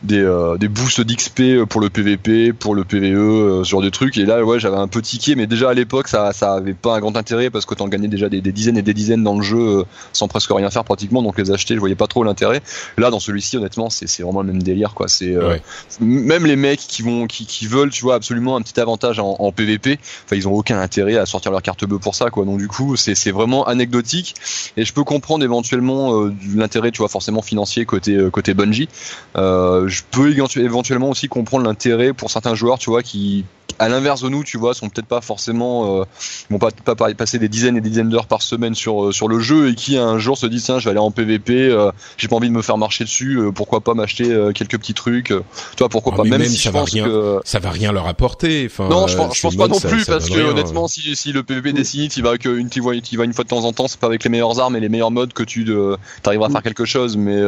des, des boosts d'XP pour le PVP, pour le PVE, ce genre de trucs. Et là, ouais, j'avais un peu tiqué mais déjà à l'époque, ça, ça avait pas un grand intérêt parce que t'en gagnais déjà des, dizaines et des dizaines dans le jeu euh, sans presque rien faire pratiquement, donc les acheter, je voyais pas trop l'intérêt. Là, dans celui-ci, honnêtement, c'est vraiment le même délire, quoi. C'est euh, même les mecs qui vont, qui, qui, veulent, tu vois, absolument un petit avantage en, en PVP. Enfin, ils ont aucun intérêt à sortir leur carte bleue pour ça, quoi. Donc du coup, c'est vraiment anecdotique et je peux comprendre éventuellement euh, l'intérêt, tu vois, forcément financier côté côté Bungie. je peux éventuellement aussi comprendre l'intérêt pour certains joueurs, tu vois, qui à l'inverse de nous, tu vois, sont peut-être pas forcément, euh, vont pas, pas, passer des dizaines et des dizaines d'heures par semaine sur euh, sur le jeu et qui un jour se dit tiens, je vais aller en PVP, euh, j'ai pas envie de me faire marcher dessus, euh, pourquoi pas m'acheter quelques petits trucs, tu vois, pourquoi ah, pas, même, si ça va rien, que... ça va rien leur apporter. Enfin, non, je pense, je pense pas non plus parce que honnêtement, si, si le PVP décide, il va qu'une, il va, il va une fois de temps en temps, c'est pas avec les meilleures armes et les meilleurs modes que tu arriveras à faire quelque chose, mais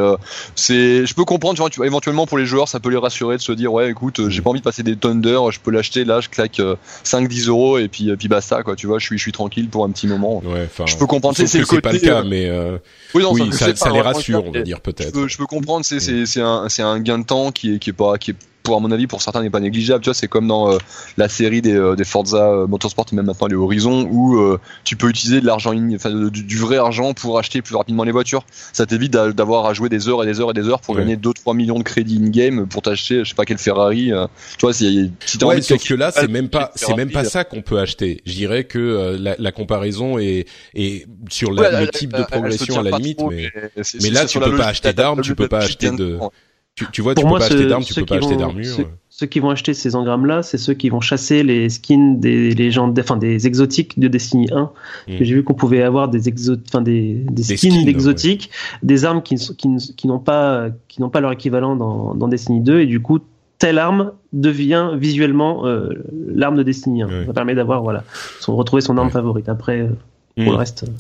c'est, je peux comprendre, tu vois, tu, éventuellement pour les joueurs, ça peut les rassurer de se dire ouais, écoute, j'ai pas envie de passer des tonnes d'heures, je peux l'acheter là, je claque 5-10 euros et puis, puis basta quoi tu vois je suis je suis tranquille pour un petit moment. Ouais, je peux comprendre c'est le pas le cas euh, mais euh, oui, non, ça, ça, les rassure on va dire peut-être. Je peux, je peux comprendre c'est c'est c'est un un gain de temps qui est qui est pas qui est pour à mon avis pour certains n'est pas négligeable. Tu vois c'est comme dans euh, la série des, euh, des Forza euh, Motorsport et même maintenant les Horizon où tu peux utiliser de l'argent enfin du, vrai argent pour acheter plus rapidement les voitures. Ça t'évite d'avoir à jouer des heures et des heures et des heures pour gagner 2-3 millions de crédits in game pour t'acheter je sais pas quel Ferrari tu vois si, si t'as ouais, sauf que là c'est même pas c'est même pas ça qu'on peut acheter. Je dirais que la, la, comparaison est, est sur la, le type de progression à la limite mais, mais, là tu peux pas acheter d'armes tu peux pas acheter de tu, tu vois, tu peux pas acheter d'armes, tu peux pas acheter d'armure. Ceux, qui vont acheter ces engrammes-là, c'est ceux qui vont chasser les skins des légendes, enfin des exotiques de Destiny 1. Hmm. J'ai vu qu'on pouvait avoir des exo, des, des, skins, d'exotiques, des armes qui, qui, qui n'ont pas, qui n'ont pas leur équivalent dans, dans Destiny 2 et du coup telle arme devient visuellement euh, l'arme de Destiny 1. Ça permet d'avoir voilà, son, retrouver son arme favorite. Après, euh, pour le hmm. reste. Euh,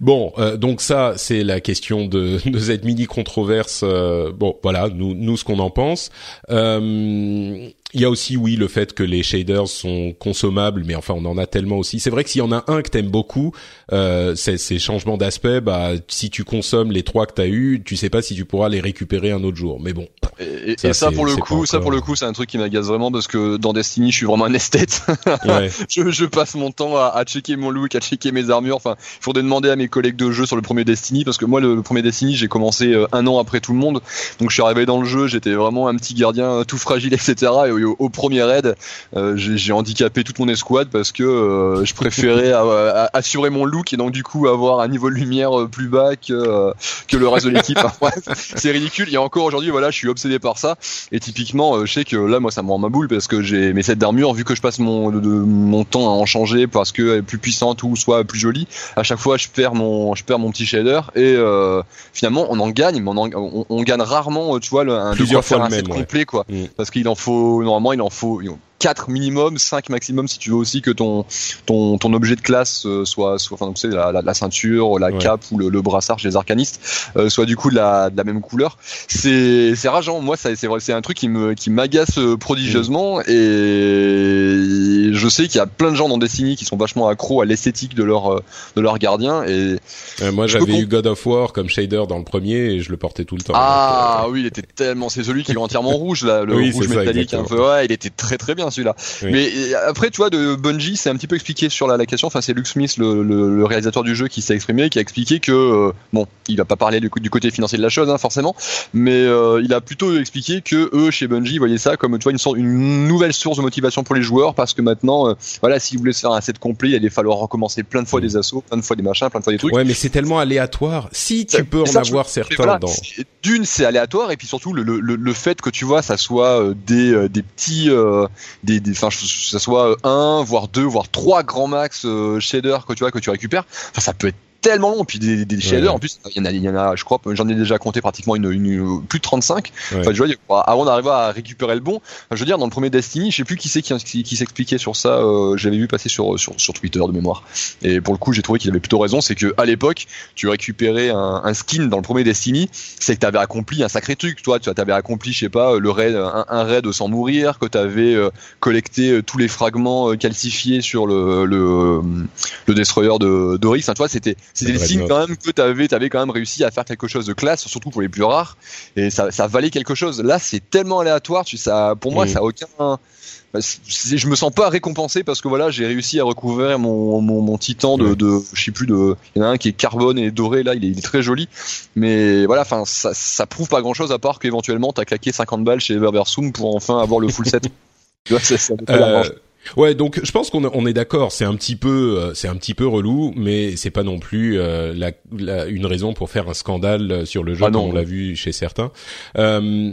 Bon, euh, donc ça, c'est la question de, de cette mini controverse. Euh, bon, voilà, nous, nous ce qu'on en pense. Euh, il y a aussi, oui, le fait que les shaders sont consommables, mais enfin, on en a tellement aussi. C'est vrai que s'il y en a un que t'aimes beaucoup, euh, ces changements d'aspect, bah, si tu consommes les trois que t'as eu, tu sais pas si tu pourras les récupérer un autre jour. Mais bon. Et ça, et ça pour le coup, ça pour le coup, c'est un truc qui m'agace vraiment parce que dans Destiny, je suis vraiment un esthète. Ouais. je, je, passe mon temps à, à, checker mon look, à checker mes armures. Enfin, il faudrait demander à mes collègues de jeu sur le premier Destiny parce que moi, le, premier Destiny, j'ai commencé euh, un an après tout le monde. Donc, je suis arrivé dans le jeu, j'étais vraiment un petit gardien tout fragile, etc. Et au, premier raid, euh, j'ai handicapé toute mon escouade parce que euh, je préférais assurer mon look et donc du coup avoir un niveau de lumière euh, plus bas que que le reste de l'équipe. c'est ridicule. Et encore aujourd'hui, voilà, je suis obsédé par ça. Et typiquement, je sais que là, moi, ça me rend ma boule parce que j'ai mes sets d'armure, vu que je passe mon de, mon temps à en changer parce qu'elle est plus puissante ou soit plus jolie. À chaque fois, je perds mon je perds mon petit shader et finalement, on en gagne, mais on, on, gagne rarement, tu vois, le, un, plusieurs fois un set complet, quoi. Mm. Parce qu'il en faut normalement, il en faut 4 minimum, 5 maximum si tu veux aussi que ton ton, ton objet de classe euh, soit soit enfin tu sais la, la, ceinture, la cape ou le, brassard chez les arcanistes euh, soit du coup de la, de la même couleur. C'est rageant. Moi c'est vrai c'est un truc qui me qui m'agace euh, prodigieusement et je sais qu'il y a plein de gens dans Destiny qui sont vachement accros à l'esthétique de leur de leur gardien et moi j'avais eu God of War comme shader dans le premier et je le portais tout le temps. Ah oui, il était tellement c'est celui qui est entièrement rouge là, le rouge métallique un peu ouais, il était très très bien celui-là. Mais après, tu vois, de Bungie, c'est un petit peu expliqué sur la, la question. Enfin, c'est Luke Smith, le, le, réalisateur du jeu, qui s'est exprimé, qui a expliqué que, euh, bon, il va pas parler du, du, côté financier de la chose, hein, forcément, mais euh, il a plutôt expliqué que eux, chez Bungie, voyaient ça comme, tu vois, une sorte, une nouvelle source de motivation pour les joueurs, parce que maintenant, euh, voilà, s'ils voulaient faire un set complet, il allait falloir recommencer plein de fois des assauts, plein de fois des machins, plein de fois des trucs. Ouais, mais c'est tellement aléatoire. Si tu peux en avoir certains dans. D'une, c'est aléatoire, et puis surtout le, le, le, fait que tu vois, ça soit des, des petits, des, des enfin, ça soit un, voire deux, voire trois grands max euh, shaders que tu vois que tu récupères. Enfin, ça peut être tellement long. Puis des, des shaders, en plus, il y en a, il y en a, je crois, j'en ai déjà compté pratiquement une, une plus de 35. Enfin, je vois, avant d'arriver à récupérer le bon, je veux dire, dans le premier Destiny, je sais plus qui c'est qui, qui, s'expliquait sur ça. Euh, J'avais vu passer sur, sur, sur Twitter de mémoire. Et pour le coup, j'ai trouvé qu'il avait plutôt raison. C'est que à l'époque, tu récupérais un, un, skin dans le premier Destiny, c'est que tu avais accompli un sacré truc. Toi, tu avais accompli, je sais pas, le raid, un, un raid sans mourir, que tu avais euh, collecté euh, tous les fragments euh, calcifiés sur le, le, le destroyer de Doris. Enfin, toi, c'était C'était le signe quand même que t'avais, avais quand même réussi à faire quelque chose de classe, surtout pour les plus rares, et ça, ça valait quelque chose. Là, c'est tellement aléatoire, tu, ça, pour moi, mm. ça a aucun, bah, je me sens pas récompensé parce que voilà, j'ai réussi à recouvrir mon, mon, mon titan de, de, je sais plus de, il y en a un qui est carbone et doré là, il est, il est très joli, mais voilà, enfin, ça, ça prouve pas grand chose à part qu'éventuellement t'as claqué 50 balles chez Everversum pour enfin avoir le full set. tu vois, ça, ça Ouais, donc je pense qu'on on est d'accord. C'est un petit peu, euh, c'est un petit peu relou, mais c'est pas non plus euh, la, la, une raison pour faire un scandale euh, sur le jeu, ah comme on l'a vu chez certains. Euh,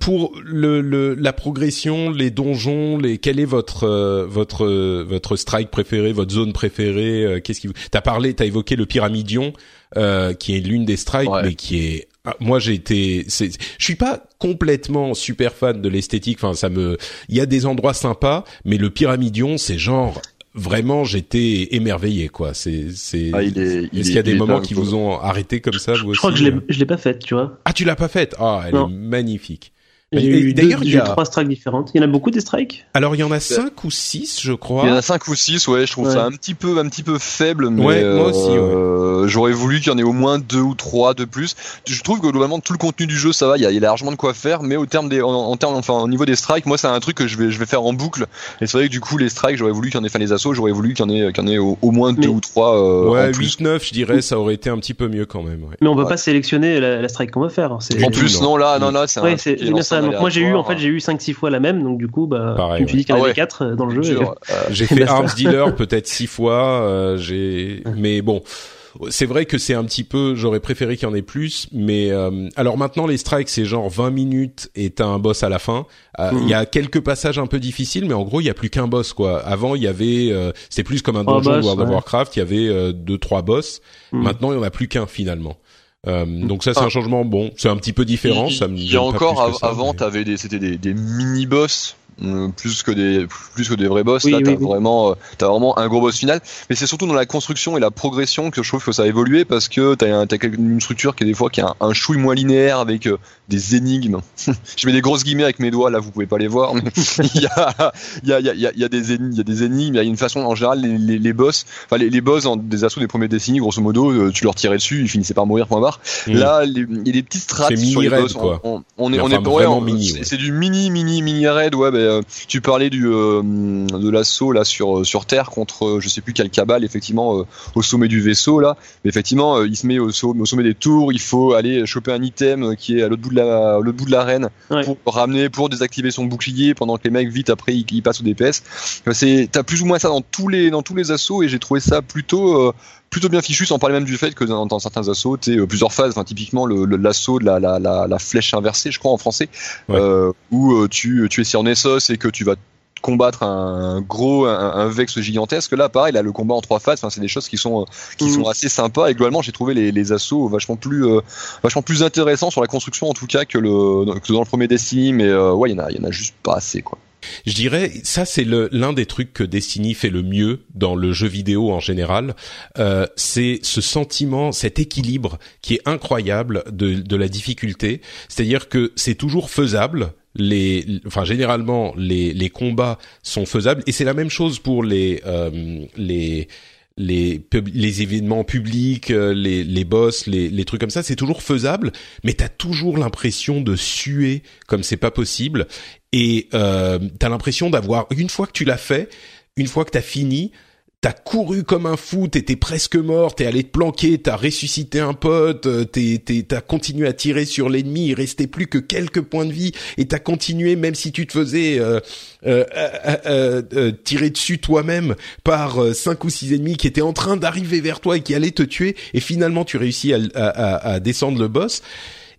pour le, le, la progression, les donjons, les, quel est votre votre votre strike préféré, votre zone préférée Qu'est-ce qui vous T'as parlé, t'as évoqué le pyramidion, qui est l'une des strikes, mais qui est ah, moi j'ai été je suis pas complètement super fan de l'esthétique enfin ça me il y a des endroits sympas mais le pyramidion c'est genre vraiment j'étais émerveillé quoi. C'est c'est ah, est, ce qu'il y a des moments qui vous ont arrêté comme ça je, crois que je l'ai je l'ai pas faite tu vois. Ah tu l'as pas faite? Ah elle est magnifique D'ailleurs, il y a trois strikes différentes. Il y en a beaucoup des strikes? Alors il y en a cinq ou six, je crois. Il y en a cinq ou six, ouais. Je trouve ça un petit peu, un petit peu faible, mais ouais, moi aussi. Euh, J'aurais voulu qu'il y en ait au moins deux ou trois de plus. Je trouve que globalement tout le contenu du jeu, ça va. Il y a, il y a largement de quoi faire, mais au terme des, en, termes, enfin au niveau des strikes, moi c'est un truc que je vais, je vais faire en boucle. Et c'est vrai que du coup les strikes, j'aurais voulu qu'il y en ait, enfin les assauts, j'aurais voulu qu'il y en ait, qu'il y en ait au, moins deux ou trois. Euh, ouais, 8, 9, je dirais, ça aurait été un petit peu mieux quand même. Ouais. Mais on peut pas sélectionner la, la strike qu'on va faire. En plus, non, là, non, là, c'est. Ouais, c'est moi j'ai eu en fait j'ai eu 5-6 fois la même, donc du coup, bah, Pareil, je me suis dit qu'il y en avait 4 euh, dans le jeu. Euh, j'ai fait Arms Dealer peut-être 6 fois, euh, j'ai, mais bon. C'est vrai que c'est un petit peu, j'aurais préféré qu'il y en ait plus, mais euh, alors maintenant les strikes c'est genre 20 minutes et t'as un boss à la fin. Il y a quelques passages un peu difficiles, mais en gros il y a plus qu'un boss quoi. Avant il y avait, euh, c'était plus comme un donjon de World of Warcraft, il y avait deux trois boss. Mm. Maintenant il y en a plus qu'un finalement. Euh, donc ça c'est un changement bon, c'est un petit peu différent. Il, ça me il y a encore avant, t'avais des, c'était des, des mini boss plus que des plus que des vrais boss là t'as vraiment euh, t'as vraiment un gros boss final. Mais c'est surtout dans la construction et la progression que je trouve que ça a évolué parce que t'as as une structure qui est des fois qui a un, chouille moins linéaire avec euh, des énigmes. Je mets des grosses guillemets avec mes doigts là vous pouvez pas les voir mais il y a il y a, il y, a, y a des énigmes il y a des énigmes il y a une façon en général les, les, les boss enfin les, les boss en, des assauts des premiers décennies grosso modo tu leur tirais dessus ils finissaient par mourir point barre. Mmh. là il y a des petites strates sur les boss quoi. On, on, est on est vraiment mini c'est du mini mini mini raid ouais ben, tu parlais du euh, de l'assaut là sur euh, sur terre contre euh, je sais plus quel cabal effectivement au sommet du vaisseau là. Mais effectivement, il se met au, au, sommet des tours. Il faut aller choper un item qui est à l'autre bout de la l'autre bout de l'arène pour ramener pour désactiver son bouclier pendant que les mecs vite après ils, passent au DPS. C'est t'as plus ou moins ça dans tous les dans tous les assauts et j'ai trouvé ça plutôt plutôt bien fichu, sans parler même du fait que dans, dans certains assauts, tu euh, plusieurs phases, enfin, typiquement l'assaut de la, la, la, la, flèche inversée, je crois en français, euh, où euh, tu, tu es sur Nessos et que tu vas combattre un gros un, un, vex gigantesque. Là pareil là le combat en trois phases enfin c'est des choses qui sont qui mm. sont assez sympas. Et globalement j'ai trouvé les, les assauts vachement plus euh, vachement plus intéressants sur la construction en tout cas que le que dans le premier Destiny. Mais euh, ouais il y en a il y en a juste pas assez quoi je dirais, ça c'est l'un des trucs que Destiny fait le mieux dans le jeu vidéo en général. Euh, c'est ce sentiment, cet équilibre qui est incroyable de, de la difficulté. C'est-à-dire que c'est toujours faisable. Les, enfin généralement les, les combats sont faisables et c'est la même chose pour les euh, les les, les événements publics, euh, les, les boss, les, les trucs comme ça, c'est toujours faisable, mais t'as toujours l'impression de suer comme c'est pas possible, et euh, t'as l'impression d'avoir une fois que tu l'as fait, une fois que t'as fini, t'as couru comme un fou, t'étais presque mort, t'es allé te planquer, t'as ressuscité un pote, euh, t'as continué à tirer sur l'ennemi, il restait plus que quelques points de vie, et t'as continué même si tu te faisais euh, euh, tirer dessus toi-même par cinq ou six ennemis qui étaient en train d'arriver vers toi et qui allaient te tuer, et finalement tu réussis à descendre le boss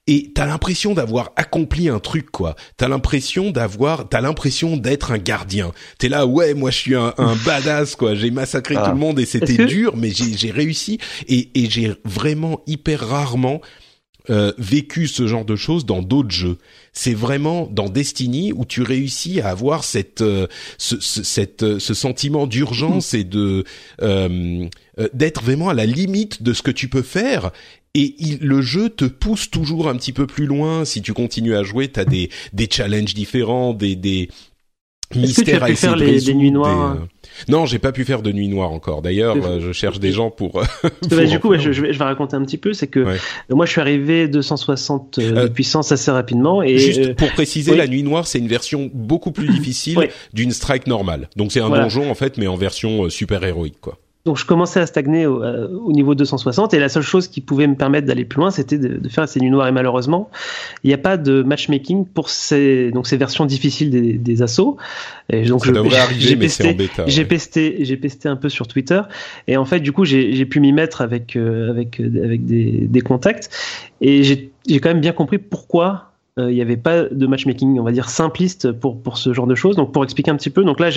et t'as l'impression d'avoir accompli un truc quoi. T'as l'impression d'avoir, t'as l'impression d'être un gardien. T'es là, ouais, moi je suis un, un badass quoi. J'ai massacré tout le ah. monde et c'était dur, mais j'ai réussi et, et j'ai vraiment hyper rarement euh, vécu ce genre de choses dans d'autres jeux. C'est vraiment dans Destiny où tu réussis à avoir cette euh, ce, ce, cette, euh, ce sentiment d'urgence et de euh, d'être vraiment à la limite de ce que tu peux faire et il, le jeu te pousse toujours un petit peu plus loin. Si tu continues à jouer, t'as des des challenges différents, des des Mystère à essayer faire les, nuits noires Non, j'ai pas pu faire de nuit noire encore. D'ailleurs, je cherche des gens pour. Bah, du coup, je, je, vais, raconter un petit peu. C'est que moi, je suis arrivé 260 de puissance assez rapidement. Et juste pour préciser, la nuit noire, c'est une version beaucoup plus difficile d'une strike normale. Donc c'est un donjon en fait, mais en version super héroïque, quoi. Donc je commençais à stagner au, euh, au, niveau 260 et la seule chose qui pouvait me permettre d'aller plus loin, c'était de, de, faire ces nuits noires et malheureusement, il n'y a pas de matchmaking pour ces donc ces versions difficiles des, des assauts. Et donc j'ai pesté, j'ai pesté, j'ai pesté un peu sur Twitter. Et en fait du coup j'ai pu m'y mettre avec euh, avec avec des, des contacts. Et j'ai quand même bien compris pourquoi euh, il n'y avait pas de matchmaking, on va dire simpliste pour pour ce genre de choses. Donc pour expliquer un petit peu, donc là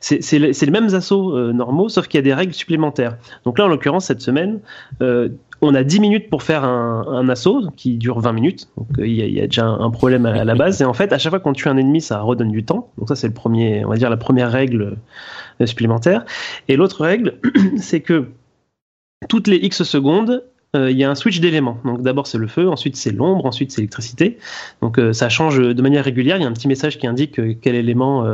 c'est c'est les mêmes assauts euh, normaux, sauf qu'il y a des règles supplémentaires. Donc là en l'occurrence cette semaine, euh, on a 10 minutes pour faire un, un assaut qui dure 20 minutes. Donc il y, a, y, a, déjà un problème à, la base. Et en fait, à chaque fois qu'on tue un ennemi, ça redonne du temps. Donc ça c'est le premier, on va dire la première règle supplémentaire. Et l'autre règle, c'est que toutes les X secondes, euh, il y a un switch d'éléments. Donc d'abord c'est le feu, ensuite c'est l'ombre, ensuite c'est l'électricité. Donc euh, ça change de manière régulière. Il y a un petit message qui indique euh, quel élément,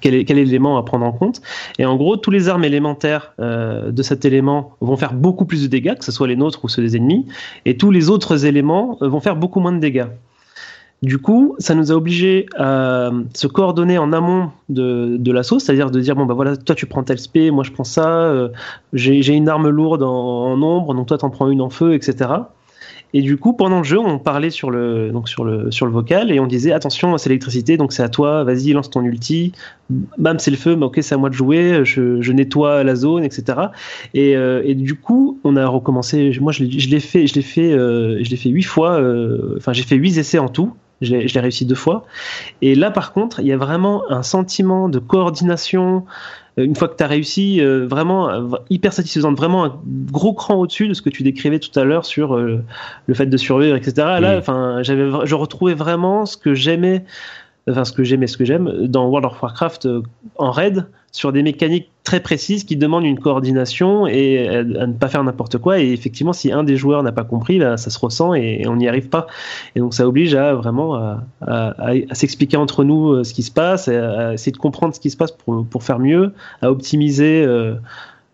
quel, élément à prendre en compte. Et en gros, tous les armes élémentaires de cet élément vont faire beaucoup plus de dégâts, que ce soit les nôtres ou ceux des ennemis, et tous les autres éléments vont faire beaucoup moins de dégâts. Du coup, ça nous a obligé à se coordonner en amont de, de l'assaut, c'est-à-dire de dire bon bah voilà, toi tu prends tel spé, moi je prends ça, euh, j'ai une arme lourde en, ombre, donc toi t'en prends une en feu, etc. Et du coup, pendant le jeu, on parlait sur le donc sur le sur le vocal et on disait attention, c'est l'électricité, donc c'est à toi, vas-y lance ton ulti, bam c'est le feu, bah, ok c'est à moi de jouer, je, je nettoie la zone, etc. Et, euh, et, du coup, on a recommencé. Moi, je l'ai fait, je l'ai fait, euh, je l'ai fait huit fois. Enfin, j'ai fait huit essais en tout. Je l'ai réussi deux fois. Et là, par contre, il y a vraiment un sentiment de coordination. Euh, une fois que tu as réussi, euh, vraiment euh, hyper satisfaisant, vraiment un gros cran au-dessus de ce que tu décrivais tout à l'heure sur le fait de survivre, etc. Là, enfin, j'avais, je retrouvais vraiment ce que j'aimais enfin ce que j'aime et ce que j'aime dans World of Warcraft euh, en raid sur des mécaniques très précises qui demandent une coordination et à, ne pas faire n'importe quoi. Et effectivement si un des joueurs n'a pas compris là ça se ressent et, on n'y arrive pas. Et donc ça oblige à vraiment à, s'expliquer entre nous euh, ce qui se passe à, essayer de comprendre ce qui se passe pour, pour faire mieux à optimiser euh,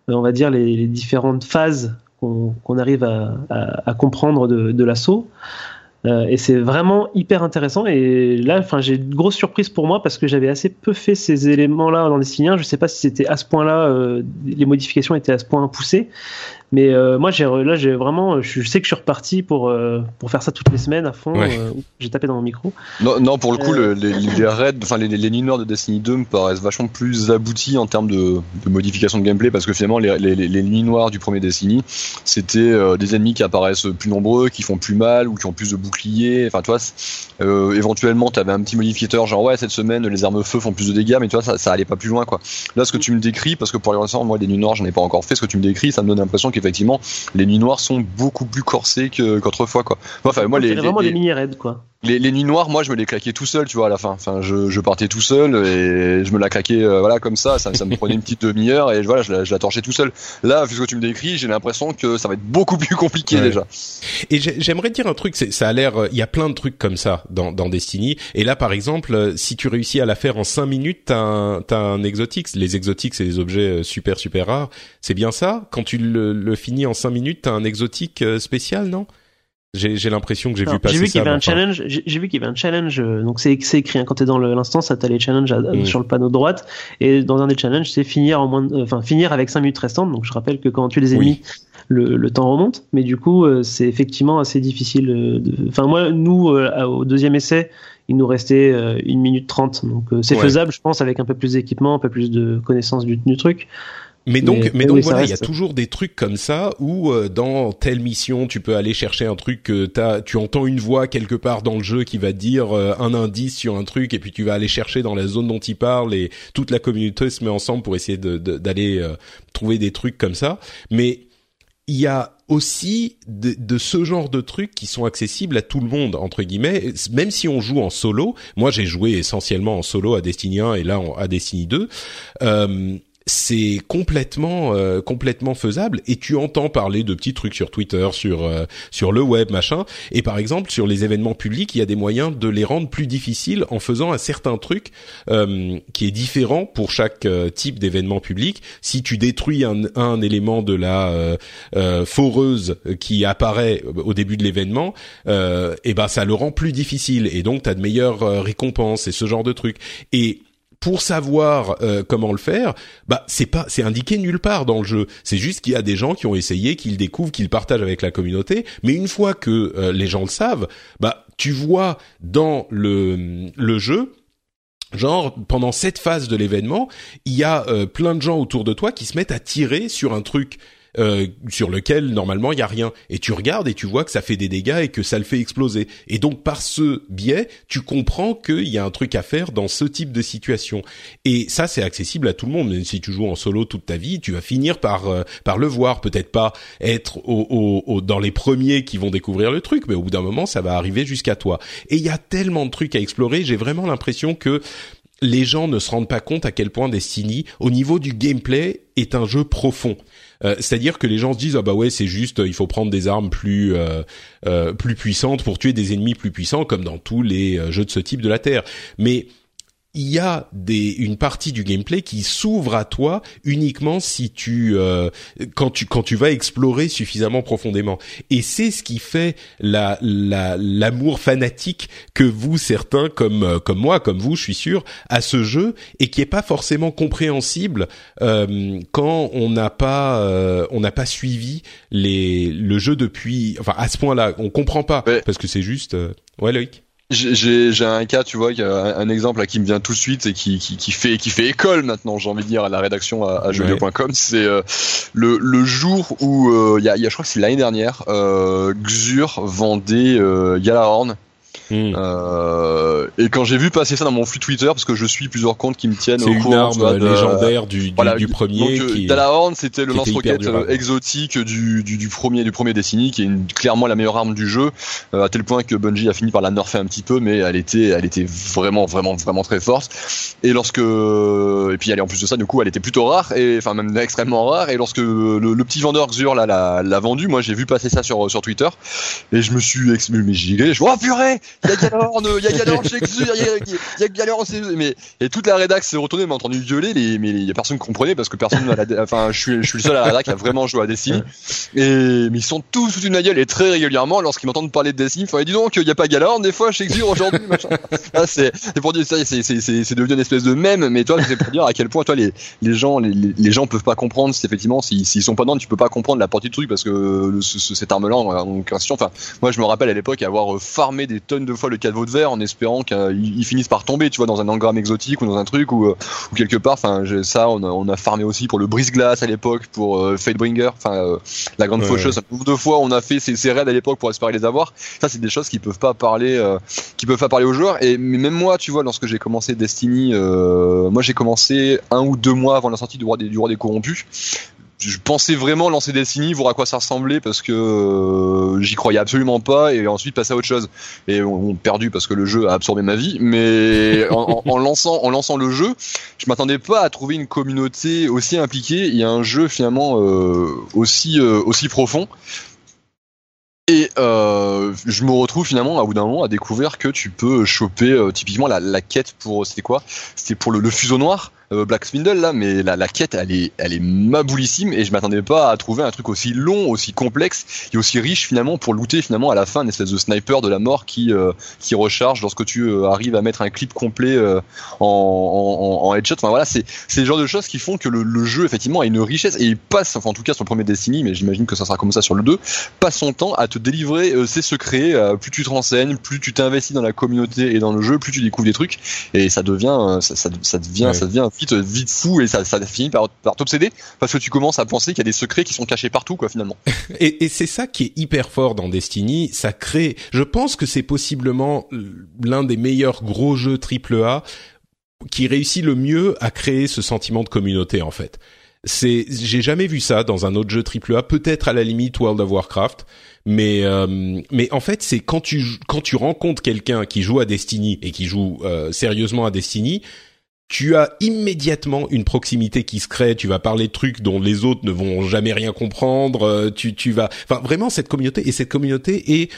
on va dire les, différentes phases qu'on arrive à, comprendre de l'assaut euh, et c'est vraiment hyper intéressant. Et là, enfin, j'ai une grosse surprise pour moi parce que j'avais assez peu fait ces éléments-là dans Destiny 1. Je sais pas si c'était à ce point-là, euh, les modifications étaient à ce point poussées. Mais euh, moi, j'ai là, j'ai vraiment, je sais que je suis reparti pour euh, pour faire ça toutes les semaines à fond. Euh, j'ai tapé dans mon micro. Non, non pour le coup, les, les raids, enfin les, les de Destiny 2 me paraissent vachement plus aboutis en termes de, de modification de gameplay parce que finalement, les, les, les lignes noires du premier Destiny, c'était des ennemis qui apparaissent plus nombreux, qui font plus mal ou qui ont plus de boucliers. Enfin, tu vois, éventuellement, tu avais un petit modificateur genre ouais, cette semaine, les armes feu font plus de dégâts, mais tu vois, ça, ça allait pas plus loin quoi. Là, ce que tu me décris, parce que pour l'instant, moi, des nuits noires, j'en ai pas encore fait. Ce que tu me décris, ça me donne l'impression effectivement les nuits noires sont beaucoup plus corsées qu'autrefois quoi. Enfin moi les, vraiment des mini raids quoi les, les, nuits noires, moi, je me les claquais tout seul, tu vois, à la fin. Enfin, je, je partais tout seul et je me la claquais, euh, voilà, comme ça. Ça, ça me prenait une petite demi-heure et voilà, je la, je la, torchais tout seul. Là, vu ce que tu me décris, j'ai l'impression que ça va être beaucoup plus compliqué déjà. Et j'aimerais dire un truc, ça a l'air, il y a plein de trucs comme ça dans, dans Destiny. Et là, par exemple, euh, si tu réussis à la faire en 5 minutes, t'as un, as un exotique. Les exotiques, c'est des objets euh, super super rares. C'est bien ça? Quand tu le, le finis en 5 minutes, t'as un exotique spécial, non? J'ai l'impression que j'ai vu passer J'ai vu qu'il y avait un challenge. J'ai vu qu'il y avait un challenge. Euh, donc c'est écrit hein, quand t'es dans l'instance, ça t'as les challenges mm. sur le panneau droite. Et dans un des challenges, c'est finir en moins, de, enfin finir avec 5 minutes restantes. Donc je rappelle que quand tu les ennemis, le, le, temps remonte. Mais du coup, euh, c'est effectivement assez difficile. Euh, enfin moi, nous au deuxième essai, il nous restait une minute trente. Donc c'est faisable, je pense, avec un peu plus d'équipement, un peu plus de connaissance du, du truc. Mais donc, mais, donc voilà, il y a toujours des trucs comme ça où euh, dans telle mission, tu peux aller chercher un truc que t'as, tu entends une voix quelque part dans le jeu qui va dire euh, un indice sur un truc et puis tu vas aller chercher dans la zone dont il parle et toute la communauté se met ensemble pour essayer d'aller euh, trouver des trucs comme ça. Mais il y a aussi de, de, ce genre de trucs qui sont accessibles à tout le monde entre guillemets même si on joue en solo moi j'ai joué essentiellement en solo à Destiny 1 et là à Destiny 2 euh, c'est complètement euh, complètement faisable et tu entends parler de petits trucs sur Twitter, sur euh, sur le web, machin. Et par exemple, sur les événements publics, il y a des moyens de les rendre plus difficiles en faisant un certain truc euh, qui est différent pour chaque type d'événement public. Si tu détruis un, un élément de la foreuse qui apparaît au début de l'événement, et eh ben ça le rend plus difficile et donc tu as de meilleures récompenses et ce genre de trucs. Et pour savoir euh, comment le faire, bah c'est pas c'est indiqué nulle part dans le jeu. C'est juste qu'il y a des gens qui ont essayé, qu'ils découvrent, qu'ils partagent avec la communauté. Mais une fois que euh, les gens le savent, bah tu vois dans le le jeu Genre pendant cette phase de l'événement, il y a euh, plein de gens autour de toi qui se mettent à tirer sur un truc euh, sur lequel normalement il y a rien. Et tu regardes et tu vois que ça fait des dégâts et que ça le fait exploser. Et donc par ce biais tu comprends qu'il y a un truc à faire dans ce type de situation. Et ça c'est accessible à tout le monde. Même si tu joues en solo toute ta vie tu vas finir par euh, par le voir. Peut-être pas être au, au, dans les premiers qui vont découvrir le truc mais au bout d'un moment ça va arriver jusqu'à toi. Et il y a tellement de trucs à explorer. J'ai vraiment l'impression que les gens ne se rendent pas compte à quel point Destiny, au niveau du gameplay, est un jeu profond. Euh, c'est-à-dire que les gens se disent ah bah ouais c'est juste il faut prendre des armes plus euh, euh, plus puissantes pour tuer des ennemis plus puissants comme dans tous les jeux de ce type de la Terre. Mais il y a des, une partie du gameplay qui s'ouvre à toi uniquement si tu euh, quand tu quand tu vas explorer suffisamment profondément. Et c'est ce qui fait la l'amour fanatique que vous certains comme euh, comme moi comme vous je suis sûr à ce jeu et qui est pas forcément compréhensible euh, quand on n'a pas euh, on n'a pas suivi les le jeu depuis enfin à ce point-là on comprend pas parce que c'est juste ouais Loïc j'ai un cas, tu vois, a un exemple là, qui me vient tout de suite et qui, qui, qui fait qui fait école maintenant, j'ai envie de dire à la rédaction à, à jeuxvideo.com, c'est euh, le, le jour où euh, il y, a, y, a, je crois que c'est l'année dernière, euh, Xur vendait euh, Galahorn Hmm. Euh, et quand j'ai vu passer ça dans mon flux Twitter, parce que je suis plusieurs comptes qui me tiennent au courant, c'est une arme légendaire du, du, du premier. Donc, qui, Dalahorn, c'était le lance-roquette exotique du, du, du, premier du premier Destiny, qui est une, clairement la meilleure arme du jeu, euh, à tel point que Bungie a fini par la nerfer un petit peu, mais elle était, elle était vraiment, vraiment, vraiment très forte. Et lorsque, et puis elle, en plus de ça, du coup, elle était plutôt rare, et enfin même extrêmement rare. Et lorsque le, le petit vendeur Xur là l'a vendu, moi j'ai vu passer ça sur sur Twitter, et je me suis, mais j'ai je oh purée il y a Galorn, il y a Galorn chez Xur, il y a, Galorn, mais et toute la rédac s'est retournée, m'a entendu gueuler, les, mais il y a personne qui comprenait parce que personne, la, enfin, je suis, je suis le seul à la rédac qui a vraiment joué à Destiny. Et mais ils sont tous sous une gueule et très régulièrement, lorsqu'ils m'entendent parler de Destiny, il faut dis donc, il y a pas Galorn des fois chez Xur aujourd'hui, machin. Là, c'est, c'est pour dire c'est, c'est, c'est devenu une espèce de mème, mais toi, c'est pour dire à quel point toi les, les gens, les, les gens peuvent pas comprendre, si effectivement, s'ils sont pas dans, tu peux pas comprendre la portée du truc parce que le, ce, cette arme-là en question, enfin, moi je me rappelle à l'époque avoir farmé des tonnes de fois le cadeau de verre en espérant qu'ils finissent par tomber, tu vois, dans un engramme exotique ou dans un truc ou, euh, ou quelque part. Enfin, ça, on a, on a farmé aussi pour le brise-glace à l'époque, pour euh, Fadebringer, enfin euh, la grande ouais, faucheuse. Deux fois, on a fait ces, ces raids à l'époque pour espérer les avoir. Ça, c'est des choses qui peuvent pas parler, euh, qui peuvent pas parler aux joueurs. Et même moi, tu vois, lorsque j'ai commencé Destiny, moi j'ai commencé un ou deux mois avant la sortie du roi des, du roi des corrompus je pensais vraiment lancer Destiny, voir à quoi ça ressemblait parce que euh, j'y croyais absolument pas et ensuite passer à autre chose. Et on, on perdu parce que le jeu a absorbé ma vie, mais en, en, en, lançant en lançant le jeu, je m'attendais pas à trouver une communauté aussi impliquée et un jeu finalement euh, aussi euh, aussi profond. Et euh, je me retrouve finalement à bout d'un moment à découvrir que tu peux choper euh, typiquement la, la quête pour c'était quoi? C'était pour le, le fuseau noir euh, Black Spindle là, mais la, la, quête elle est, elle est maboulissime et je m'attendais pas à trouver un truc aussi long, aussi complexe et aussi riche finalement pour looter finalement à la fin une espèce de sniper de la mort qui euh, qui recharge lorsque tu euh, arrives à mettre un clip complet euh, en, en, en, headshot. Enfin voilà, c'est c'est le genre de choses qui font que le, le, jeu effectivement a une richesse et il passe, enfin en tout cas sur le premier Destiny, mais j'imagine que ça sera comme ça sur le 2, passe son temps à te délivrer ses secrets. plus tu te renseignes, plus tu t'investis dans la communauté et dans le jeu, plus tu découvres des trucs et ça devient ça, ça, ça devient ouais. ça devient vite vite fou et ça, ça finit par, par t'obséder parce que tu commences à penser qu'il y a des secrets qui sont cachés partout quoi finalement. et, c'est ça qui est hyper fort dans Destiny, ça crée. Je pense que c'est possiblement l'un des meilleurs gros jeux triple A qui réussit le mieux à créer ce sentiment de communauté en fait. C'est, j'ai jamais vu ça dans un autre jeu triple A, peut-être à la limite World of Warcraft, mais euh, mais en fait c'est quand tu quand tu rencontres quelqu'un qui joue à Destiny et qui joue euh, sérieusement à Destiny, tu as immédiatement une proximité qui se crée. Tu vas parler de trucs dont les autres ne vont jamais rien comprendre. Euh, tu, tu vas, enfin, vraiment cette communauté et cette communauté est,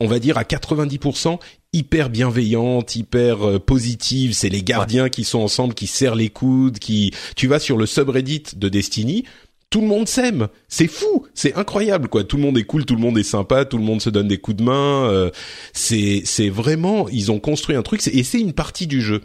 on va dire à 90% hyper bienveillante, hyper euh, positive. C'est les gardiens qui sont ensemble, qui serrent les coudes, qui. Tu vas sur le subreddit de Destiny tout le monde s'aime. C'est fou, c'est incroyable quoi. Tout le monde est cool, tout le monde est sympa, tout le monde se donne des coups de main. Euh, c'est c'est vraiment ils ont construit un truc et c'est une partie du jeu.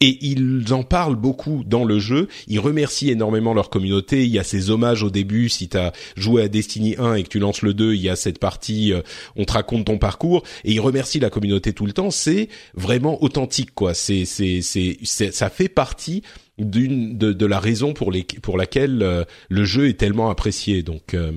Et ils en parlent beaucoup dans le jeu. Ils remercient énormément leur communauté. Il y a ces hommages au début. Si tu as joué à Destiny 1 et que tu lances le 2, il y a cette partie, euh, on te raconte ton parcours. Et ils remercient la communauté tout le temps. C'est vraiment authentique, quoi. C'est, c'est, c'est, ça fait partie d'une de, de, la raison pour les pour laquelle euh, le jeu est tellement apprécié. Donc euh,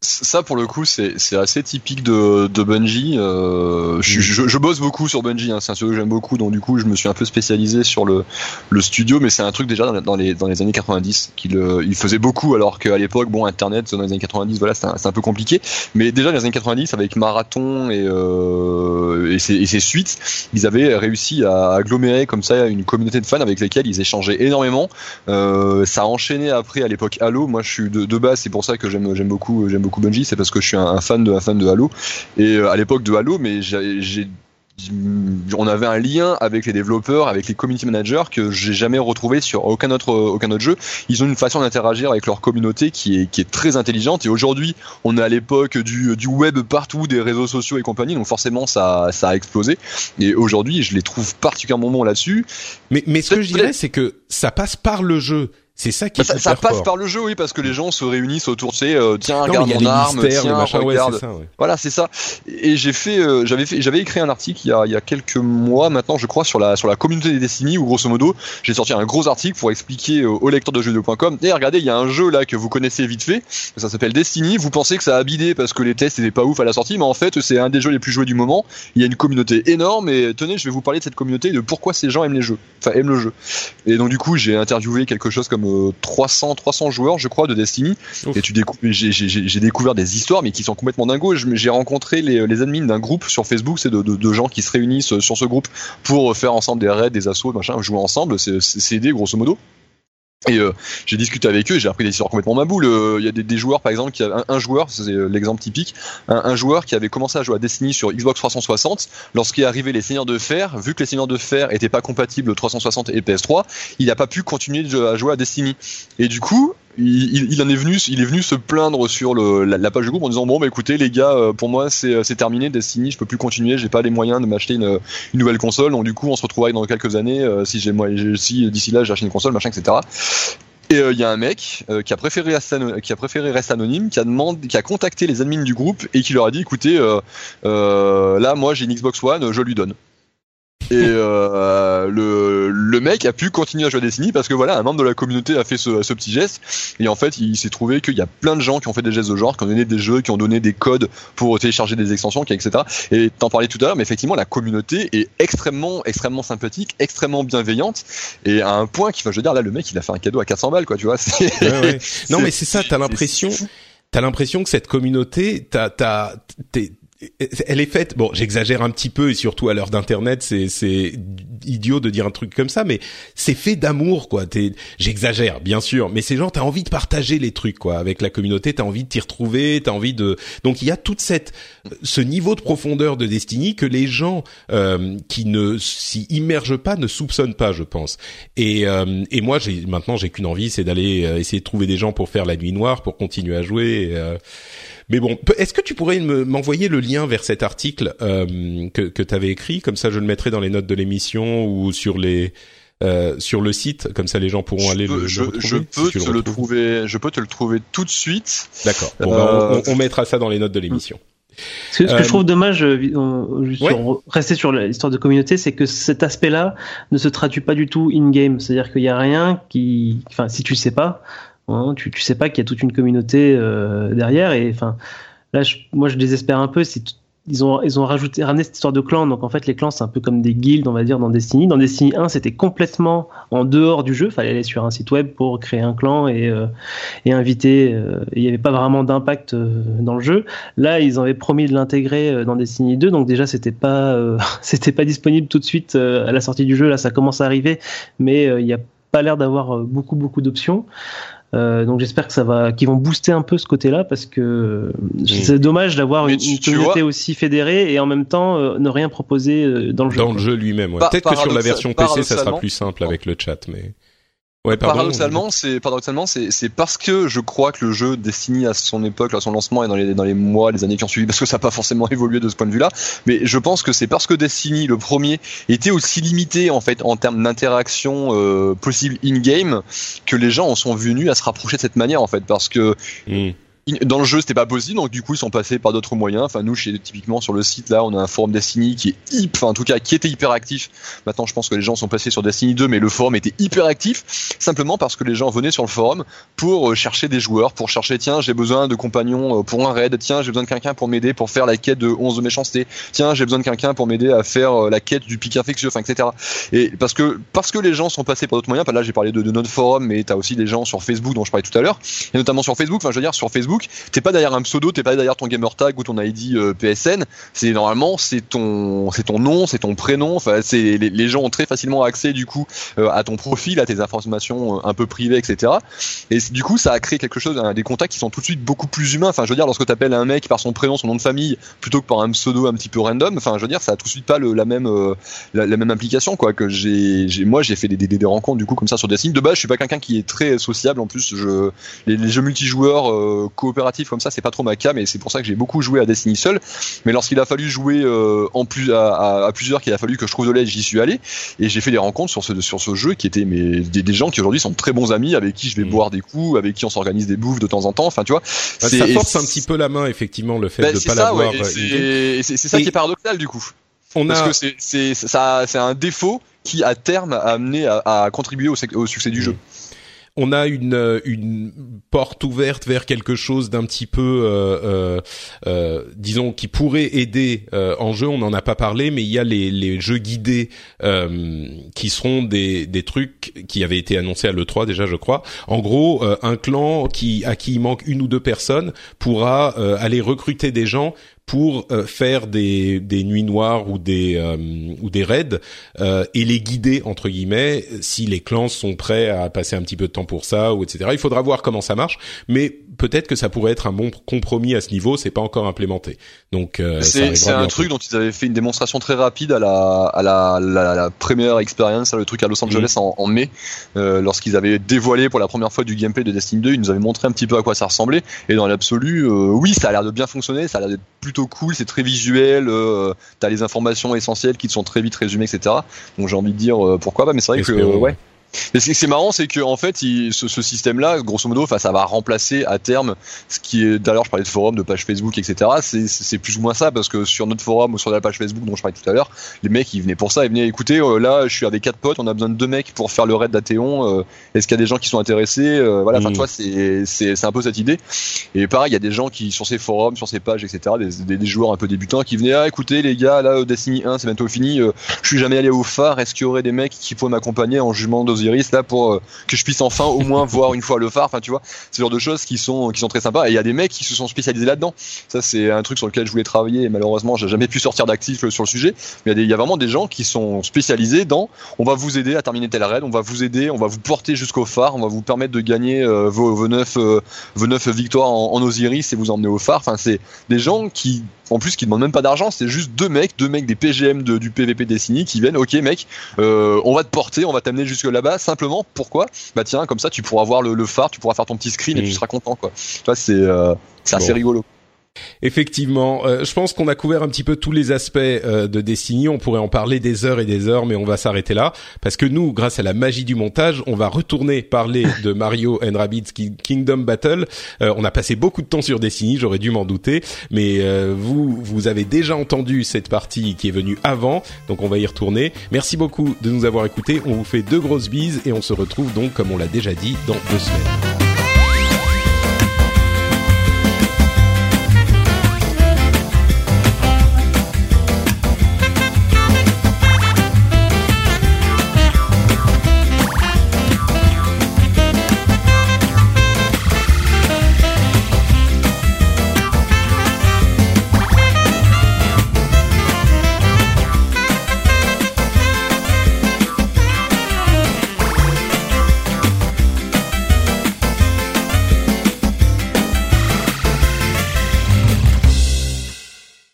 ça pour le coup c'est assez typique de, de Bungie. Euh, je, je, je, bosse beaucoup sur Bungie, hein, c'est un studio que j'aime beaucoup, donc du coup je me suis un peu spécialisé sur le, le studio, mais c'est un truc déjà dans, les, dans les années 90 qu'il euh, il faisait beaucoup, alors qu'à l'époque bon Internet dans les années 90 voilà c'est un, un, peu compliqué, mais déjà dans les années 90 avec Marathon et, euh, et, ses, et ses suites, ils avaient réussi à agglomérer comme ça une communauté de fans avec lesquels ils échangeaient énormément. Euh, ça a enchaîné après à l'époque Halo, moi je suis de, de base c'est pour ça que j'aime j'aime beaucoup j'aime beaucoup Bungie, c'est parce que je suis un, fan de un fan de Halo. Et euh, à l'époque de Halo, mais j'ai on avait un lien avec les développeurs, avec les community managers que j'ai jamais retrouvé sur aucun autre aucun autre jeu. Ils ont une façon d'interagir avec leur communauté qui est qui est très intelligente. Et aujourd'hui, on est à l'époque du, du web partout, des réseaux sociaux et compagnie. Donc forcément, ça ça a explosé. Et aujourd'hui, je les trouve particulièrement bons là-dessus. Mais mais ce que je dirais, c'est que ça passe par le jeu. C'est ça qui bah, ça, passe par le jeu, oui, parce que les gens se réunissent autour, tu sais, euh, tiens, regarde mon arme, tiens, regarde. ça, Voilà, c'est ça. Et j'ai fait, euh, j'avais fait, j'avais écrit un article il y, a, il y a quelques mois maintenant, je crois, sur la sur la communauté des Destiny, où grosso modo, j'ai sorti un gros article pour expliquer aux lecteurs de jeux.com, et regardez, il y a un jeu là que vous connaissez vite fait, ça s'appelle Destiny. Vous pensez que ça a bidé parce que les tests étaient pas ouf à la sortie, mais en fait, c'est un des jeux les plus joués du moment. Il y a une communauté énorme, et tenez, je vais vous parler de cette communauté, de pourquoi ces gens aiment les jeux, enfin aiment le jeu. Et donc du coup, j'ai interviewé quelque chose comme 300 300, joueurs, je crois, de Destiny. Et tu découvres, j'ai découvert des histoires, mais qui sont complètement dingos. J'ai rencontré les, les admins d'un groupe sur Facebook, c'est de, de, gens qui se réunissent sur ce groupe pour faire ensemble des raids, des assauts, machin, jouer ensemble. C'est aider grosso modo. Et euh, j'ai discuté avec eux j'ai appris des histoires complètement ma boule. Euh, il y a des, joueurs, par exemple, qui un, joueur, c'est l'exemple typique, un, un, joueur qui avait commencé à jouer à Destiny sur Xbox 360. Lorsqu'il est arrivé les Seigneurs de Fer, vu que les Seigneurs de Fer étaient pas compatibles 360 et PS3, il n'a pas pu continuer à jouer à Destiny. Et du coup, il, en est venu, il est venu se plaindre sur la, page du groupe en disant bon bah écoutez les gars, euh, pour moi c'est terminé Destiny, je peux plus continuer, j'ai pas les moyens de m'acheter une, nouvelle console, donc du coup on se retrouverait dans quelques années si j'ai moi si d'ici là j'achète une console machin etc. Et il euh, y a un mec euh, qui a préféré qui a préféré rester anonyme, qui a demandé, qui a contacté les admins du groupe et qui leur a dit écoutez, euh, là moi j'ai une Xbox One, je lui donne. Et euh, le, le mec a pu continuer à jouer à Destiny parce que voilà, un membre de la communauté a fait ce, ce petit geste. Et en fait, il s'est trouvé qu'il y a plein de gens qui ont fait des gestes de genre, qui ont donné des jeux, qui ont donné des codes pour télécharger des extensions, etc. Et t'en parlais tout à l'heure, mais effectivement, la communauté est extrêmement, extrêmement sympathique, extrêmement bienveillante. Et à un point qui, enfin, je veux dire, là, le mec, il a fait un cadeau à 400 balles, quoi, tu vois. Ouais, ouais. Non, mais c'est ça, t'as l'impression, t'as l'impression que cette communauté, t'as, t'as, t'es, elle est faite. Bon, j'exagère un petit peu et surtout à l'heure d'internet, c'est c'est idiot de dire un truc comme ça, mais c'est fait d'amour quoi. j'exagère bien sûr, mais c'est genre t'as envie de partager les trucs quoi avec la communauté, t'as envie de t'y retrouver, t'as envie de. Donc il y a toute cette ce niveau de profondeur de Destiny que les gens euh, qui ne s'y immergent pas ne soupçonnent pas, je pense. Et euh, et moi j'ai maintenant j'ai qu'une envie, c'est d'aller euh, essayer de trouver des gens pour faire la nuit noire, pour continuer à jouer. Et, mais bon, est-ce que tu pourrais m'envoyer le lien vers cet article euh, que, que tu avais écrit? Comme ça, je le mettrai dans les notes de l'émission ou sur les euh, sur le site, comme ça les gens pourront aller le, je, retrouver. Je peux te le, trouver, je peux te le trouver tout de suite. D'accord. Bon, bah, on, on, mettra ça dans les notes de l'émission. Ce, que, je trouve dommage, euh, juste rester sur l'histoire de communauté, c'est que cet aspect-là ne se traduit pas du tout in-game. C'est-à-dire qu'il n'y a rien qui, enfin, si tu sais pas, Hein, tu, tu sais pas qu'il y a toute une communauté euh, derrière et enfin là moi je désespère un peu ils ont, ils ont rajouté, ramené cette histoire de clans. Donc en fait, les clans, c'est un peu comme des guildes, on va dire, dans Destiny. Dans Destiny 1, c'était complètement en dehors du jeu. Fallait aller sur un site web pour créer un clan et, euh, et inviter. Euh, il n'y avait pas vraiment d'impact euh, dans le jeu. Là, ils avaient promis de l'intégrer dans Destiny 2. Donc déjà, c'était pas, c'était pas disponible tout de suite à la sortie du jeu. Là, ça commence à arriver, mais il n'y a pas l'air d'avoir beaucoup, beaucoup d'options. Euh, donc j'espère que ça va, qu'ils vont booster un peu ce côté-là parce que c'est dommage d'avoir une, communauté aussi fédérée et en même temps euh, ne rien proposer euh, dans le jeu. Dans le jeu lui-même. Ouais. Peut-être que sur la version PC ça sera plus simple avec le chat, mais. Ouais, paradoxalement, c'est paradoxalement, c'est c'est parce que je crois que le jeu Destiny à son époque, à son lancement et dans les dans les mois, les années qui ont suivi, parce que ça n'a pas forcément évolué de ce point de vue-là, mais je pense que c'est parce que Destiny, le premier, était aussi limité en fait en termes d'interaction euh, possible in-game que les gens en sont venus à se rapprocher de cette manière en fait, parce que hmm dans le jeu c'était pas possible donc du coup ils sont passés par d'autres moyens. Enfin nous chez typiquement sur le site là on a un forum Destiny qui est hyper enfin en tout cas qui était hyper actif maintenant je pense que les gens sont passés sur Destiny 2 mais le forum était hyper actif simplement parce que les gens venaient sur le forum pour euh, chercher des joueurs pour chercher tiens j'ai besoin de compagnons euh, pour un raid tiens j'ai besoin de quelqu'un pour m'aider pour faire la quête de 11 de méchanceté tiens j'ai besoin de quelqu'un pour m'aider à faire euh, la quête du pic infectieux enfin etc et parce que parce que les gens sont passés par d'autres moyens là j'ai parlé de, de notre forum mais t'as aussi des gens sur Facebook dont je parlais tout à l'heure et notamment sur Facebook enfin je veux dire sur Facebook t'es pas derrière un pseudo, t'es pas derrière ton gamer tag ou ton ID euh, PSN. C'est normalement c'est ton c'est ton nom, c'est ton prénom. Enfin, c'est les, gens ont très facilement accès du coup euh, à ton profil, à tes informations euh, un peu privées, etc. Et du coup, ça a créé quelque chose, des contacts qui sont tout de suite beaucoup plus humains. Enfin, je veux dire, lorsque t'appelles un mec par son prénom, son nom de famille, plutôt que par un pseudo un petit peu random. Enfin, je veux dire, ça a tout de suite pas la même la, même implication quoi. Que j'ai moi j'ai fait des, des, des, rencontres du coup comme ça sur Destiny. De base, je suis pas quelqu'un qui est très sociable. En plus, je les jeux multijoueurs coopératifs comme ça, c'est pas trop ma cam et c'est pour ça que j'ai beaucoup joué à Destiny seul. Mais lorsqu'il a fallu jouer euh, en plus à, plusieurs, qu'il a fallu que je trouve de l'aide, j'y suis allé et j'ai fait des rencontres sur ce sur ce jeu qui étaient des, gens qui aujourd'hui sont très bons amis, avec qui je vais mmh. boire des coups, avec qui on s'organise des bouffes de temps en temps. Enfin, tu vois, bah, ça force un petit peu la main effectivement le fait bah, de pas l'avoir. Euh, c'est ça qui est paradoxal du coup. On Parce que c'est un défaut qui à terme a amené à, contribuer au, succès du mmh. jeu on a une, euh, une porte ouverte vers quelque chose d'un petit peu, euh, euh, euh disons, qui pourrait aider en jeu. On n'en a pas parlé, mais il y a les, jeux guidés qui seront des, des trucs qui avaient été annoncés à l'E3 déjà, je crois. En gros, un clan qui à qui il manque une ou deux personnes pourra aller recruter des gens pour euh, faire des, des nuits noires ou des euh, ou des raids euh, et les guider entre guillemets si les clans sont prêts à passer un petit peu de temps pour ça ou etc. Il faudra voir comment ça marche, mais peut-être que ça pourrait être un bon compromis à ce niveau. C'est pas encore implémenté, donc c'est un truc dont ils avaient fait une démonstration très rapide à la à la, la, première expérience, le truc à Los Angeles en, en, mai, lorsqu'ils avaient dévoilé pour la première fois du gameplay de Destiny 2. Ils nous avaient montré un petit peu à quoi ça ressemblait et dans l'absolu, oui, ça a l'air de bien fonctionner, ça a l'air d'être plutôt cool, c'est très visuel, euh, t'as les informations essentielles qui sont très vite résumées, etc. Donc j'ai envie de dire euh, pourquoi pas, mais c'est vrai que ouais. Mais ce qui est marrant, c'est que en fait, ce, ce système-là, grosso modo, ça va remplacer à terme ce qui est. D'ailleurs, je parlais de forum, de page Facebook, etc. C'est plus ou moins ça, parce que sur notre forum ou sur la page Facebook dont je parlais tout à l'heure, les mecs, ils venaient pour ça, ils venaient écouter. Euh, là, je suis avec quatre potes, on a besoin de deux mecs pour faire le raid d'Athéon. Euh, est-ce qu'il y a des gens qui sont intéressés euh, Voilà, enfin, mmh. tu vois, c'est un peu cette idée. Et pareil, il y a des gens qui sur ces forums, sur ces pages, etc. Des, des, joueurs un peu débutants qui venaient, ah, écoutez les gars, là, Destiny 1, c'est bientôt fini. je suis jamais allé au phare. Est-ce qu'il y aurait des mecs qui pourraient m'accompagner en jugement de Osiris là pour euh, que je puisse enfin au moins voir une fois le phare. Enfin, tu vois, ce genre de choses qui sont qui sont très sympas. Et il y a des mecs qui se sont spécialisés là-dedans. Ça, c'est un truc sur lequel je voulais travailler. Et malheureusement, j'ai jamais pu sortir d'actif euh, sur le sujet. Mais il y, a vraiment des gens qui sont spécialisés dans. On va vous aider à terminer tel raid. On va vous aider. On va vous porter jusqu'au phare. On va vous permettre de gagner euh, vos, vos, neuf vos neuf victoires en, en Osiris et vous emmener au phare. Enfin, c'est des gens qui en plus qui demandent même pas d'argent, c'est juste deux mecs, deux mecs des PGM de, du PVP Destiny qui viennent, ok mec, euh, on va te porter, on va t'amener jusque là-bas, simplement pourquoi? Bah tiens, comme ça tu pourras voir le, phare, tu pourras faire ton petit screen et tu seras content quoi. Tu vois, c'est euh, assez rigolo. Effectivement, euh, je pense qu'on a couvert un petit peu tous les aspects euh, de Destiny. On pourrait en parler des heures et des heures, mais on va s'arrêter là parce que nous, grâce à la magie du montage, on va retourner parler de Mario and Rabbids Kingdom Battle. Euh, on a passé beaucoup de temps sur Destiny, j'aurais dû m'en douter, mais vous, vous avez déjà entendu cette partie qui est venue avant, donc on va y retourner. Merci beaucoup de nous avoir écoutés. On vous fait deux grosses bises et on se retrouve donc, comme on l'a déjà dit, dans deux semaines.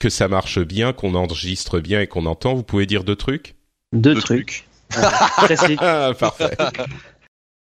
Que ça marche bien, qu'on enregistre bien et qu'on entend, vous pouvez dire deux trucs? Deux, Deux trucs. Classique. Ah, parfait.